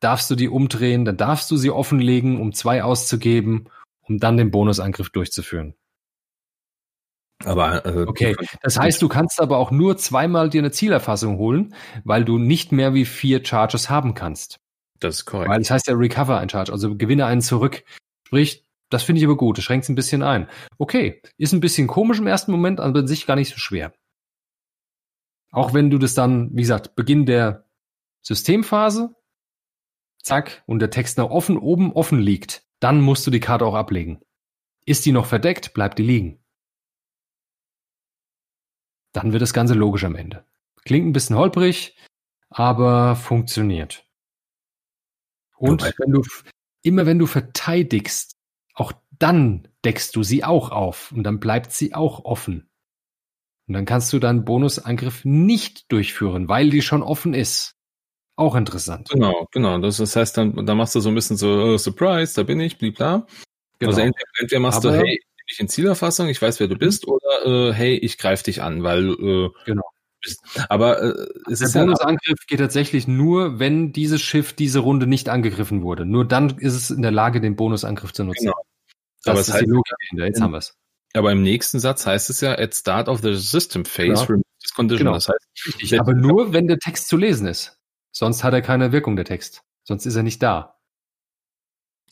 darfst du die umdrehen, dann darfst du sie offenlegen, um zwei auszugeben, um dann den Bonusangriff durchzuführen. Aber äh, Okay, das heißt, du kannst aber auch nur zweimal dir eine Zielerfassung holen, weil du nicht mehr wie vier Charges haben kannst. das ist korrekt. Weil es heißt ja Recover ein Charge, also gewinne einen zurück. Sprich, das finde ich aber gut, das schränkt es ein bisschen ein. Okay, ist ein bisschen komisch im ersten Moment, aber in sich gar nicht so schwer. Auch wenn du das dann, wie gesagt, Beginn der Systemphase, zack, und der Text noch offen, oben offen liegt, dann musst du die Karte auch ablegen. Ist die noch verdeckt, bleibt die liegen. Dann wird das Ganze logisch am Ende. Klingt ein bisschen holprig, aber funktioniert. Und wenn du, immer wenn du verteidigst, auch dann deckst du sie auch auf und dann bleibt sie auch offen. Und dann kannst du deinen Bonusangriff nicht durchführen, weil die schon offen ist. Auch interessant. Genau, genau. Das, das heißt, dann, dann machst du so ein bisschen so, äh, Surprise, da bin ich, blibla. Also entweder, entweder machst Aber- du, hey, ich in Zielerfassung, ich weiß, wer du bist, oder äh, hey, ich greife dich an, weil äh, Genau. Bist. Aber äh, es Der ist ja, Bonusangriff geht tatsächlich nur, wenn dieses Schiff diese Runde nicht angegriffen wurde. Nur dann ist es in der Lage, den Bonusangriff zu nutzen. Genau. Das Aber ist es heißt- die Logik dahinter. Jetzt in- haben wir es. aber im nächsten Satz heißt es ja, at start of the system phase, Ja. remove this condition. Genau. Das heißt. Aber nur, wenn der Text zu lesen ist. Sonst hat er keine Wirkung, der Text. Sonst ist er nicht da.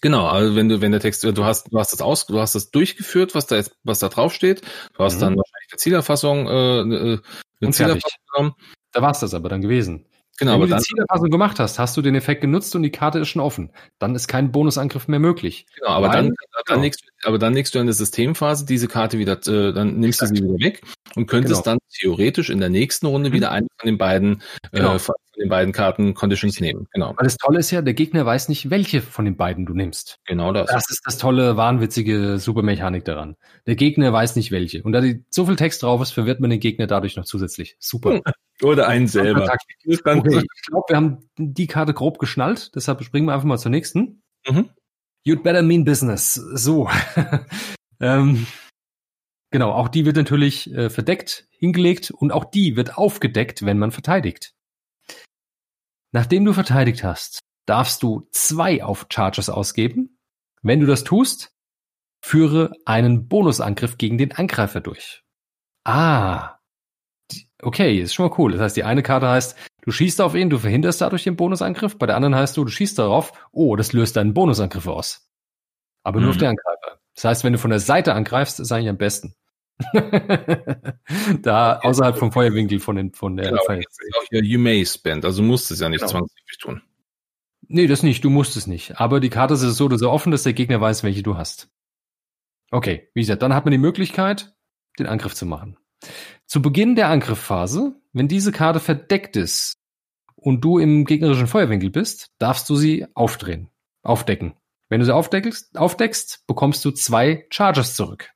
genau, also wenn du, wenn der Text, du hast, du hast das aus, du hast das durchgeführt, was da jetzt, was da drauf steht. Du hast Mhm. dann wahrscheinlich eine Zielerfassung, äh, eine Und Zielerfassung genommen. Da war es das aber dann gewesen. Genau, Wenn du die dann, Zielerfassung gemacht hast, hast du den Effekt genutzt und die Karte ist schon offen. Dann ist kein Bonusangriff mehr möglich. genau, aber Weil- dann, dann genau. du, aber dann legst du in der Systemphase diese Karte wieder, äh, dann nimmst du sie wieder weg und könntest Genau. dann theoretisch in der nächsten Runde Mhm. wieder eine von den beiden, Genau. äh, den beiden Karten Conditions nehmen. Genau, Weil das Tolle ist ja, der Gegner weiß nicht, welche von den beiden du nimmst. genau das. Das ist das tolle, wahnwitzige Supermechanik daran. Der Gegner weiß nicht welche. Und da die, so viel Text drauf ist, verwirrt man den Gegner dadurch noch zusätzlich. Super. Oder einen selber. Okay, ich glaube, wir haben die Karte grob geschnallt, deshalb springen wir einfach mal zur nächsten. Mhm. You'd better mean business. So. ähm, genau, auch die wird natürlich äh, verdeckt, hingelegt und auch die wird aufgedeckt, wenn man verteidigt. Nachdem du verteidigt hast, darfst du zwei auf Charges ausgeben. Wenn du das tust, führe einen Bonusangriff gegen den Angreifer durch. Ah. Okay, ist schon mal cool. Das heißt, die eine Karte heißt, du schießt auf ihn, du verhinderst dadurch den Bonusangriff. Bei der anderen heißt du, du schießt darauf, oh, das löst deinen Bonusangriff aus. Aber nur Mhm. auf den Angreifer. Das heißt, wenn du von der Seite angreifst, ist eigentlich am besten. da außerhalb vom Feuerwinkel von, den, von der Genau, ist auch hier You may spend, also musst es ja nicht Genau. zwangsläufig tun. Nee, das nicht, du musst es nicht. Aber die Karte ist so oder so offen, dass der Gegner weiß, welche du hast. Okay, wie gesagt, dann hat man die Möglichkeit, den Angriff zu machen. Zu Beginn der Angriffphase, wenn diese Karte verdeckt ist und du im gegnerischen Feuerwinkel bist, darfst du sie aufdrehen, aufdecken. Wenn du sie aufdeckst, aufdeckst, bekommst du zwei Charges zurück.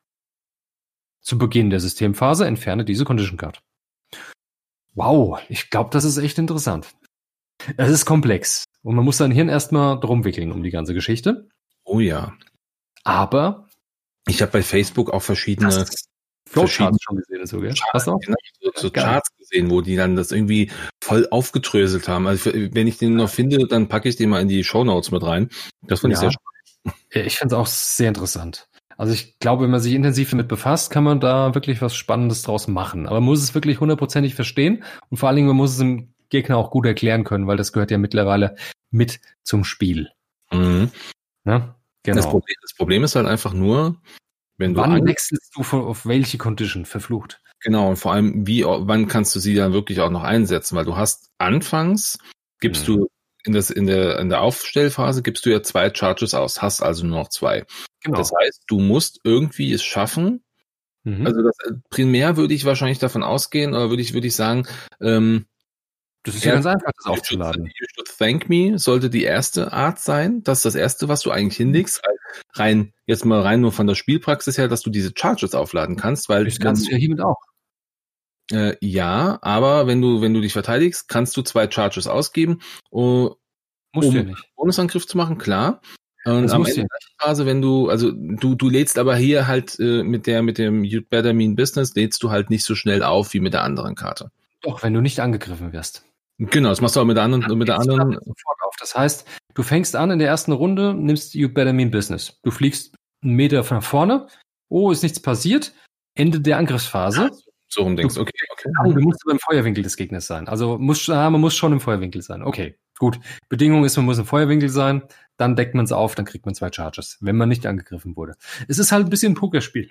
Zu Beginn der Systemphase entferne diese Condition Card. Wow, ich glaube, das ist echt interessant. Es ist komplex und man muss sein Hirn erstmal drum wickeln um die ganze Geschichte. Oh ja. Aber Ich habe bei Facebook auch verschiedene Flowcharts schon gesehen, so, gell? Hast du auch? Genau, so, Geil. Charts gesehen, wo die dann das irgendwie voll aufgedröselt haben. Also wenn ich den noch finde, dann packe ich den mal in die Shownotes mit rein. Das finde ich Ja. sehr spannend. Ich finde es auch sehr interessant. Also ich glaube, wenn man sich intensiv damit befasst, kann man da wirklich was Spannendes draus machen. Aber man muss es wirklich hundertprozentig verstehen und vor allen Dingen, man muss es dem Gegner auch gut erklären können, weil das gehört ja mittlerweile mit zum Spiel. Mhm. Ne? Das, Genau. Problem, das Problem ist halt einfach nur, wenn du Wann an- wechselst du von, auf welche Condition? Verflucht. genau und vor allem wie wann kannst du sie dann wirklich auch noch einsetzen, weil du hast anfangs gibst Mhm. du in das in der in der Aufstellphase gibst du ja zwei Charges aus, hast also nur noch zwei. Genau. Das heißt, du musst irgendwie es schaffen, mhm. Also das, primär würde ich wahrscheinlich davon ausgehen, oder würde ich, würde ich sagen, ähm, das ist ja ganz einfach, das aufzuladen. you should thank me sollte die erste Art sein. Das ist das erste, was du eigentlich hinlegst. Rein, jetzt mal rein nur von der Spielpraxis her, dass du diese Charges aufladen kannst, weil Das kannst du ja hiermit auch. Äh, ja, aber wenn du, wenn du dich verteidigst, kannst du zwei Charges ausgeben, uh, Musst um ja nicht. Bonusangriff zu machen, klar. Und Das am Ende der Phase, wenn du, also du, du lädst aber hier halt äh, mit der, mit dem You'd Better Mean Business, lädst du halt nicht so schnell auf wie mit der anderen Karte. Doch, wenn du nicht angegriffen wirst. Genau, das machst du auch mit der anderen, mit der anderen. sofort auf. Das heißt, du fängst an in der ersten Runde, nimmst You Better Mean Business. Du fliegst einen Meter von vorne. Oh, ist nichts passiert. Ende der Angriffsphase. So rum denkst, okay, okay. Du musst aber im Feuerwinkel des Gegners sein. Also muss, ah, man muss schon im Feuerwinkel sein. Okay, gut. Bedingung ist, man muss im Feuerwinkel sein. Dann deckt man es auf, dann kriegt man zwei Charges, wenn man nicht angegriffen wurde. Es ist halt ein bisschen ein Pokerspiel.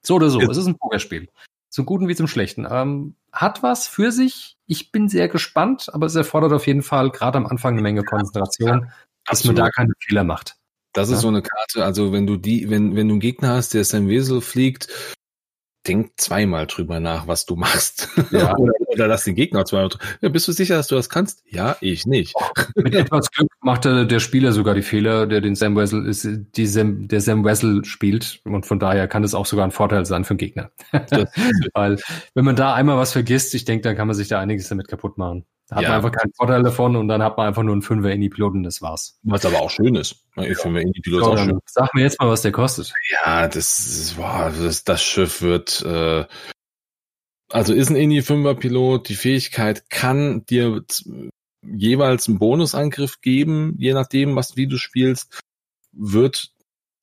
So oder so. Ja. Es ist ein Pokerspiel. Zum Guten wie zum Schlechten. Ähm, hat was für sich. Ich bin sehr gespannt, aber es erfordert auf jeden Fall gerade am Anfang eine Menge Konzentration, dass man da keine Fehler macht. Das ist Ja. so eine Karte, also wenn du die, wenn, wenn du einen Gegner hast, der Sam Wesel fliegt, denk zweimal drüber nach, was du machst. Ja. oder, oder lass den Gegner zweimal drüber. Ja, bist du sicher, dass du das kannst? Ja, ich nicht. Mit etwas Glück macht der, der Spieler sogar die Fehler, der den Sam Wessel ist, die Sam, der Sam Wessel spielt. Und von daher kann es auch sogar ein Vorteil sein für den Gegner. Weil, wenn man da einmal was vergisst, ich denke, dann kann man sich da einiges damit kaputt machen. Da hat Ja. man einfach keinen Vorteil davon und dann hat man einfach nur einen Fünfer in die Piloten, das war's. was aber auch schön ist. Ich finde Indie Pilot So, auch schön. sag mir jetzt mal, was der kostet. Ja, das, ist, boah, das, das Schiff wird, äh, also ist ein Indie 5er Pilot, die Fähigkeit kann dir jeweils einen Bonusangriff geben, je nachdem, was, wie du spielst, wird,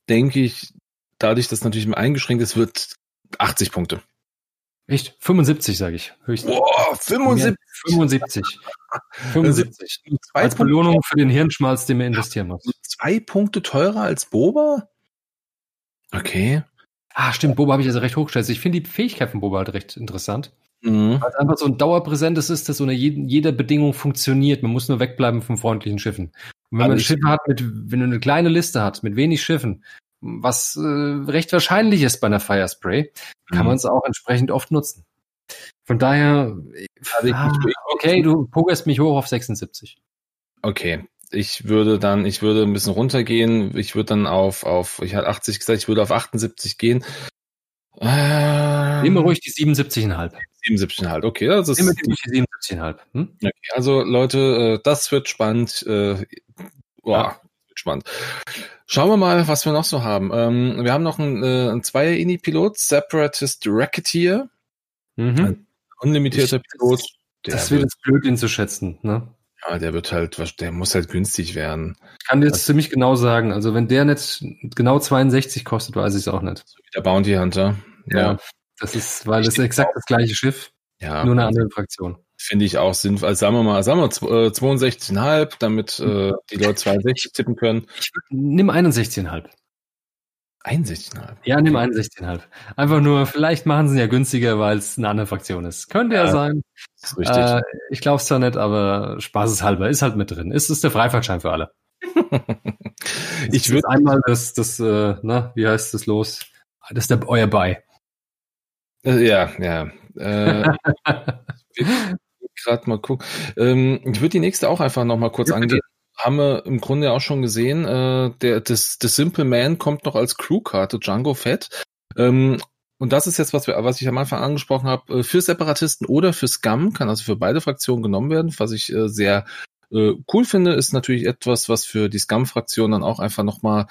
denke ich, dadurch, dass natürlich immer eingeschränkt ist, wird 80 Punkte. Echt? 75, sage ich. Höchstens. Boah, 75. 75. 75. Zwei, Als Punkte, Belohnung für den Hirnschmalz, den man investieren muss. zwei Punkte teurer als Boba? Okay. Ah, stimmt, Boba habe ich also recht hochgestellt. Ich finde die Fähigkeit von Boba halt recht interessant. Mhm. Weil es einfach so ein dauerpräsentes ist, das unter jeden, jeder Bedingung funktioniert. Man muss nur wegbleiben von freundlichen Schiffen. Und wenn man Schiffe hat mit, wenn du eine kleine Liste hat mit wenig Schiffen, was äh, recht wahrscheinlich ist bei einer Firespray, kann Mhm. man es auch entsprechend oft nutzen. Von daher, Also ah, okay, du pokerst mich hoch auf 76. Okay. Ich würde dann, ich würde ein bisschen runtergehen. Ich würde dann auf, auf, ich hatte 80 gesagt, ich würde auf 78 gehen. Äh, Nehmen wir ruhig die 77,5. 77 halt. Okay, das ist, Nehmen wir ruhig die 77,5. Hm? okay. also Leute, äh, das wird spannend. Äh, boah, Ja. Spannend. Schauen wir mal, was wir noch so haben. Ähm, wir haben noch einen, äh, einen Zweier-Ini-Pilot, Separatist Racketeer, Mhm. unlimitierter Ich- Pilot. Das wird jetzt blöd, ihn zu schätzen. Ne? ja, der wird halt, der muss halt günstig werden. Ich kann dir jetzt ziemlich genau sagen. Also wenn der nicht genau 62 kostet, weiß ich es auch nicht. So wie der Bounty Hunter. Ja, Das ist, weil es ist exakt das gleiche Schiff, ja. nur eine andere Fraktion. Finde ich auch sinnvoll. Also sagen wir mal, sagen wir zw- äh, 62,5, damit äh, die Leute 62 tippen können. Ich nimm 61,5. 61,5. Ja, nimm 61,5. Einfach nur, vielleicht machen sie ihn ja günstiger, weil es eine andere Fraktion ist. Könnte ja, ja sein. Ist richtig. Äh, ich glaube es zwar nicht, aber spaßeshalber ist halt mit drin. Ist, ist der Freifahrtschein für alle. ich würde einmal das, das, äh, na, wie heißt das los? Das ist der, euer Buy. Äh, ja, ja. Äh, gerade mal gucken. Ähm, ich würde die nächste auch einfach noch mal kurz ja, angehen. Haben wir im Grunde auch schon gesehen. Äh, der, das, das Simple Man kommt noch als Crewkarte, Django Fett. Ähm, und das ist jetzt, was, wir, was ich am Anfang angesprochen habe, äh, für Separatisten oder für Scum, kann also für beide Fraktionen genommen werden, was ich äh, sehr äh, cool finde, ist natürlich etwas, was für die Scum-Fraktion dann auch einfach nochmal,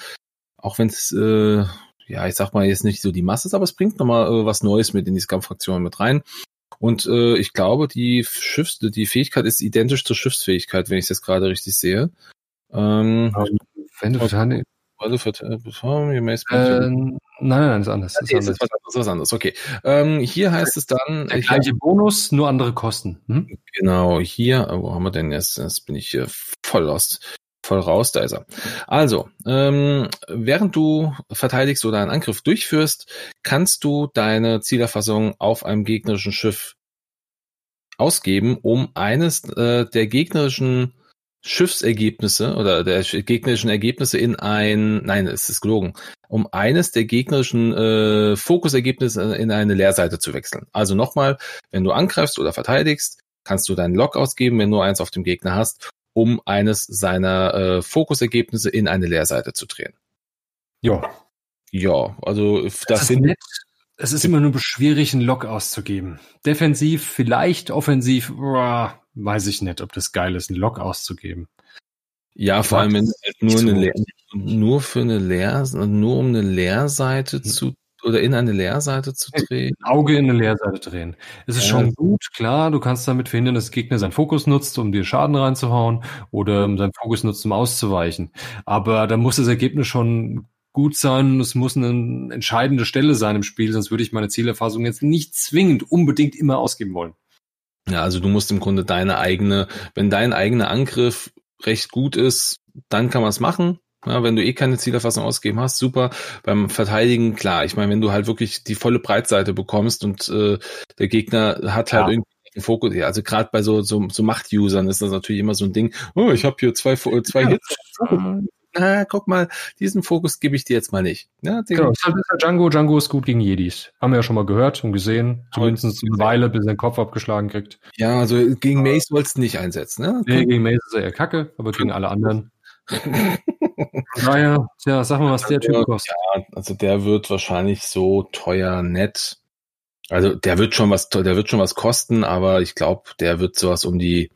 auch wenn es, äh, ja, ich sag mal jetzt nicht so die Masse ist, aber es bringt nochmal äh, was Neues mit in die Scum-Fraktion mit rein. Und äh, ich glaube, die Schiffs, die Fähigkeit ist identisch zur Schiffsfähigkeit, wenn ich es jetzt gerade richtig sehe. Ähm, wenn du okay. Also für, äh, äh, nein, nein, ist anders. Ist anders. Ist was anderes, was anderes. Okay. Ähm, hier heißt es dann. Der gleiche hab, Bonus, nur andere Kosten. Hm? Genau, hier, wo haben wir denn jetzt? Jetzt bin ich hier voll lost. Voll raus, da ist er. Also, ähm, während du verteidigst oder einen Angriff durchführst, kannst du deine Zielerfassung auf einem gegnerischen Schiff ausgeben, um eines äh, der gegnerischen Schiffsergebnisse oder der gegnerischen Ergebnisse in ein, nein, es ist gelogen, um eines der gegnerischen äh, Fokusergebnisse in eine Leerseite zu wechseln. Also nochmal, wenn du angreifst oder verteidigst, kannst du deinen Log ausgeben, wenn du eins auf dem Gegner hast um eines seiner äh, Fokusergebnisse in eine Leerseite zu drehen. Ja. Ja, also das, das ist nett. Es ist immer nur schwierig, einen Lock auszugeben. Defensiv, vielleicht offensiv, boah, weiß ich nicht, ob das geil ist, einen Lock auszugeben. Ja, vor allem wenn halt nur eine Leer, nur für eine Leer, nur um eine Leerseite hm. zu oder in eine Leerseite zu drehen. Auge in eine Leerseite drehen. Es ist ja. schon gut, klar, du kannst damit verhindern, dass der Gegner seinen Fokus nutzt, um dir Schaden reinzuhauen oder um seinen Fokus nutzt, um auszuweichen. Aber da muss das Ergebnis schon gut sein. Es muss eine entscheidende Stelle sein im Spiel, sonst würde ich meine Zielerfassung jetzt nicht zwingend unbedingt immer ausgeben wollen. Ja, also du musst im Grunde deine eigene, wenn dein eigener Angriff recht gut ist, dann kann man es machen. Ja, wenn du eh keine Zielerfassung ausgeben hast, super. Beim Verteidigen, klar. Ich meine, wenn du halt wirklich die volle Breitseite bekommst und äh, der Gegner hat halt ja. irgendwie einen Fokus, ja, also gerade bei so, so, so Macht-Usern ist das natürlich immer so ein Ding, oh, ich habe hier zwei, zwei ja. Hits. Na, guck mal, diesen Fokus gebe ich dir jetzt mal nicht. Ja, genau, ist halt Django. Django ist gut gegen Jedis. Haben wir ja schon mal gehört und gesehen. Zumindest eine Weile, bis er den Kopf abgeschlagen kriegt. Ja, also gegen Mace sollst du nicht einsetzen. Ne? Nee, gegen Mace ist er eher kacke, aber gegen alle anderen. Naja, tja, sag mal, was der Typ kostet. Ja, also der wird wahrscheinlich so teuer nett. Also der wird schon was, der wird schon was kosten, aber ich glaube, der wird sowas um die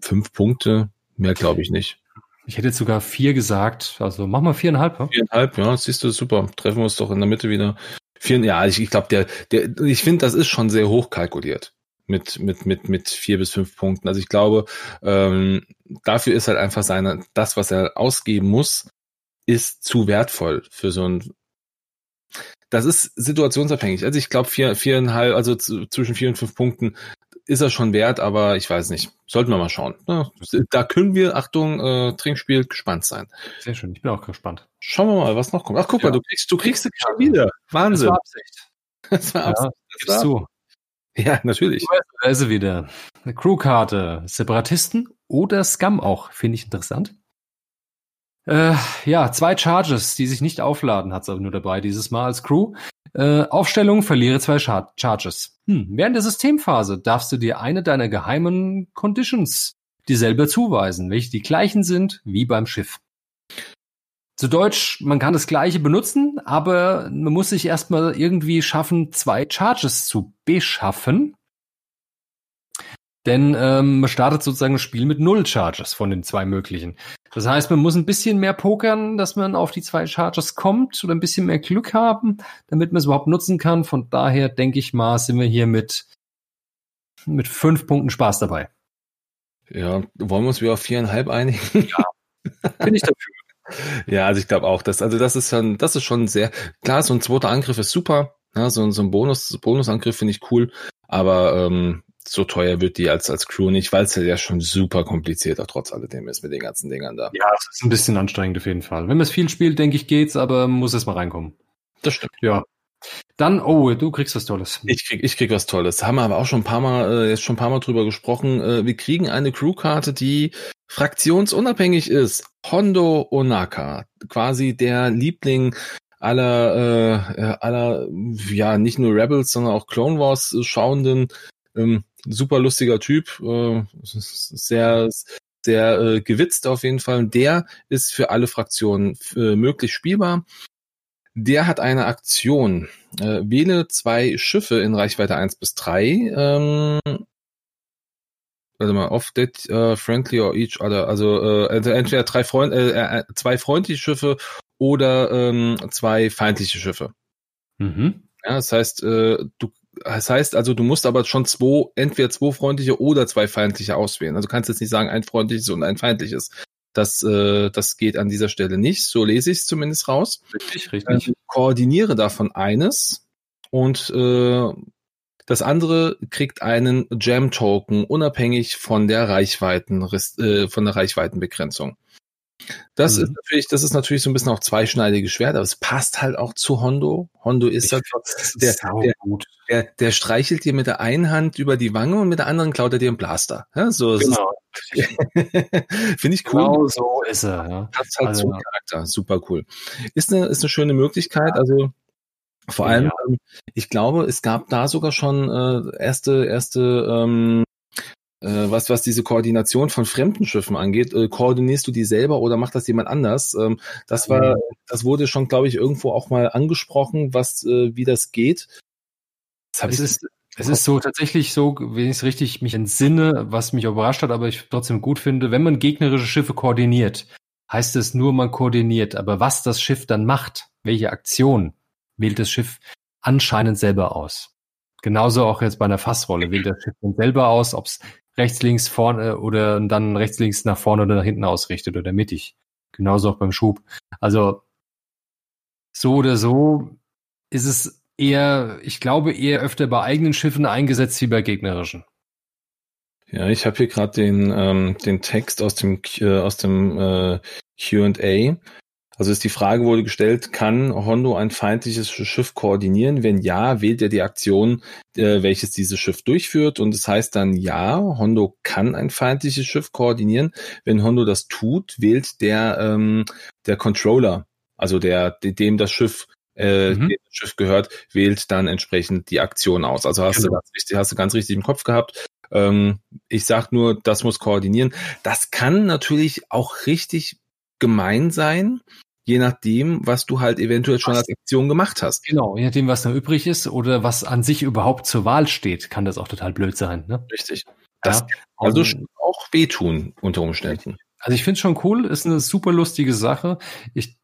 fünf Punkte. Mehr glaube ich nicht. Ich hätte jetzt sogar vier gesagt. Also mach mal viereinhalb. Ja? Viereinhalb, ja, siehst du, super. Treffen wir uns doch in der Mitte wieder. Vier, ja, ich, ich glaube, der, der, ich finde, das ist schon sehr hoch kalkuliert mit, mit, mit, mit vier bis fünf Punkten. Also ich glaube, ähm, dafür ist halt einfach seine, das, was er ausgeben muss, ist zu wertvoll für so ein. Das ist situationsabhängig. Also ich glaube, vier, viereinhalb, also zwischen vier und fünf Punkten ist er schon wert, aber ich weiß nicht. Sollten wir mal schauen. Da können wir, Achtung, äh, Trinkspiel, gespannt sein. Sehr schön, ich bin auch gespannt. Schauen wir mal, was noch kommt. Ach, guck ja. mal, du kriegst, du kriegst es schon wieder. Wahnsinn. Das war Absicht. Das war Absicht. Ja, das war, zu. Ja, natürlich. Da ist sie Crewkarte. Separatisten oder Scum auch. Finde ich interessant. Äh, ja, zwei Charges, die sich nicht aufladen, hat es aber nur dabei dieses Mal als Crew. Äh, Aufstellung, verliere zwei Char Charges. Hm. Während der Systemphase darfst du dir eine deiner geheimen Conditions dir selber zuweisen, welche die gleichen sind wie beim Schiff. Zu Deutsch, man kann das gleiche benutzen, aber man muss sich erstmal irgendwie schaffen, zwei Charges zu beschaffen. Denn ähm, man startet sozusagen das Spiel mit null Charges von den zwei möglichen. Das heißt, man muss ein bisschen mehr pokern, dass man auf die zwei Charges kommt oder ein bisschen mehr Glück haben, damit man es überhaupt nutzen kann. Von daher denke ich mal, sind wir hier mit, mit fünf Punkten Spaß dabei. Ja, wollen wir uns wieder auf viereinhalb einigen? Ja, bin ich dafür. Ja, also ich glaube auch, dass, also das ist schon, das ist schon sehr, klar, so ein zweiter Angriff ist super, ja, so, so ein Bonus, Bonusangriff finde ich cool, aber ähm, so teuer wird die als, als Crew nicht, weil es ja schon super komplizierter trotz alledem ist mit den ganzen Dingern da. Ja, es ist ein bisschen anstrengend auf jeden Fall. Wenn man es viel spielt, denke ich, geht's, aber muss es mal reinkommen. Das stimmt. Ja. Dann, oh, du kriegst was Tolles. Ich krieg, ich krieg was Tolles. Haben wir aber auch schon ein paar Mal, äh, jetzt schon ein paar Mal drüber gesprochen. Äh, wir kriegen eine Crewkarte, die fraktionsunabhängig ist. Hondo Onaka. Quasi der Liebling aller, äh, äh aller, ja, nicht nur Rebels, sondern auch Clone Wars schauenden ähm, super lustiger Typ, äh, sehr, sehr äh, gewitzt auf jeden Fall. Der ist für alle Fraktionen äh, möglich spielbar. Der hat eine Aktion. Äh, wähle zwei Schiffe in Reichweite 1 bis 3. Ähm, warte mal, off that uh, friendly or each other. Also, äh, also entweder drei Freund, äh, äh, zwei freundliche Schiffe oder ähm, zwei feindliche Schiffe. Mhm. Ja, das heißt, äh, du das heißt also, du musst aber schon zwei, entweder zwei freundliche oder zwei feindliche auswählen. Also du kannst jetzt nicht sagen, ein freundliches und ein feindliches. Das, äh, das geht an dieser Stelle nicht. So lese ich es zumindest raus. Richtig, richtig. Ähm, koordiniere davon eines und äh, das andere kriegt einen Jam-Token unabhängig von der Reichweiten, äh, von der Reichweitenbegrenzung. Das mhm. ist natürlich, das ist natürlich so ein bisschen auch zweischneidiges Schwert, aber es passt halt auch zu Hondo. Hondo ist halt der, der, der, der, streichelt dir mit der einen Hand über die Wange und mit der anderen klaut er dir einen Blaster. Ja, so genau. Finde ich cool. Genau so ist er. Ja. Passt halt also, zum Charakter. Super cool. Ist eine, ist eine schöne Möglichkeit. Also vor allem, ja. Ähm, ich glaube, es gab da sogar schon äh, erste, erste ähm, äh, was, was diese Koordination von fremden Schiffen angeht, äh, koordinierst du die selber oder macht das jemand anders? Ähm, das war, das wurde schon, glaube ich, irgendwo auch mal angesprochen, was, äh, wie das geht. Das es ist, es ist so tatsächlich so, wenn ich es richtig mich entsinne, was mich überrascht hat, aber ich trotzdem gut finde, wenn man gegnerische Schiffe koordiniert, heißt es nur, man koordiniert. Aber was das Schiff dann macht, welche Aktion, wählt das Schiff anscheinend selber aus. Genauso auch jetzt bei einer Fassrolle wählt das Schiff dann selber aus, ob es rechts, links, vorne oder dann rechts, links nach vorne oder nach hinten ausrichtet oder mittig. Genauso auch beim Schub. Also so oder so ist es eher, ich glaube, eher öfter bei eigenen Schiffen eingesetzt wie bei gegnerischen. Ja, ich habe hier gerade den, ähm, den Text aus dem, äh, dem äh, QA. Also ist die Frage wurde gestellt, kann Hondo ein feindliches Schiff koordinieren? Wenn ja, wählt er die Aktion, äh, welches dieses Schiff durchführt. Und es das heißt dann ja, Hondo kann ein feindliches Schiff koordinieren. Wenn Hondo das tut, wählt der, ähm, der Controller, also der, dem das Schiff äh, mhm. dem das Schiff gehört, wählt dann entsprechend die Aktion aus. Also hast, genau. du, ganz richtig, hast du ganz richtig im Kopf gehabt. Ähm, ich sag nur, das muss koordinieren. Das kann natürlich auch richtig gemein sein, je nachdem, was du halt eventuell schon als Aktion gemacht hast. Genau, je nachdem, was da übrig ist oder was an sich überhaupt zur Wahl steht, kann das auch total blöd sein. Ne? Richtig. Das ja, kann also auch wehtun unter Umständen. Also ich finde es schon cool, ist eine super lustige Sache. Ich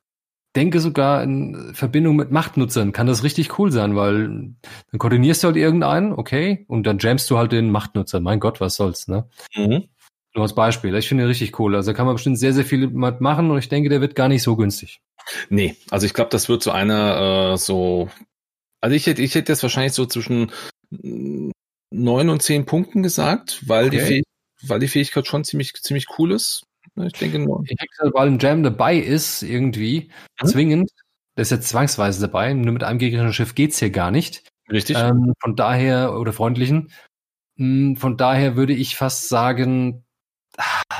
denke sogar in Verbindung mit Machtnutzern kann das richtig cool sein, weil dann koordinierst du halt irgendeinen, okay, und dann jammst du halt den Machtnutzer. Mein Gott, was soll's, ne? Mhm. Nur als Beispiel. Ich finde richtig cool. Also kann man bestimmt sehr, sehr viel machen und ich denke, der wird gar nicht so günstig. Nee, also ich glaube, das wird so einer äh, so. Also ich hätte, ich hätte jetzt wahrscheinlich so zwischen neun und zehn Punkten gesagt, weil okay. die weil die Fähigkeit schon ziemlich, ziemlich cool ist. Ich denke nur. Ich denke, weil ein Jam dabei ist, irgendwie, mhm. zwingend, der ist jetzt zwangsweise dabei, nur mit einem gegnerischen Schiff geht's hier gar nicht. Richtig. Ähm, von daher, oder freundlichen, mh, hm, von daher würde ich fast sagen,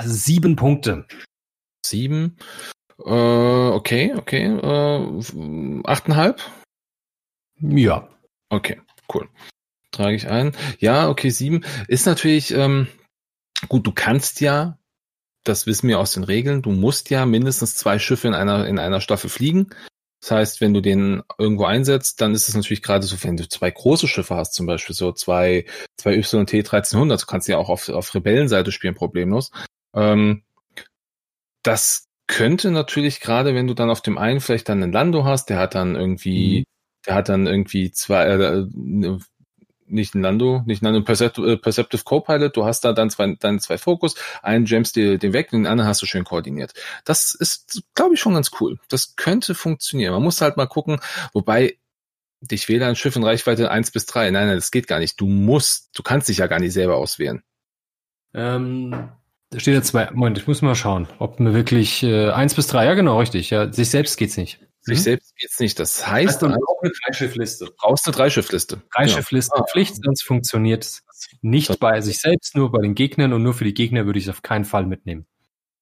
Sieben Punkte. Sieben. Äh, okay, okay. Äh, achteinhalb? Ja. Okay, cool. Trage ich ein. Ja, okay, sieben. Ist natürlich, ähm, gut, du kannst ja, das wissen wir aus den Regeln, du musst ja mindestens zwei Schiffe in einer, in einer Staffel fliegen. Das heißt, wenn du den irgendwo einsetzt, dann ist es natürlich gerade so, wenn du zwei große Schiffe hast, zum Beispiel so zwei, zwei YT 1300, du kannst ja auch auf, auf Rebellenseite spielen, problemlos. Ähm, das könnte natürlich gerade, wenn du dann auf dem einen vielleicht dann einen Lando hast, der hat dann irgendwie, mhm. der hat dann irgendwie zwei, äh, nicht ein Lando, nicht ein Lando, Perceptive, äh, Perceptive Copilot, du hast da dann zwei, dann zwei Fokus, einen jammst dir den weg, den anderen hast du schön koordiniert. Das ist, glaube ich, schon ganz cool. Das könnte funktionieren. Man muss halt mal gucken, wobei ich wähle ein Schiff in Reichweite 1 bis 3. Nein, nein, das geht gar nicht. Du musst, du kannst dich ja gar nicht selber auswählen. Ähm, da steht ja zwei. Moment, ich muss mal schauen, ob mir wirklich äh, 1 bis 3, ja genau, richtig. Ja, sich selbst geht's nicht. Sich mhm. selbst geht's nicht. Das heißt, du brauchst eine Dreischiffliste. Du brauchst eine Dreischiffliste. Dreischifflistenpflicht, genau. sonst funktioniert es nicht bei sich selbst, nur bei den Gegnern und nur für die Gegner würde ich es auf keinen Fall mitnehmen.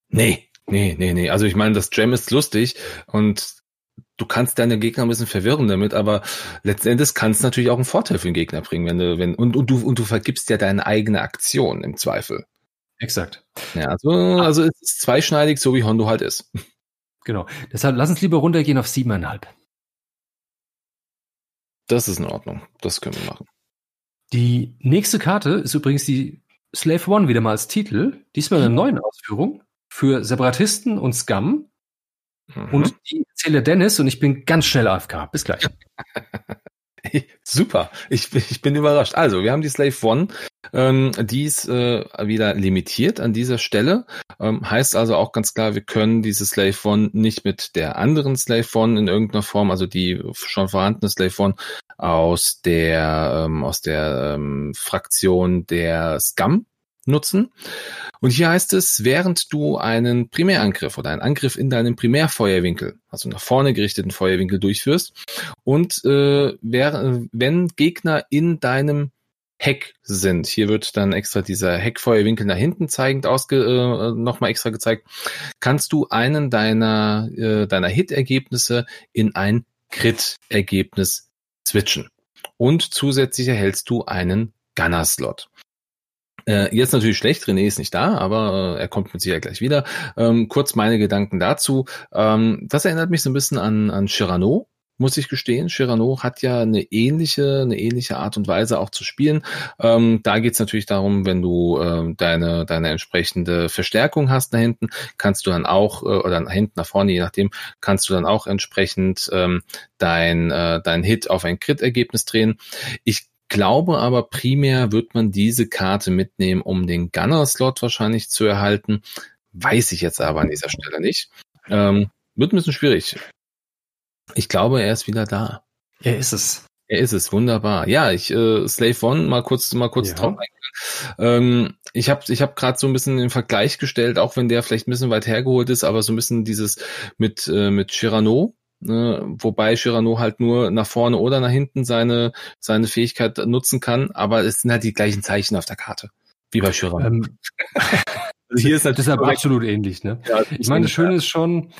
Nee, nee, nee, nee. Also ich meine, das Gem ist lustig und du kannst deine Gegner ein bisschen verwirren damit, aber letztendlich kann es natürlich auch einen Vorteil für den Gegner bringen, wenn du, wenn, und, und du, und du vergibst ja deine eigene Aktion im Zweifel. Exakt. Ja, also, also es ist zweischneidig, so wie Hondo halt ist. Genau. Deshalb lass uns lieber runtergehen auf siebeneinhalb. Das ist in Ordnung. Das können wir machen. Die nächste Karte ist übrigens die Slave One wieder mal als Titel. Diesmal in einer neuen Ausführung für Separatisten und Scum. Mhm. Und die erzähle Dennis und ich bin ganz schnell AFK. Bis gleich. Super, ich, ich bin überrascht. Also, wir haben die Slave One, ähm, die ist äh, wieder limitiert an dieser Stelle. Ähm, heißt also auch ganz klar, wir können diese Slave One nicht mit der anderen Slave One in irgendeiner Form, also die schon vorhandene Slave One aus der ähm, aus der ähm, Fraktion der Scum nutzen. Und hier heißt es, während du einen Primärangriff oder einen Angriff in deinem Primärfeuerwinkel, also nach vorne gerichteten Feuerwinkel durchführst und äh, wär, wenn Gegner in deinem Heck sind. Hier wird dann extra dieser Heckfeuerwinkel nach hinten zeigend ausge, äh, nochmal extra gezeigt. Kannst du einen deiner, äh, deiner Hit-Ergebnisse in ein Crit-Ergebnis switchen. Und zusätzlich erhältst du einen Gunner-Slot. Äh, jetzt natürlich schlecht, René ist nicht da, aber äh, er kommt mit Sicherheit gleich wieder. Ähm, kurz meine Gedanken dazu. Ähm, das erinnert mich so ein bisschen an, an Chirano, muss ich gestehen. Chirano hat ja eine ähnliche, eine ähnliche Art und Weise auch zu spielen. Ähm, da geht es natürlich darum, wenn du ähm, deine, deine entsprechende Verstärkung hast da hinten, kannst du dann auch, äh, oder nach hinten, nach vorne, je nachdem, kannst du dann auch entsprechend ähm, dein, äh, dein Hit auf ein Crit-Ergebnis drehen. Ich glaube aber primär wird man diese Karte mitnehmen, um den Gunner-Slot wahrscheinlich zu erhalten. Weiß ich jetzt aber an dieser Stelle nicht. Ähm, wird ein bisschen schwierig. Ich glaube, er ist wieder da. Er ist es. Er ist es, wunderbar. Ja, ich äh, Slave One mal kurz mal kurz ja. drauf ähm, Ich habe ich hab gerade so ein bisschen den Vergleich gestellt, auch wenn der vielleicht ein bisschen weit hergeholt ist, aber so ein bisschen dieses mit äh, mit Chirano, Ne, wobei Chirano halt nur nach vorne oder nach hinten seine, seine Fähigkeit nutzen kann, aber es sind halt die gleichen Zeichen auf der Karte, wie bei Chirano. Ähm, also hier ist halt deshalb absolut ähnlich, ne? Ja, ich meine, das Schöne ist schon,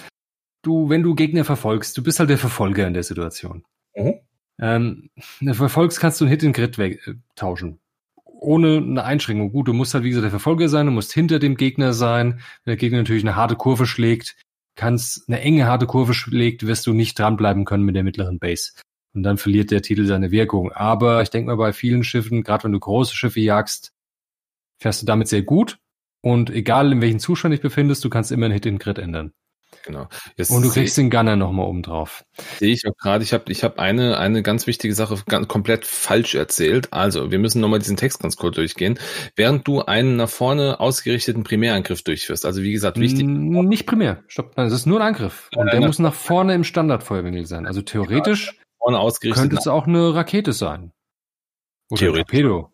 du, wenn du Gegner verfolgst, du bist halt der Verfolger in der Situation. Mhm. Ähm, wenn du verfolgst, kannst du einen Hit in Grid weg, äh, tauschen. Ohne eine Einschränkung. Gut, du musst halt, wie gesagt, der Verfolger sein, du musst hinter dem Gegner sein. Wenn der Gegner natürlich eine harte Kurve schlägt, kannst eine enge, harte Kurve schlägt, wirst du nicht dranbleiben können mit der mittleren Base. Und dann verliert der Titel seine Wirkung. Aber ich denke mal, bei vielen Schiffen, gerade wenn du große Schiffe jagst, fährst du damit sehr gut. Und egal in welchem Zustand dich befindest, du kannst immer einen Hit in Grid ändern. Genau. Jetzt und du kriegst den Gunner nochmal oben drauf. Sehe ich auch gerade. Ich habe ich hab eine, eine ganz wichtige Sache ganz, komplett falsch erzählt. Also, wir müssen nochmal diesen Text ganz kurz durchgehen. Während du einen nach vorne ausgerichteten Primärangriff durchführst, also wie gesagt, wichtig. Nicht primär. Stopp. Nein, es ist nur ein Angriff. Und der muss nach vorne im Standardfeuerwinkel sein. Also theoretisch ausgerichtet könnte es auch eine Rakete sein. Oder theoretisch. Torpedo.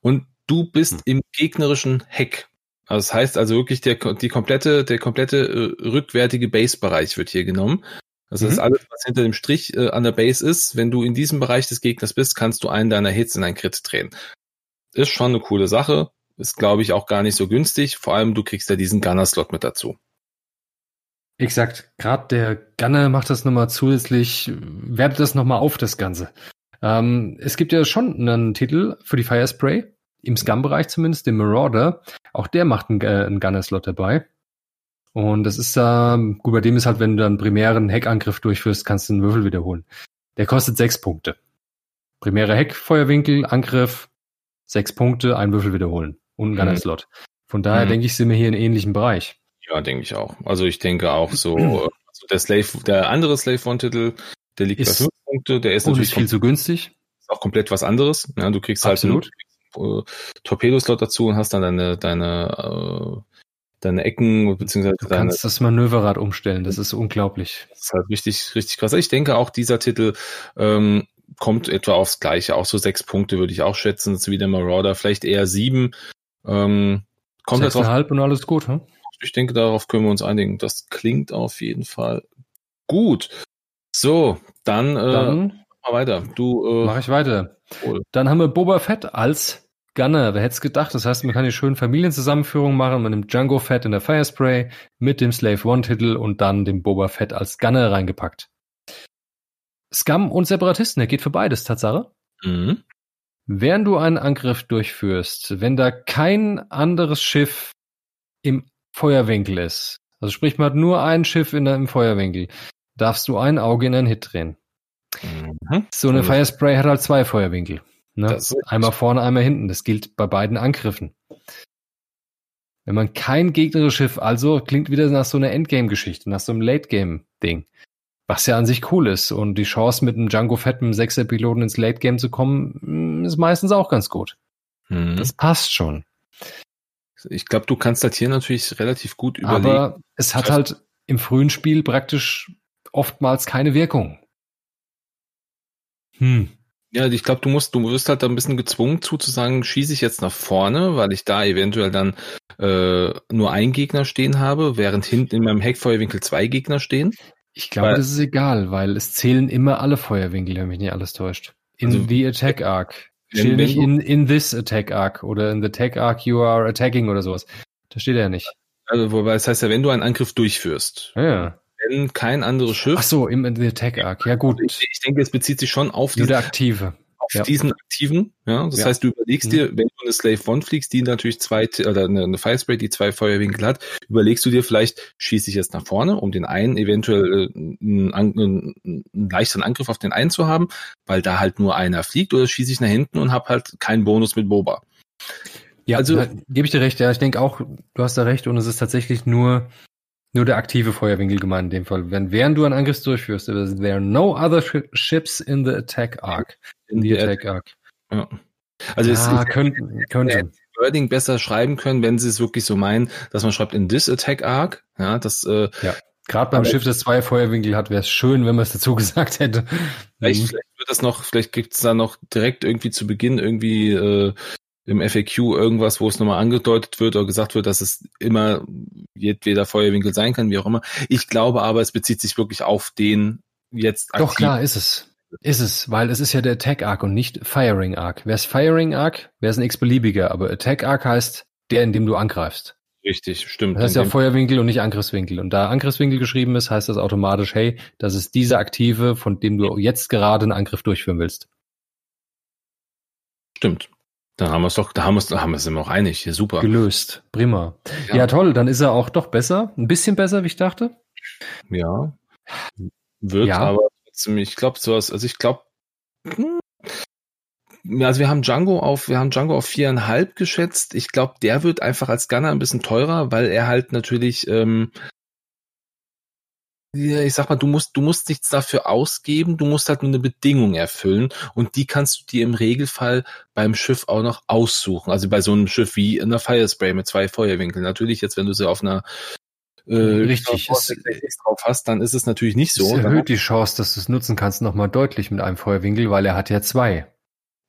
Und du bist hm. im gegnerischen Heck. Also das heißt also wirklich, der, die komplette, der komplette äh, rückwärtige Base-Bereich wird hier genommen. Also mhm. das ist alles, was hinter dem Strich äh, an der Base ist. Wenn du in diesem Bereich des Gegners bist, kannst du einen deiner Hits in ein Crit drehen. Ist schon eine coole Sache. Ist, glaube ich, auch gar nicht so günstig. Vor allem, du kriegst ja diesen Gunner-Slot mit dazu. Exakt. Gerade der Gunner macht das nochmal zusätzlich, wertet das nochmal auf, das Ganze. Ähm, es gibt ja schon einen Titel für die Fire Spray im Scum-Bereich zumindest, den Marauder, auch der macht einen, äh, einen Gunner-Slot dabei. Und das ist, ähm, gut, bei dem ist halt, wenn du dann primären Heckangriff durchführst, kannst du einen Würfel wiederholen. Der kostet sechs Punkte. Primäre Heckfeuerwinkel, Angriff, sechs Punkte, ein Würfel wiederholen und ein mhm. Gunner-Slot. Von daher mhm. denke ich, sind wir hier in ähnlichen Bereich. Ja, denke ich auch. Also ich denke auch so, also der Slave, der andere Slave One-Titel, der liegt ist bei fünf Punkte, der ist natürlich viel zu günstig. Ist auch komplett was anderes. Ja, du kriegst Absolut. halt äh, Torpedoslot dazu und hast dann deine, deine, äh, deine Ecken, beziehungsweise du kannst das Manöverrad umstellen, das ist unglaublich. Das ist halt richtig, richtig krass. Ich denke auch dieser Titel ähm, kommt etwa aufs Gleiche. Auch so sechs Punkte würde ich auch schätzen. Das ist wie der Marauder, vielleicht eher sieben. Ähm, kommt auf, halb und alles gut, hm? Ich denke, darauf können wir uns einigen. Das klingt auf jeden Fall gut. So, dann, äh, Dann mal weiter. Du, äh, mache ich weiter. Cool. Dann haben wir Boba Fett als Gunner. Wer hätte es gedacht? Das heißt, man kann die schönen Familienzusammenführungen machen. Man nimmt Django Fett in der Firespray mit dem Slave One Titel und dann dem Boba Fett als Gunner reingepackt. Scum und Separatisten, der geht für beides, Tatsache. mhm. Während du einen Angriff durchführst, wenn da kein anderes Schiff im Feuerwinkel ist, also sprich, man hat nur ein Schiff in im Feuerwinkel, darfst du ein Auge in einen Hit drehen. Mhm. So eine Also- Firespray hat halt zwei Feuerwinkel. Ne? Einmal vorne, einmal hinten. Das gilt bei beiden Angriffen. Wenn man kein gegnerisches Schiff, also klingt wieder nach so einer Endgame-Geschichte, nach so einem Late-Game-Ding. Was ja an sich cool ist. Und die Chance, mit einem Django Fett, einem Sechser-Piloten ins Late-Game zu kommen, mm, ist meistens auch ganz gut. Mhm. Das passt schon. Ich glaube, du kannst das hier natürlich relativ gut überlegen. Aber es hat halt im frühen Spiel praktisch oftmals keine Wirkung. Hm. Ja, ich glaube, du musst, du wirst halt da ein bisschen gezwungen zu, zu sagen, schieße ich jetzt nach vorne, weil ich da eventuell dann äh, nur einen Gegner stehen habe, während hinten in meinem Heckfeuerwinkel zwei Gegner stehen. Ich glaube, Weil- das ist egal, weil es zählen immer alle Feuerwinkel, wenn mich nicht alles täuscht. In Also, the Attack Arc. Steht nicht in, in this Attack Arc oder in the Attack Arc you are attacking oder sowas. Da steht er ja nicht. Also, wobei das heißt ja, wenn du einen Angriff durchführst, Ja. Wenn kein anderes Schiff, Ach so, im the Attack Arc. Ja gut. ich, ich denke, es bezieht sich schon auf, der Aktive. auf ja. diesen aktiven. Ja, das Ja. heißt, du überlegst Mhm. dir, wenn du eine Slave One fliegst, die natürlich zwei oder eine, eine Firespray, die zwei Feuerwinkel hat, überlegst du dir vielleicht, schieße ich jetzt nach vorne, um den einen eventuell äh, einen, einen, einen leichteren Angriff auf den einen zu haben, weil da halt nur einer fliegt, oder schieße ich nach hinten und habe halt keinen Bonus mit Boba. Ja, Also- also gebe ich dir recht. Ja, ich denke auch, du hast da recht. Und es ist tatsächlich nur nur der aktive Feuerwinkel gemeint in dem Fall. Wenn während du einen Angriff durchführst, there are no other shi- ships in the Attack Arc. In the Attack Arc. Ja. Also es ja, ist könnte, könnte. Wording besser schreiben können, wenn sie es wirklich so meinen, dass man schreibt in this attack arc. Ja, das äh, Gerade beim Schiff, das zwei Feuerwinkel hat, wäre es schön, wenn man es dazu gesagt hätte. vielleicht, Mhm. vielleicht wird das noch, vielleicht gibt's da noch direkt irgendwie zu Beginn irgendwie äh, im FAQ irgendwas, wo es nochmal angedeutet wird oder gesagt wird, dass es immer jedweder Feuerwinkel sein kann, wie auch immer. Ich glaube aber, es bezieht sich wirklich auf den jetzt Doch, aktiv- klar, ist es. Ist es, weil es ist ja der Attack Arc und nicht Firing Arc. Wäre es Firing Arc, wäre es ein x-beliebiger, aber Attack Arc heißt der, in dem du angreifst. Richtig, stimmt. Das heißt In ja Feuerwinkel und nicht Angriffswinkel. Und da Angriffswinkel geschrieben ist, heißt das automatisch, hey, das ist dieser Aktive, von dem du jetzt gerade einen Angriff durchführen willst. stimmt. Dann haben wir es doch, da haben wir es, da haben wir es immer auch einig. Ja, super. Gelöst. Prima. Ja. Ja. toll, dann ist er auch doch besser. Ein bisschen besser, wie ich dachte. Ja. Wird Ja. aber trotzdem, ich glaube, sowas, also ich glaube, also wir haben Django auf, wir haben Django auf viereinhalb geschätzt. Ich glaube, der wird einfach als Gunner ein bisschen teurer, weil er halt natürlich, ähm, ich sag mal, du musst, du musst nichts dafür ausgeben, du musst halt nur eine Bedingung erfüllen und die kannst du dir im Regelfall beim Schiff auch noch aussuchen. Also bei so einem Schiff wie in der Firespray mit zwei Feuerwinkeln. Natürlich jetzt, wenn du sie auf einer äh, Richtig, Force es- 66 drauf hast, dann ist es natürlich nicht so. Dann erhöht die Chance, dass du es nutzen kannst, nochmal deutlich mit einem Feuerwinkel, weil er hat ja zwei.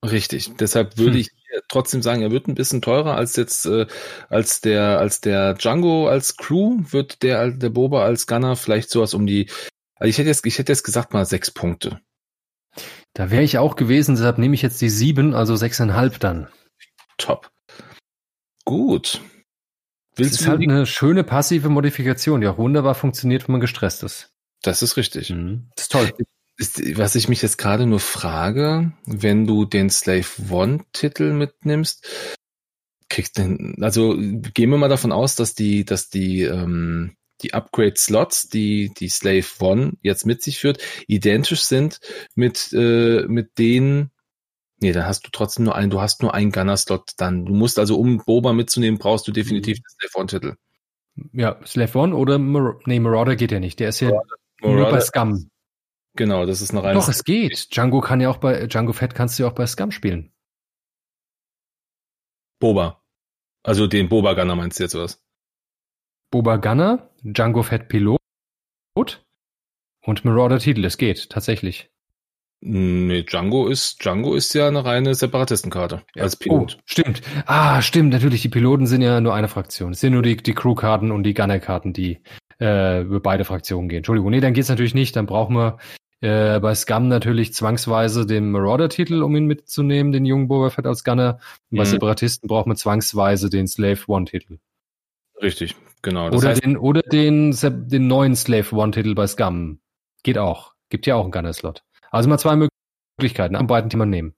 Richtig. Deshalb würde Hm. ich trotzdem sagen, er wird ein bisschen teurer als jetzt äh, als der als der Django als Crew wird der der Boba als Gunner vielleicht sowas um die. Also ich hätte jetzt ich hätte jetzt gesagt mal sechs Punkte. Da wäre ich auch gewesen, deshalb nehme ich jetzt die sieben, also sechseinhalb dann. Top. Gut. Das Willst ist du? halt eine schöne passive Modifikation, die auch wunderbar funktioniert, wenn man gestresst ist. das ist richtig. Das ist toll. Ist, was ich mich jetzt gerade nur frage, wenn du den Slave One Titel mitnimmst, kriegst du, also gehen wir mal davon aus, dass die, dass die, ähm, die Upgrade Slots, die die Slave One jetzt mit sich führt, identisch sind mit, äh, mit denen, nee, dann hast du trotzdem nur einen, du hast nur einen Gunner Slot dann. Du musst also, um Boba mitzunehmen, brauchst du definitiv den Slave One Titel. Ja, Slave One oder Mar nee, Marauder geht ja nicht. Der ist ja nur bei Marauder- Scum. Genau, das ist eine reine Doch, es geht. Django kann ja auch bei Django Fett kannst du ja auch bei Scum spielen. Boba. Also den Boba Gunner meinst du jetzt was? Boba Gunner, Django Fett Pilot und Marauder Titel. Es geht tatsächlich. Nee, Django ist, Django ist ja eine reine Separatistenkarte Ja. als Pilot. Oh, stimmt. Ah, stimmt, natürlich. Die Piloten sind ja nur eine Fraktion. Es sind nur die, die Crew-Karten und die Gunner-Karten, die äh, über beide Fraktionen gehen. Entschuldigung, nee, dann geht's natürlich nicht. Dann brauchen wir äh, bei Scum natürlich zwangsweise den Marauder-Titel, um ihn mitzunehmen, den jungen Boba Fett als Gunner. Und bei Mhm. Separatisten brauchen wir zwangsweise den Slave One-Titel. Richtig, genau. Das Oder heißt, den, oder den, den neuen Slave One-Titel bei Scum. Geht auch. Gibt ja auch einen Gunner-Slot. Also mal zwei Möglichkeiten, an beiden, die man nehmen.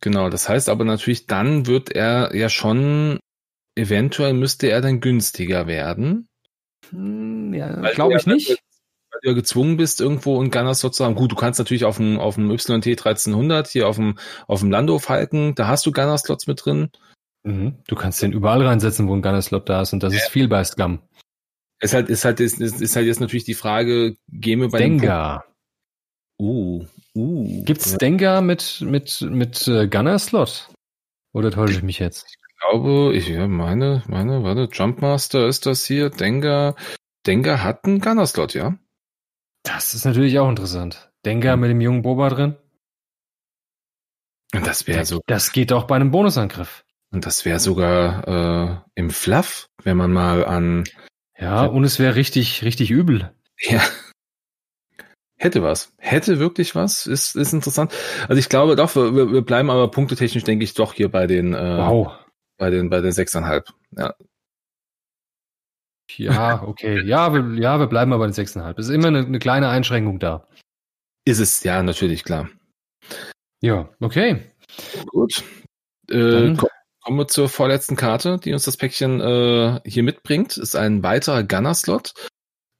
genau, das heißt aber natürlich, dann wird er ja schon, eventuell müsste er dann günstiger werden. Hm, ja, glaube ich nicht. Weil du ja gezwungen bist, irgendwo einen Gunner-Slot zu haben. Gut, du kannst natürlich auf dem, auf dem YT 1300, hier auf dem, auf dem Lando Falken, da hast du Gunner-Slots mit drin. Mhm. Du kannst den überall reinsetzen, wo ein Gunner-Slot da ist und das ist viel bei Scum. Ist halt, ist halt, ist, ist ist halt jetzt natürlich die Frage, gehen wir bei dem Dengar. Uh, uh. Gibt's Ja, Dengar mit, mit, mit äh, Gunner-Slot? Oder täusche ich mich jetzt? Ich glaube, ich ja, meine, meine, warte, Jumpmaster ist das hier, Dengar. Dengar hat einen Gunner-Slot, ja? Das ist natürlich auch interessant. Dengar Mhm. mit dem jungen Boba drin? Und das wäre so, Das geht auch bei einem Bonusangriff. und das wäre sogar äh, im Fluff, wenn man mal an Ja, Ja. und es wäre richtig, richtig übel. Ja. Hätte was. Hätte wirklich was. Ist, ist interessant. Also ich glaube doch, wir, wir bleiben aber punktetechnisch, denke ich, doch hier bei den, äh, Wow. bei den, bei den sechseinhalb. Ja. Ja, okay. Ja, wir, ja, wir bleiben aber bei den 6,5. Es ist immer eine, eine kleine Einschränkung da. Ist es, ja, natürlich, klar. Ja, okay. Gut. Äh, Dann- ko- kommen wir zur vorletzten Karte, die uns das Päckchen äh, hier mitbringt. Ist ein weiterer Gunner-Slot.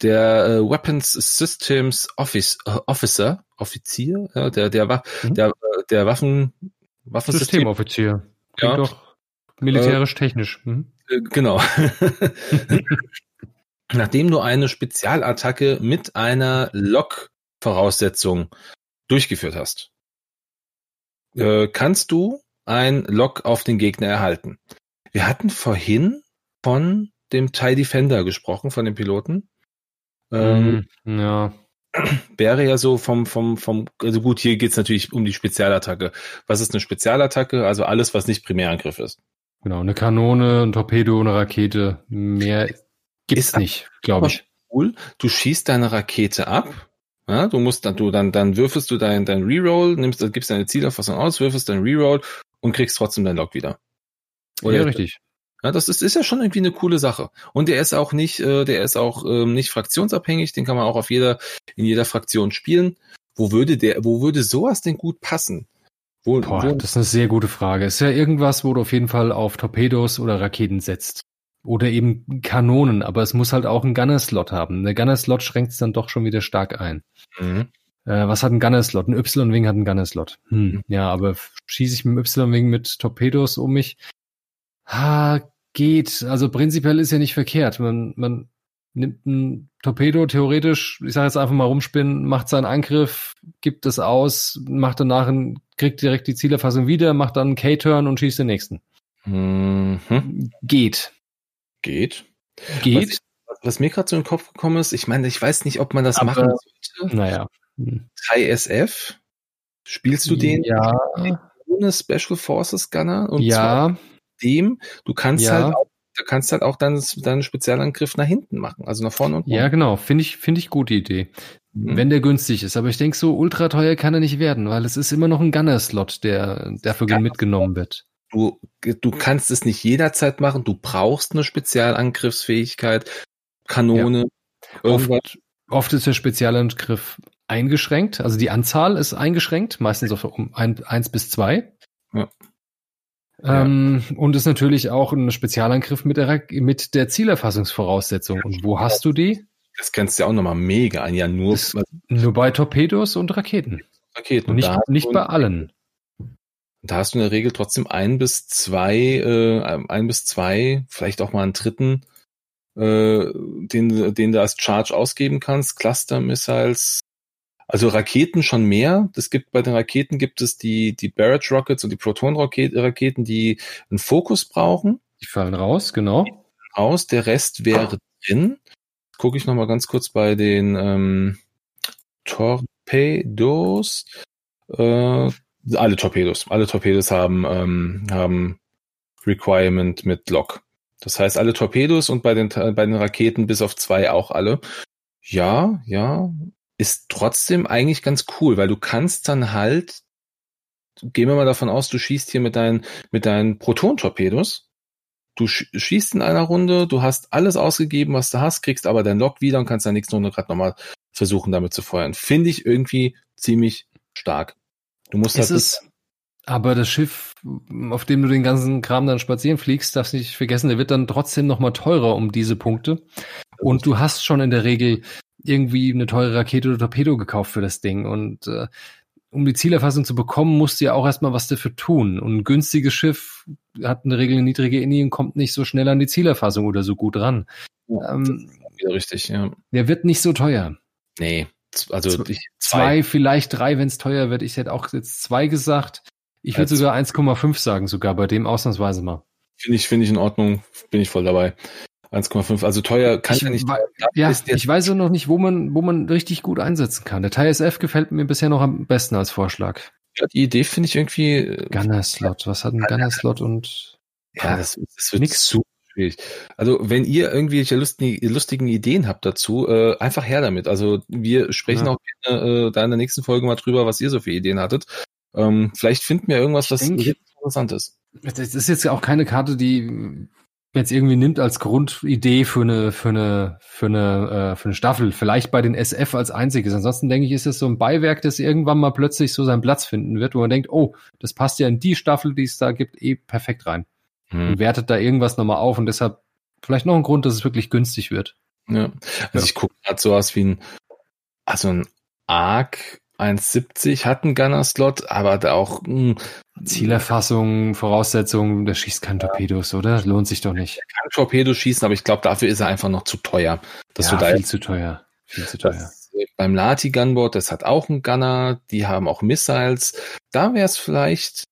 Der äh, Weapons Systems Office, äh, Officer, Offizier, ja, der, der, Mhm. der, äh, der Waffen, Waffensystem, Systemoffizier. Klingt Ja. doch militärisch-technisch. Mhm. Äh, Genau. Nachdem du eine Spezialattacke mit einer Lock-Voraussetzung durchgeführt hast, äh, kannst du ein Lock auf den Gegner erhalten. Wir hatten vorhin von dem TIE Defender gesprochen, von dem Piloten. Ähm, Mhm. Ja. wäre ja so vom, vom, vom, also gut, hier geht's natürlich um die Spezialattacke. Was ist eine Spezialattacke? Also alles, was nicht Primärangriff ist. Genau, eine Kanone, ein Torpedo, eine Rakete. Mehr gibt's Ist nicht, glaube ich. cool. Du schießt deine Rakete ab. Ja, du musst dann, du dann, dann würfelst du dein, dein Reroll, nimmst, gibst deine Zielauffassung aus, würfelst dein Reroll und kriegst trotzdem dein Log wieder. Ja, richtig. Ja, das ist, ist ja schon irgendwie eine coole Sache. Und der ist auch nicht, äh, der ist auch ähm, nicht fraktionsabhängig, den kann man auch auf jeder, in jeder Fraktion spielen. Wo würde der, wo würde sowas denn gut passen? Wo, Boah, wo, das ist eine sehr gute Frage. Ist ja irgendwas, wo du auf jeden Fall auf Torpedos oder Raketen setzt. Oder eben Kanonen, aber es muss halt auch einen Gunner-Slot haben. Der Gunner-Slot schränkt es dann doch schon wieder stark ein. Mhm. Äh, was hat ein Gunner-Slot? Ein Y-Wing hat einen Gunner-Slot. Hm. Mhm. Ja, aber schieße ich mit dem Y-Wing mit Torpedos um mich? Ha, geht. Also prinzipiell ist ja nicht verkehrt. Man, man nimmt ein Torpedo theoretisch, ich sage jetzt einfach mal rumspinnen, macht seinen Angriff, gibt es aus, macht danach einen, kriegt direkt die Zielerfassung wieder, macht dann einen K-Turn und schießt den nächsten. Mhm. Geht. Geht. Geht. Was, was mir gerade so in den Kopf gekommen ist, ich meine, ich weiß nicht, ob man das Aber- machen sollte. Naja. Hm. Thai SF. Spielst du den Ja, ohne Special Forces Gunner? Und ja, zwar dem, du kannst Ja. halt auch, du kannst halt auch deinen, deinen Spezialangriff nach hinten machen, also nach vorne und ja, genau. Finde ich, finde ich gute Idee. Mhm. Wenn der günstig ist. Aber ich denke, so ultra teuer kann er nicht werden, weil es ist immer noch ein Gunner-Slot, der dafür Gunner-Slot. mitgenommen wird. du, du kannst es nicht jederzeit machen, du brauchst eine Spezialangriffsfähigkeit, Kanone, irgendwas. Oft, oft ist der Spezialangriff eingeschränkt, also die Anzahl ist eingeschränkt, meistens auf um ein, eins bis zwei. Ja. Ähm, Und ist natürlich auch ein Spezialangriff mit der, mit der Zielerfassungsvoraussetzung. Und wo hast du die? Das kannst du ja auch nochmal mega an, ja nur Das- Nur bei Torpedos und Raketen. Raketen. Und nicht, hast nicht bei allen. da hast du in der Regel trotzdem ein bis zwei, äh, ein bis zwei, vielleicht auch mal einen dritten, äh, den, den du als Charge ausgeben kannst, Cluster Missiles, also Raketen schon mehr. Es gibt bei den Raketen gibt es die, die Barrage Rockets und die Proton Raketen, die einen Fokus brauchen. Die fallen raus, genau. Aus, der Rest wäre drin. Gucke ich noch mal ganz kurz bei den ähm, Tor Torpedos, äh, alle Torpedos, alle Torpedos haben, ähm, haben Requirement mit Lock. Das heißt, alle Torpedos und bei den, bei den Raketen bis auf zwei auch alle. Ja, ja, ist trotzdem eigentlich ganz cool, weil du kannst dann halt, gehen wir mal davon aus, du schießt hier mit deinen, mit deinen Proton-Torpedos. Du schießt in einer Runde, du hast alles ausgegeben, was du hast, kriegst aber dein Log wieder und kannst dann nächste Runde gerade nochmal versuchen, damit zu feuern. Finde ich irgendwie ziemlich stark. Du musst ist halt es, aber das Schiff, auf dem du den ganzen Kram dann spazieren fliegst, darfst nicht vergessen, der wird dann trotzdem nochmal teurer um diese Punkte. Und du hast schon in der Regel irgendwie eine teure Rakete oder Torpedo gekauft für das Ding. Und äh, um die Zielerfassung zu bekommen, musst du ja auch erstmal was dafür tun. Und ein günstiges Schiff hat in der Regel eine niedrige INI und kommt nicht so schnell an die Zielerfassung oder so gut ran. Ja, ähm, richtig, ja. Der wird nicht so teuer. Nee, also zwei, zwei vielleicht drei, wenn es teuer wird. Ich hätte auch jetzt zwei gesagt. Ich würde sogar 1,5 sagen, sogar bei dem ausnahmsweise mal. Finde ich, finde ich in Ordnung, bin ich voll dabei. 1,5, also teuer kann ich, ja nicht. Ja, ich weiß noch nicht, wo man, wo man richtig gut einsetzen kann. Der Teil SF gefällt mir bisher noch am besten als Vorschlag. Ja, die Idee finde ich irgendwie. Äh, Gunner-Slot, was hat ein Gunner-Slot und. Ja, das, das wird nix. zu schwierig. Also, wenn ihr irgendwelche lustigen, lustigen Ideen habt dazu, äh, einfach her damit. Also, wir sprechen ja. auch gerne äh, da in der nächsten Folge mal drüber, was ihr so für Ideen hattet. Ähm, vielleicht finden wir irgendwas, was interessant ist. Das ist jetzt auch keine Karte, die jetzt irgendwie nimmt als Grundidee für eine für eine für eine äh, für eine Staffel. Vielleicht bei den SF als einziges. Ansonsten denke ich, ist es so ein Beiwerk, das irgendwann mal plötzlich so seinen Platz finden wird, wo man denkt, oh, das passt ja in die Staffel, die es da gibt, eh perfekt rein. Hm. Und wertet da irgendwas nochmal auf und deshalb vielleicht noch ein Grund, dass es wirklich günstig wird. Ja, also ja. ich gucke gerade sowas wie ein also ein Arc 1,70 hat einen Gunner-Slot, aber da auch mh, hm, Zielerfassung, Voraussetzungen, der schießt kein Torpedos, oder? Lohnt sich doch nicht. Er kann Torpedos schießen, aber ich glaube, dafür ist er einfach noch zu teuer. Dass ja, du da viel zu teuer. Viel zu teuer. Das, äh, beim Lati Gunboard, das hat auch einen Gunner, die haben auch Missiles. Da wäre es vielleicht.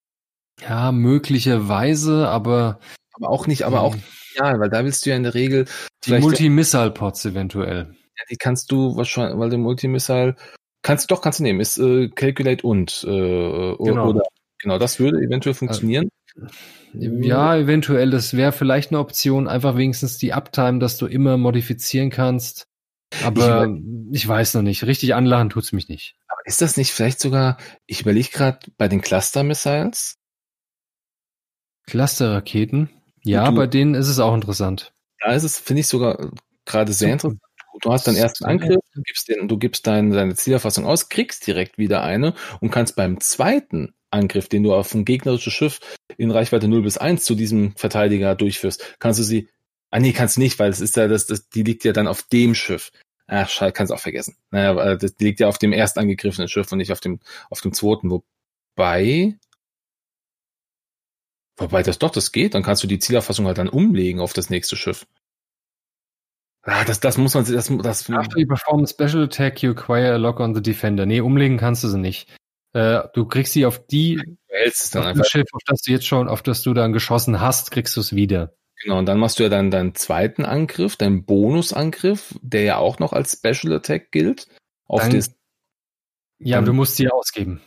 Ja, möglicherweise, aber. Aber auch nicht, aber auch, ja, weil da willst du ja in der Regel. Die Multi-Missile-Pods eventuell. Ja, die kannst du wahrscheinlich, weil der Multi-Missile Kannst du doch, kannst du nehmen. Ist äh, Calculate und äh, genau. oder genau, das würde eventuell funktionieren. Ja, eventuell. Das wäre vielleicht eine Option, einfach wenigstens die Uptime, dass du immer modifizieren kannst. Aber ich, ich weiß noch nicht. Richtig anlachen tut's mich nicht. Aber ist das nicht vielleicht sogar, ich überlege gerade bei den Cluster-Missiles? Cluster-Raketen? Ja, du, bei denen ist es auch interessant. Da ist es, finde ich, sogar gerade sehr interessant. Du hast deinen ersten Angriff, du gibst, den, du gibst dein, deine Zielerfassung aus, kriegst direkt wieder eine und kannst beim zweiten Angriff, den du auf ein gegnerisches Schiff in Reichweite 0 bis 1 zu diesem Verteidiger durchführst, kannst du sie, ah nee, kannst nicht, weil es ist ja, das, das, die liegt ja dann auf dem Schiff. Ach, scheiße, kannst auch vergessen. Naja, das liegt ja auf dem erst angegriffenen Schiff und nicht auf dem, auf dem zweiten. Wobei, wobei das doch, das geht, dann kannst du die Zielerfassung halt dann umlegen auf das nächste Schiff. Ah, das, das muss man, das, das. After you perform a special attack, you acquire a lock on the defender. Nee, umlegen kannst du sie nicht. Äh, du kriegst sie auf die, du hältst es dann auf einfach. Schiff, auf das du jetzt schon, auf das du dann geschossen hast, kriegst du es wieder. Genau, und dann machst du ja dann deinen zweiten Angriff, deinen Bonusangriff, der ja auch noch als Special Attack gilt. Auf dann, das, ja, du musst sie ausgeben.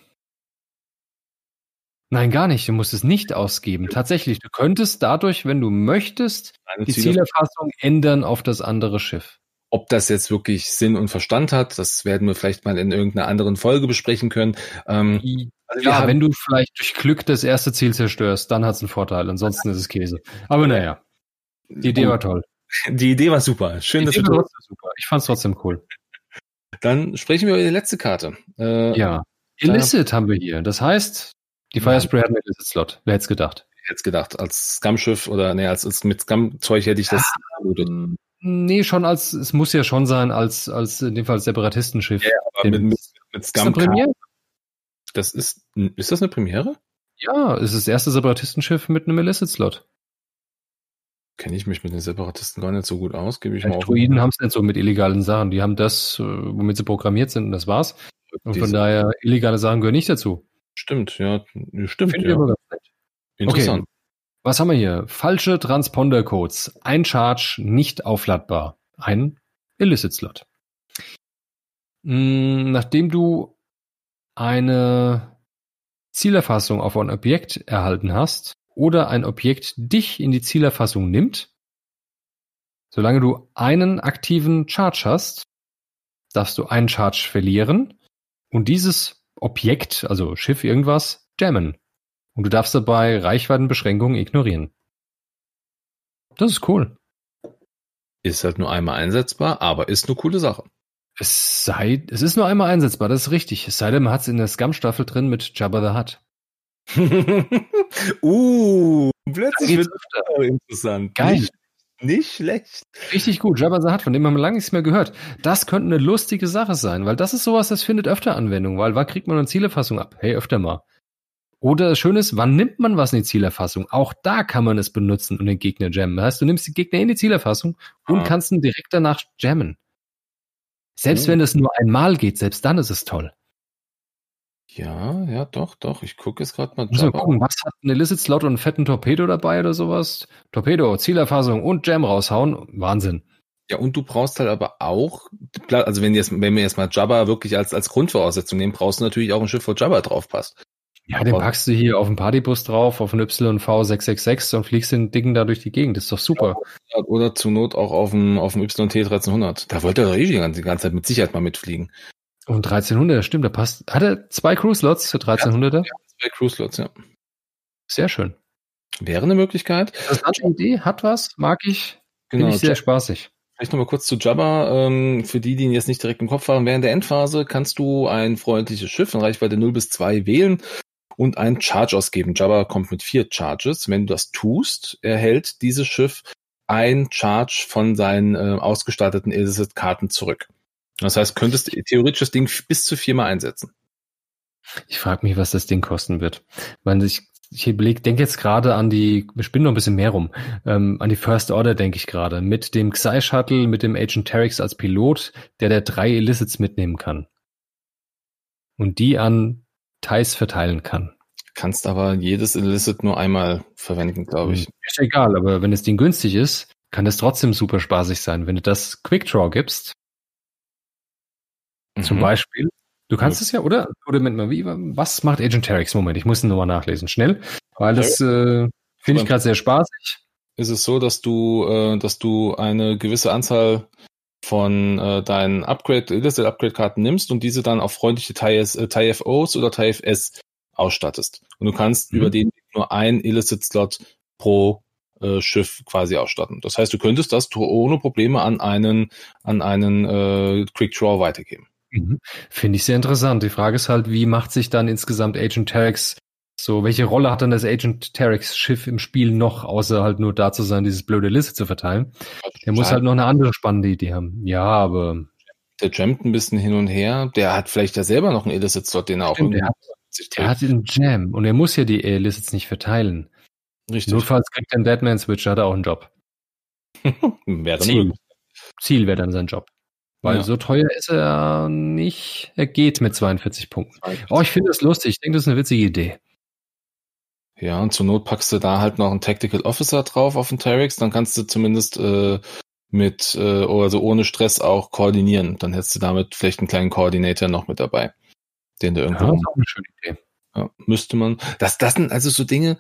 Nein, gar nicht. Du musst es nicht ausgeben. Tatsächlich, du könntest dadurch, wenn du möchtest, die Zielerfassung ändern auf das andere Schiff. Ob das jetzt wirklich Sinn und Verstand hat, das werden wir vielleicht mal in irgendeiner anderen Folge besprechen können. Ähm, also ja, wenn du vielleicht durch Glück das erste Ziel zerstörst, dann hat es einen Vorteil. Ansonsten ist es Käse. Aber naja, die Idee war toll. Die Idee war super. Schön, die dass Idee du war super. Ich fand es trotzdem cool. Dann sprechen wir über die letzte Karte. Äh, ja, Illicit haben wir hier. Das heißt, die Firespray hat einen Slot. Wer hätte es gedacht? Hätte es gedacht. Als Scum-Schiff oder nee, als, als mit Scum-Zeug hätte ich das vermutet. Ja, nee, schon als, es muss ja schon sein, als, als in dem Fall Separatistenschiff. Ja, aber mit, mit, mit Scum. Ist Premiere? Das ist, ist das eine Premiere? Ja, es ist das erste Separatistenschiff mit einem Illicit-Slot. Kenne ich mich mit den Separatisten gar nicht so gut aus, gebe ich ja, mal auf. Druiden haben es nicht so mit illegalen Sachen. Die haben das, äh, womit sie programmiert sind, und das war's. Und von daher, illegale Sachen gehören nicht dazu. Stimmt, ja. Stimmt, Find ja. Interessant. Okay. Was haben wir hier? Falsche Transponder-Codes. Ein Charge nicht aufladbar. Ein Illicit-Slot. Hm, nachdem du eine Zielerfassung auf ein Objekt erhalten hast oder ein Objekt dich in die Zielerfassung nimmt, solange du einen aktiven Charge hast, darfst du einen Charge verlieren und dieses Objekt, also Schiff irgendwas, jammen. Und du darfst dabei Reichweitenbeschränkungen ignorieren. Das ist cool. Ist halt nur einmal einsetzbar, aber ist eine coole Sache. Es sei, es ist nur einmal einsetzbar, das ist richtig. Es sei denn, man hat es in der Scum-Staffel drin mit Jabba the Hutt. uh, plötzlich wird es interessant. Geil. Nicht, schlecht. Richtig gut. Jabba the Hutt, von dem haben wir lange nichts mehr gehört. Das könnte eine lustige Sache sein, weil das ist sowas, das findet öfter Anwendung, weil wann kriegt man eine Zielefassung ab? Hey, öfter mal. Oder das Schöne ist, wann nimmt man was in die Zielerfassung? Auch da kann man es benutzen und den Gegner jammen. Das heißt, du nimmst die Gegner in die Zielerfassung und ah. kannst ihn direkt danach jammen. Selbst oh. wenn es nur einmal geht, selbst dann ist es toll. Ja, ja, doch, doch. Ich gucke jetzt gerade mal. Muss mal gucken, was hat ein Illicit Slot und einen fetten Torpedo dabei oder sowas? Torpedo, Zielerfassung und Jam raushauen. Wahnsinn. Ja, und du brauchst halt aber auch, also wenn, jetzt, wenn wir jetzt mal Jabba wirklich als, als Grundvoraussetzung nehmen, brauchst du natürlich auch ein Schiff, wo Jabba drauf passt. Ja, den packst du hier auf den Partybus drauf, auf einen YV666 und fliegst den Dicken da durch die Gegend. Das ist doch super. Oder zur Not auch auf dem, auf dem YT 1300. Da wollte er doch eh die ganze Zeit mit Sicherheit mal mitfliegen. Und 1300, stimmt, da passt. Hat er zwei Crew-Slots für 1300er? Ja, zwei Crew-Slots, ja. Sehr schön. Wäre eine Möglichkeit. Das hat eine Idee, hat was, mag ich. Genau. Finde ich sehr spaßig. Vielleicht nochmal kurz zu Jabba. Ähm, für die, die ihn jetzt nicht direkt im Kopf haben, während der Endphase kannst du ein freundliches Schiff in Reichweite 0 bis 2 wählen und einen Charge ausgeben. Jabba kommt mit vier Charges. Wenn du das tust, erhält dieses Schiff ein Charge von seinen äh, ausgestatteten Illicit-Karten zurück. Das heißt, könntest theoretisch das Ding bis zu viermal einsetzen. Ich frage mich, was das Ding kosten wird. Ich, ich, ich denke jetzt gerade an die, wir spinnen noch ein bisschen mehr rum, ähm, an die First Order denke ich gerade. Mit dem Xi Shuttle, mit dem Agent Terex als Pilot, der der drei Illicits mitnehmen kann. Und die an Thais verteilen kann. Kannst aber jedes Illicit nur einmal verwenden, glaube ich. Hm, ist egal, aber wenn das Ding günstig ist, kann das trotzdem super spaßig sein. Wenn du das Quick Draw gibst, mhm. zum Beispiel, du kannst ja. es ja, oder? Oder mit was macht Agent Terex? Moment, ich muss ihn nochmal nachlesen, schnell, weil das äh, finde ich gerade sehr spaßig. Ist es so, dass du, äh, dass du eine gewisse Anzahl von äh, deinen Upgrade, Illicit Upgrade Karten nimmst und diese dann auf freundliche TIFOs äh, oder TIFS ausstattest. Und du kannst mhm. über den nur ein Illicit Slot pro äh, Schiff quasi ausstatten. Das heißt, du könntest das ohne Probleme an einen, an einen äh, Quick Draw weitergeben. Mhm. Finde ich sehr interessant. Die Frage ist halt, wie macht sich dann insgesamt Agent Terex so, welche Rolle hat dann das Agent Terex Schiff im Spiel noch, außer halt nur da zu sein, dieses blöde Liste zu verteilen? Der muss halt noch eine andere spannende Idee haben. Ja, aber. Der jammt ein bisschen hin und her. Der hat vielleicht ja selber noch einen Illicit-Slot, den er auch Stimmt, der hat, der hat einen Jam und er muss ja die Illicits nicht verteilen. Richtig. Notfalls kriegt er einen Deadman Switch, hat er auch einen Job. wäre Ziel. Ziel wäre dann sein Job. Weil ja. so teuer ist er nicht. Er geht mit 42 Punkten. Oh, ich finde das lustig. Ich denke, das ist eine witzige Idee. Ja, und zur Not packst du da halt noch einen Tactical Officer drauf auf den Terex, dann kannst du zumindest äh, mit, äh, also ohne Stress auch koordinieren. Dann hättest du damit vielleicht einen kleinen Koordinator noch mit dabei, den du irgendwo. Ja, das ist auch eine schöne Idee. Ja, müsste man. Das, das sind also so Dinge,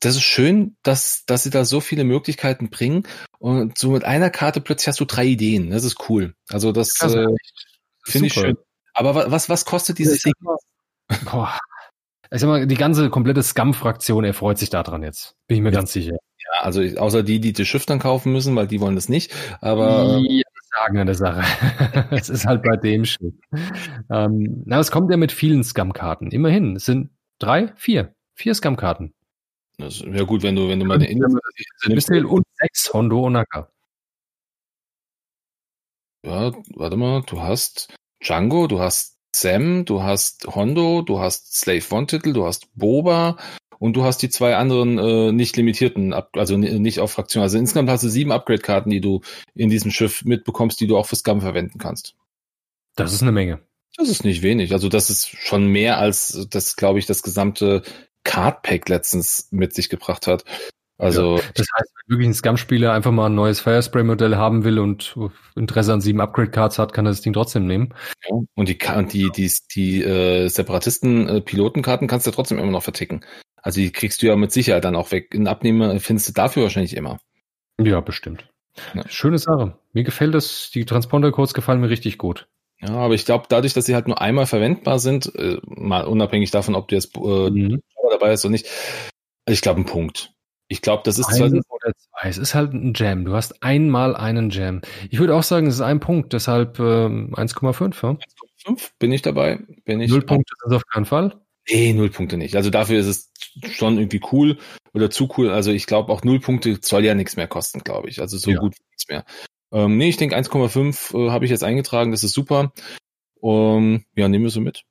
das ist schön, dass, dass sie da so viele Möglichkeiten bringen und so mit einer Karte plötzlich hast du drei Ideen. Das ist cool. Also das, das äh, finde ich schön. Aber was, was kostet dieses Ding? Boah, ich sag mal, die ganze komplette Scum-Fraktion erfreut sich daran jetzt. Bin ich mir ganz sicher. Ja, also außer die, die das Schiff dann kaufen müssen, weil die wollen das nicht. Aber die sagen an der Sache. es ist halt bei dem Schiff. Ähm, na, es kommt ja mit vielen Scum-Karten. Immerhin, es sind drei, vier, vier Scum-Karten. Ja gut, wenn du, wenn du mal eine Insel und sechs Hondo Onaka. Ja, warte mal, du hast Django, du hast Sam, du hast Hondo, du hast Slave One-Titel, du hast Boba und du hast die zwei anderen äh, nicht limitierten, also nicht auf Fraktionen. Also insgesamt hast du sieben Upgrade-Karten, die du in diesem Schiff mitbekommst, die du auch für Scum verwenden kannst. Das ist eine Menge. Das ist nicht wenig. Also das ist schon mehr als das, glaube ich, das gesamte Card Pack letztens mit sich gebracht hat. Also ja, das heißt, wenn wirklich ein Scum-Spieler einfach mal ein neues Firespray-Modell haben will und Interesse an sieben Upgrade-Cards hat, kann er das Ding trotzdem nehmen. Ja, und die die die die äh, Separatisten äh, kannst du trotzdem immer noch verticken. Also die kriegst du ja mit Sicherheit dann auch weg. Ein Abnehmer findest du dafür wahrscheinlich immer. Ja, bestimmt. Ja. Schöne Sache. Mir gefällt das, die Transponder-Codes gefallen mir richtig gut. Ja, aber ich glaube, dadurch, dass sie halt nur einmal verwendbar sind, äh, mal unabhängig davon, ob du jetzt äh, mhm. Dabei ist oder nicht, ich glaube, ein Punkt. Ich glaube, das ist ein oder zwei. Es ist halt ein Jam. Du hast einmal einen Jam. Ich würde auch sagen, es ist ein Punkt, deshalb ähm, 1,5. Ja? 1,5 bin ich dabei. Bin ich null Punkte sind auf keinen Fall. Nee, null Punkte nicht. Also dafür ist es schon irgendwie cool oder zu cool. Also ich glaube auch null Punkte soll ja nichts mehr kosten, glaube ich. Also so ja. gut wie nichts mehr. Ähm, nee, ich denke 1,5 äh, habe ich jetzt eingetragen. Das ist super. Um, ja, nehmen wir so mit.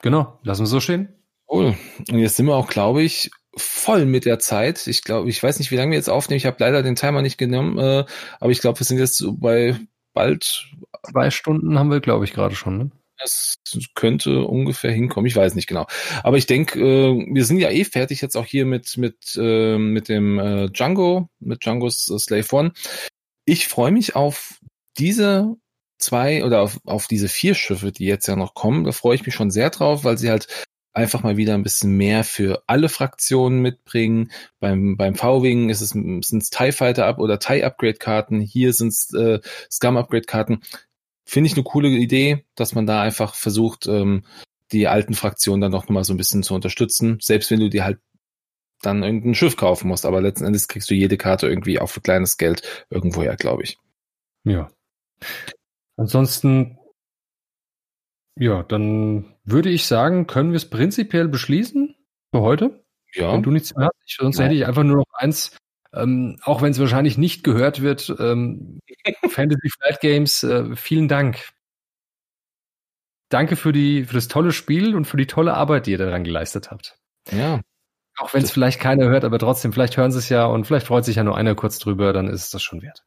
Genau, lassen wir so stehen. Cool. Und jetzt sind wir auch, glaube ich, voll mit der Zeit. Ich glaube, ich weiß nicht, wie lange wir jetzt aufnehmen. Ich habe leider den Timer nicht genommen, äh, aber ich glaube, wir sind jetzt so bei bald. Zwei Stunden haben wir, glaube ich, gerade schon. Ne? Das könnte ungefähr hinkommen. Ich weiß nicht genau. Aber ich denke, äh, wir sind ja eh fertig jetzt auch hier mit mit äh, mit dem äh, Django, mit Django's äh, Slave One. Ich freue mich auf diese zwei oder auf, auf diese vier Schiffe, die jetzt ja noch kommen. Da freue ich mich schon sehr drauf, weil sie halt einfach mal wieder ein bisschen mehr für alle Fraktionen mitbringen. Beim, beim V-Wing ist es, sind es TIE Fighter Up oder TIE Upgrade Karten. Hier sind es äh, Scum Upgrade Karten. Finde ich eine coole Idee, dass man da einfach versucht, ähm, die alten Fraktionen dann noch mal so ein bisschen zu unterstützen. Selbst wenn du dir halt dann irgendein Schiff kaufen musst. Aber letzten Endes kriegst du jede Karte irgendwie auch für kleines Geld irgendwoher, glaube ich. Ja. Ansonsten ja, dann würde ich sagen, können wir es prinzipiell beschließen für heute. Ja. Wenn du nichts mehr hast. Sonst ja. hätte ich einfach nur noch eins, ähm, auch wenn es wahrscheinlich nicht gehört wird. Ähm, Fantasy Flight Games, äh, vielen Dank. Danke für die, für das tolle Spiel und für die tolle Arbeit, die ihr daran geleistet habt. Ja. Auch wenn es vielleicht keiner hört, aber trotzdem, vielleicht hören sie es ja und vielleicht freut sich ja nur einer kurz drüber, dann ist es das schon wert.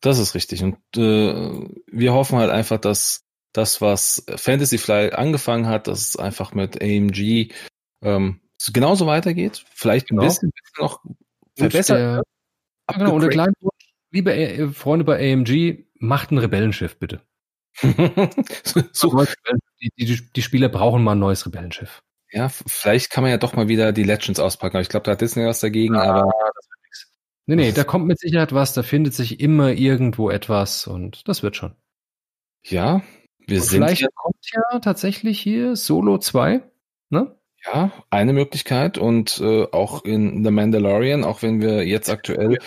Das ist richtig. Und äh, wir hoffen halt einfach, dass das, was Fantasy Fly angefangen hat, dass es einfach mit AMG ähm, genauso weitergeht. Vielleicht ein genau. bisschen noch verbessert. Der, ah, genau, und der kleine Wunsch, liebe äh, Freunde bei AMG, macht ein Rebellenschiff bitte. so. die, die, die Spieler brauchen mal ein neues Rebellenschiff. Ja, vielleicht kann man ja doch mal wieder die Legends auspacken. Ich glaube, da hat Disney was dagegen, ja, aber. Das wird nichts. Nee, nee, da kommt mit Sicherheit was, da findet sich immer irgendwo etwas und das wird schon. Ja, wir Und sind vielleicht kommt ja tatsächlich hier Solo 2, ne? Ja, eine Möglichkeit und äh, auch in The Mandalorian, auch wenn wir jetzt aktuell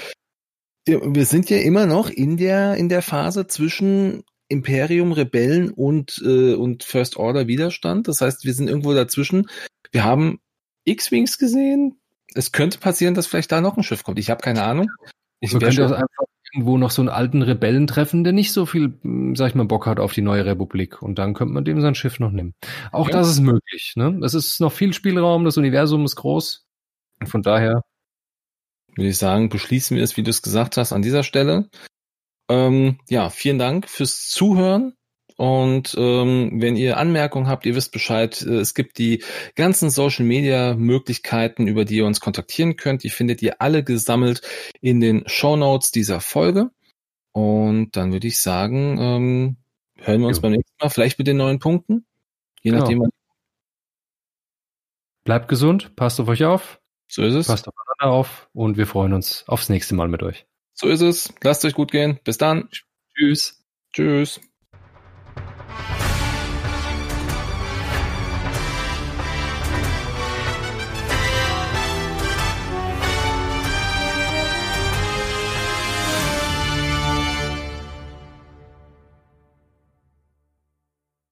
wir sind ja immer noch in der in der Phase zwischen Imperium Rebellen und äh, und First Order Widerstand. Das heißt, wir sind irgendwo dazwischen. Wir haben X-Wings gesehen. Es könnte passieren, dass vielleicht da noch ein Schiff kommt. Ich habe keine Ahnung. Ich Man könnte das einfach irgendwo noch so einen alten Rebellen treffen, der nicht so viel, hm, sag ich mal, Bock hat auf die neue Republik. Und dann könnte man dem sein Schiff noch nehmen. Auch ja. das ist möglich. Ne? Es ist noch viel Spielraum, das Universum ist groß. Von daher würde ich sagen, beschließen wir es, wie du es gesagt hast, an dieser Stelle. Ähm, ja, vielen Dank fürs Zuhören. Und ähm, wenn ihr Anmerkungen habt, ihr wisst Bescheid, äh, es gibt die ganzen Social-Media-Möglichkeiten, über die ihr uns kontaktieren könnt. Die findet ihr alle gesammelt in den Show Notes dieser Folge. Und dann würde ich sagen, ähm, hören wir uns jo. beim nächsten Mal, vielleicht mit den neuen Punkten. Je genau. nachdem. Bleibt gesund, passt auf euch auf. So ist es. Passt aufeinander auf und wir freuen uns aufs nächste Mal mit euch. So ist es. Lasst euch gut gehen. Bis dann. Tschüss. Tschüss.